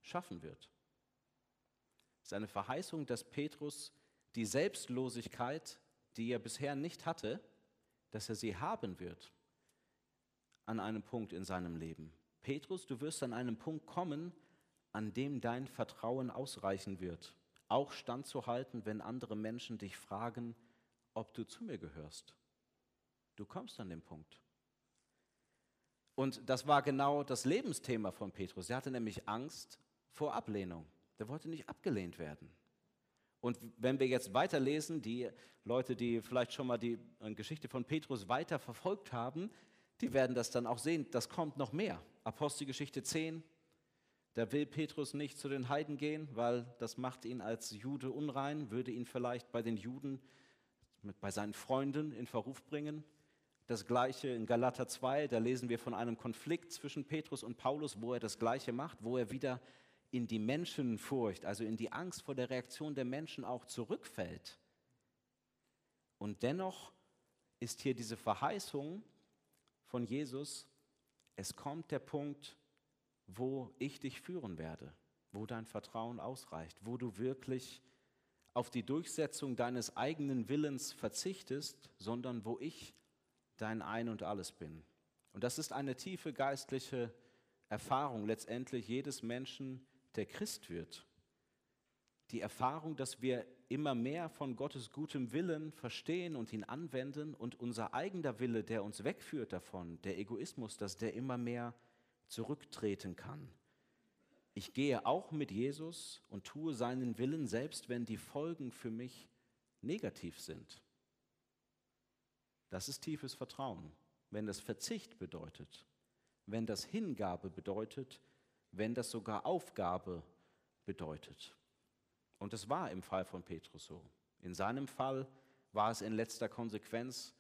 schaffen wird. Es ist eine Verheißung, dass Petrus die Selbstlosigkeit, die er bisher nicht hatte, dass er sie haben wird an einem Punkt in seinem Leben. Petrus, du wirst an einem Punkt kommen, an dem dein Vertrauen ausreichen wird, auch standzuhalten, wenn andere Menschen dich fragen, ob du zu mir gehörst. Du kommst an den Punkt. Und das war genau das Lebensthema von Petrus. Er hatte nämlich Angst vor Ablehnung. Der wollte nicht abgelehnt werden. Und wenn wir jetzt weiterlesen, die Leute, die vielleicht schon mal die äh, Geschichte von Petrus weiter verfolgt haben, die werden das dann auch sehen. Das kommt noch mehr. Apostelgeschichte 10, da will Petrus nicht zu den Heiden gehen, weil das macht ihn als Jude unrein, würde ihn vielleicht bei den Juden, bei seinen Freunden in Verruf bringen. Das gleiche in Galater 2, da lesen wir von einem Konflikt zwischen Petrus und Paulus, wo er das gleiche macht, wo er wieder in die Menschenfurcht, also in die Angst vor der Reaktion der Menschen auch zurückfällt. Und dennoch ist hier diese Verheißung von Jesus, es kommt der Punkt, wo ich dich führen werde, wo dein Vertrauen ausreicht, wo du wirklich auf die Durchsetzung deines eigenen Willens verzichtest, sondern wo ich dein Ein und alles bin. Und das ist eine tiefe geistliche Erfahrung letztendlich jedes Menschen, der Christ wird. Die Erfahrung, dass wir immer mehr von Gottes gutem Willen verstehen und ihn anwenden und unser eigener Wille, der uns wegführt davon, der Egoismus, dass der immer mehr zurücktreten kann. Ich gehe auch mit Jesus und tue seinen Willen, selbst wenn die Folgen für mich negativ sind. Das ist tiefes Vertrauen, wenn das Verzicht bedeutet, wenn das Hingabe bedeutet, wenn das sogar Aufgabe bedeutet. Und es war im Fall von Petrus so. In seinem Fall war es in letzter Konsequenz,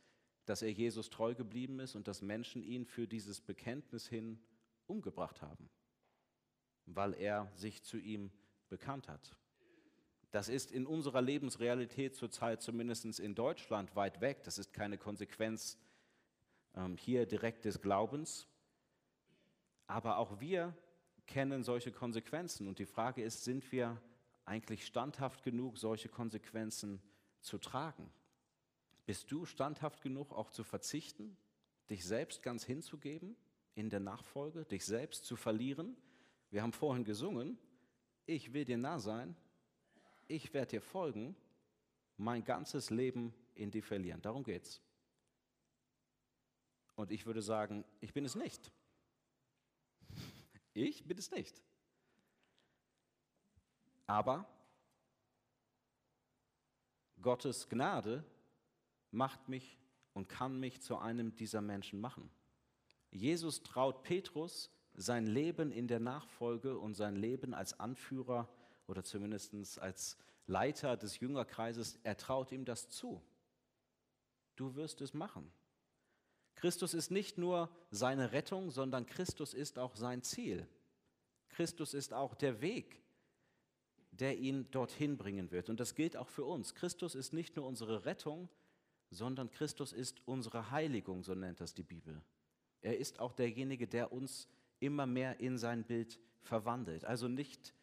dass er Jesus treu geblieben ist und dass Menschen ihn für dieses Bekenntnis hin umgebracht haben, weil er sich zu ihm bekannt hat. Das ist in unserer Lebensrealität zurzeit, zumindest in Deutschland, weit weg. Das ist keine Konsequenz ähm, hier direkt des Glaubens. Aber auch wir kennen solche Konsequenzen. Und die Frage ist, sind wir eigentlich standhaft genug, solche Konsequenzen zu tragen? Bist du standhaft genug, auch zu verzichten, dich selbst ganz hinzugeben? in der Nachfolge, dich selbst zu verlieren. Wir haben vorhin gesungen, ich will dir nah sein, ich werde dir folgen, mein ganzes Leben in dir verlieren. Darum geht's. Und ich würde sagen, ich bin es nicht. Ich bin es nicht. Aber Gottes Gnade macht mich und kann mich zu einem dieser Menschen machen. Jesus traut Petrus sein Leben in der Nachfolge und sein Leben als Anführer oder zumindest als Leiter des Jüngerkreises, er traut ihm das zu. Du wirst es machen. Christus ist nicht nur seine Rettung, sondern Christus ist auch sein Ziel. Christus ist auch der Weg, der ihn dorthin bringen wird. Und das gilt auch für uns. Christus ist nicht nur unsere Rettung, sondern Christus ist unsere Heiligung, so nennt das die Bibel. Er ist auch derjenige, der uns immer mehr in sein Bild verwandelt. Also nicht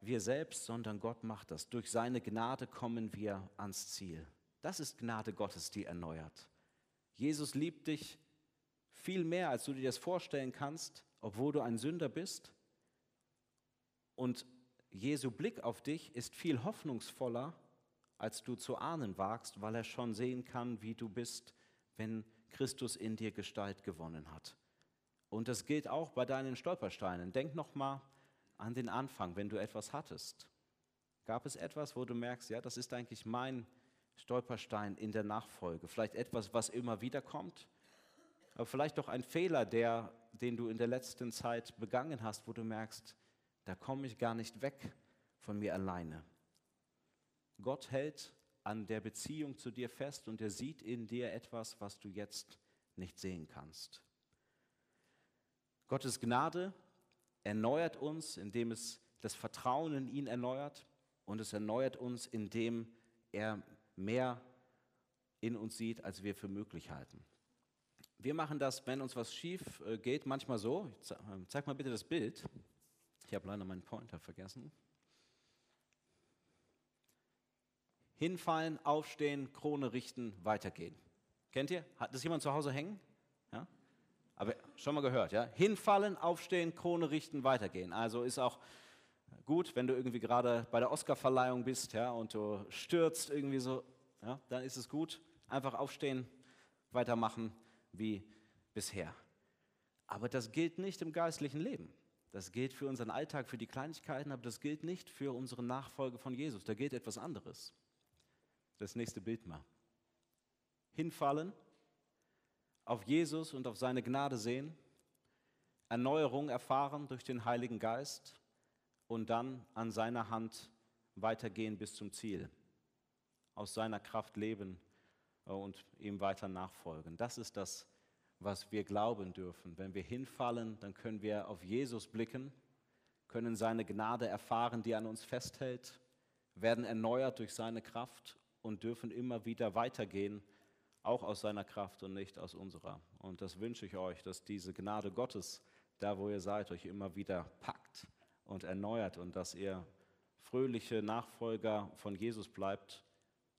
wir selbst, sondern Gott macht das. Durch seine Gnade kommen wir ans Ziel. Das ist Gnade Gottes, die erneuert. Jesus liebt dich viel mehr, als du dir das vorstellen kannst, obwohl du ein Sünder bist. Und Jesu Blick auf dich ist viel hoffnungsvoller, als du zu ahnen wagst, weil er schon sehen kann, wie du bist, wenn Christus in dir Gestalt gewonnen hat. Und das gilt auch bei deinen Stolpersteinen. Denk noch mal an den Anfang, wenn du etwas hattest. Gab es etwas, wo du merkst, ja, das ist eigentlich mein Stolperstein in der Nachfolge? Vielleicht etwas, was immer wieder kommt? Aber vielleicht doch ein Fehler, der, den du in der letzten Zeit begangen hast, wo du merkst, da komme ich gar nicht weg von mir alleine. Gott hält an der Beziehung zu dir fest und er sieht in dir etwas, was du jetzt nicht sehen kannst. Gottes Gnade erneuert uns, indem es das Vertrauen in ihn erneuert und es erneuert uns, indem er mehr in uns sieht, als wir für möglich halten. Wir machen das, wenn uns was schief äh, geht, manchmal so. Ähm, zeig mal bitte das Bild. Ich habe leider meinen Pointer vergessen. Hinfallen, aufstehen, Krone richten, weitergehen. Kennt ihr? Hat das jemand zu Hause hängen? Ja? Aber schon mal gehört, ja? Hinfallen, aufstehen, Krone richten, weitergehen. Also ist auch gut, wenn du irgendwie gerade bei der Oscarverleihung bist, ja, und du stürzt irgendwie so, ja, dann ist es gut, einfach aufstehen, weitermachen wie bisher. Aber das gilt nicht im geistlichen Leben. Das gilt für unseren Alltag, für die Kleinigkeiten, aber das gilt nicht für unsere Nachfolge von Jesus. Da gilt etwas anderes. Das nächste Bild mal. Hinfallen, auf Jesus und auf seine Gnade sehen, Erneuerung erfahren durch den Heiligen Geist und dann an seiner Hand weitergehen bis zum Ziel. Aus seiner Kraft leben äh, und ihm weiter nachfolgen. Das ist das, was wir glauben dürfen. Wenn wir hinfallen, dann können wir auf Jesus blicken, können seine Gnade erfahren, die an uns festhält, werden erneuert durch seine Kraft und dürfen immer wieder weitergehen, auch aus seiner Kraft und nicht aus unserer. Und das wünsche ich euch, dass diese Gnade Gottes, da wo ihr seid, euch immer wieder packt und erneuert und dass ihr fröhliche Nachfolger von Jesus bleibt,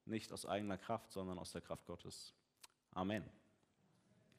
nicht aus eigener Kraft, sondern aus der Kraft Gottes. Amen.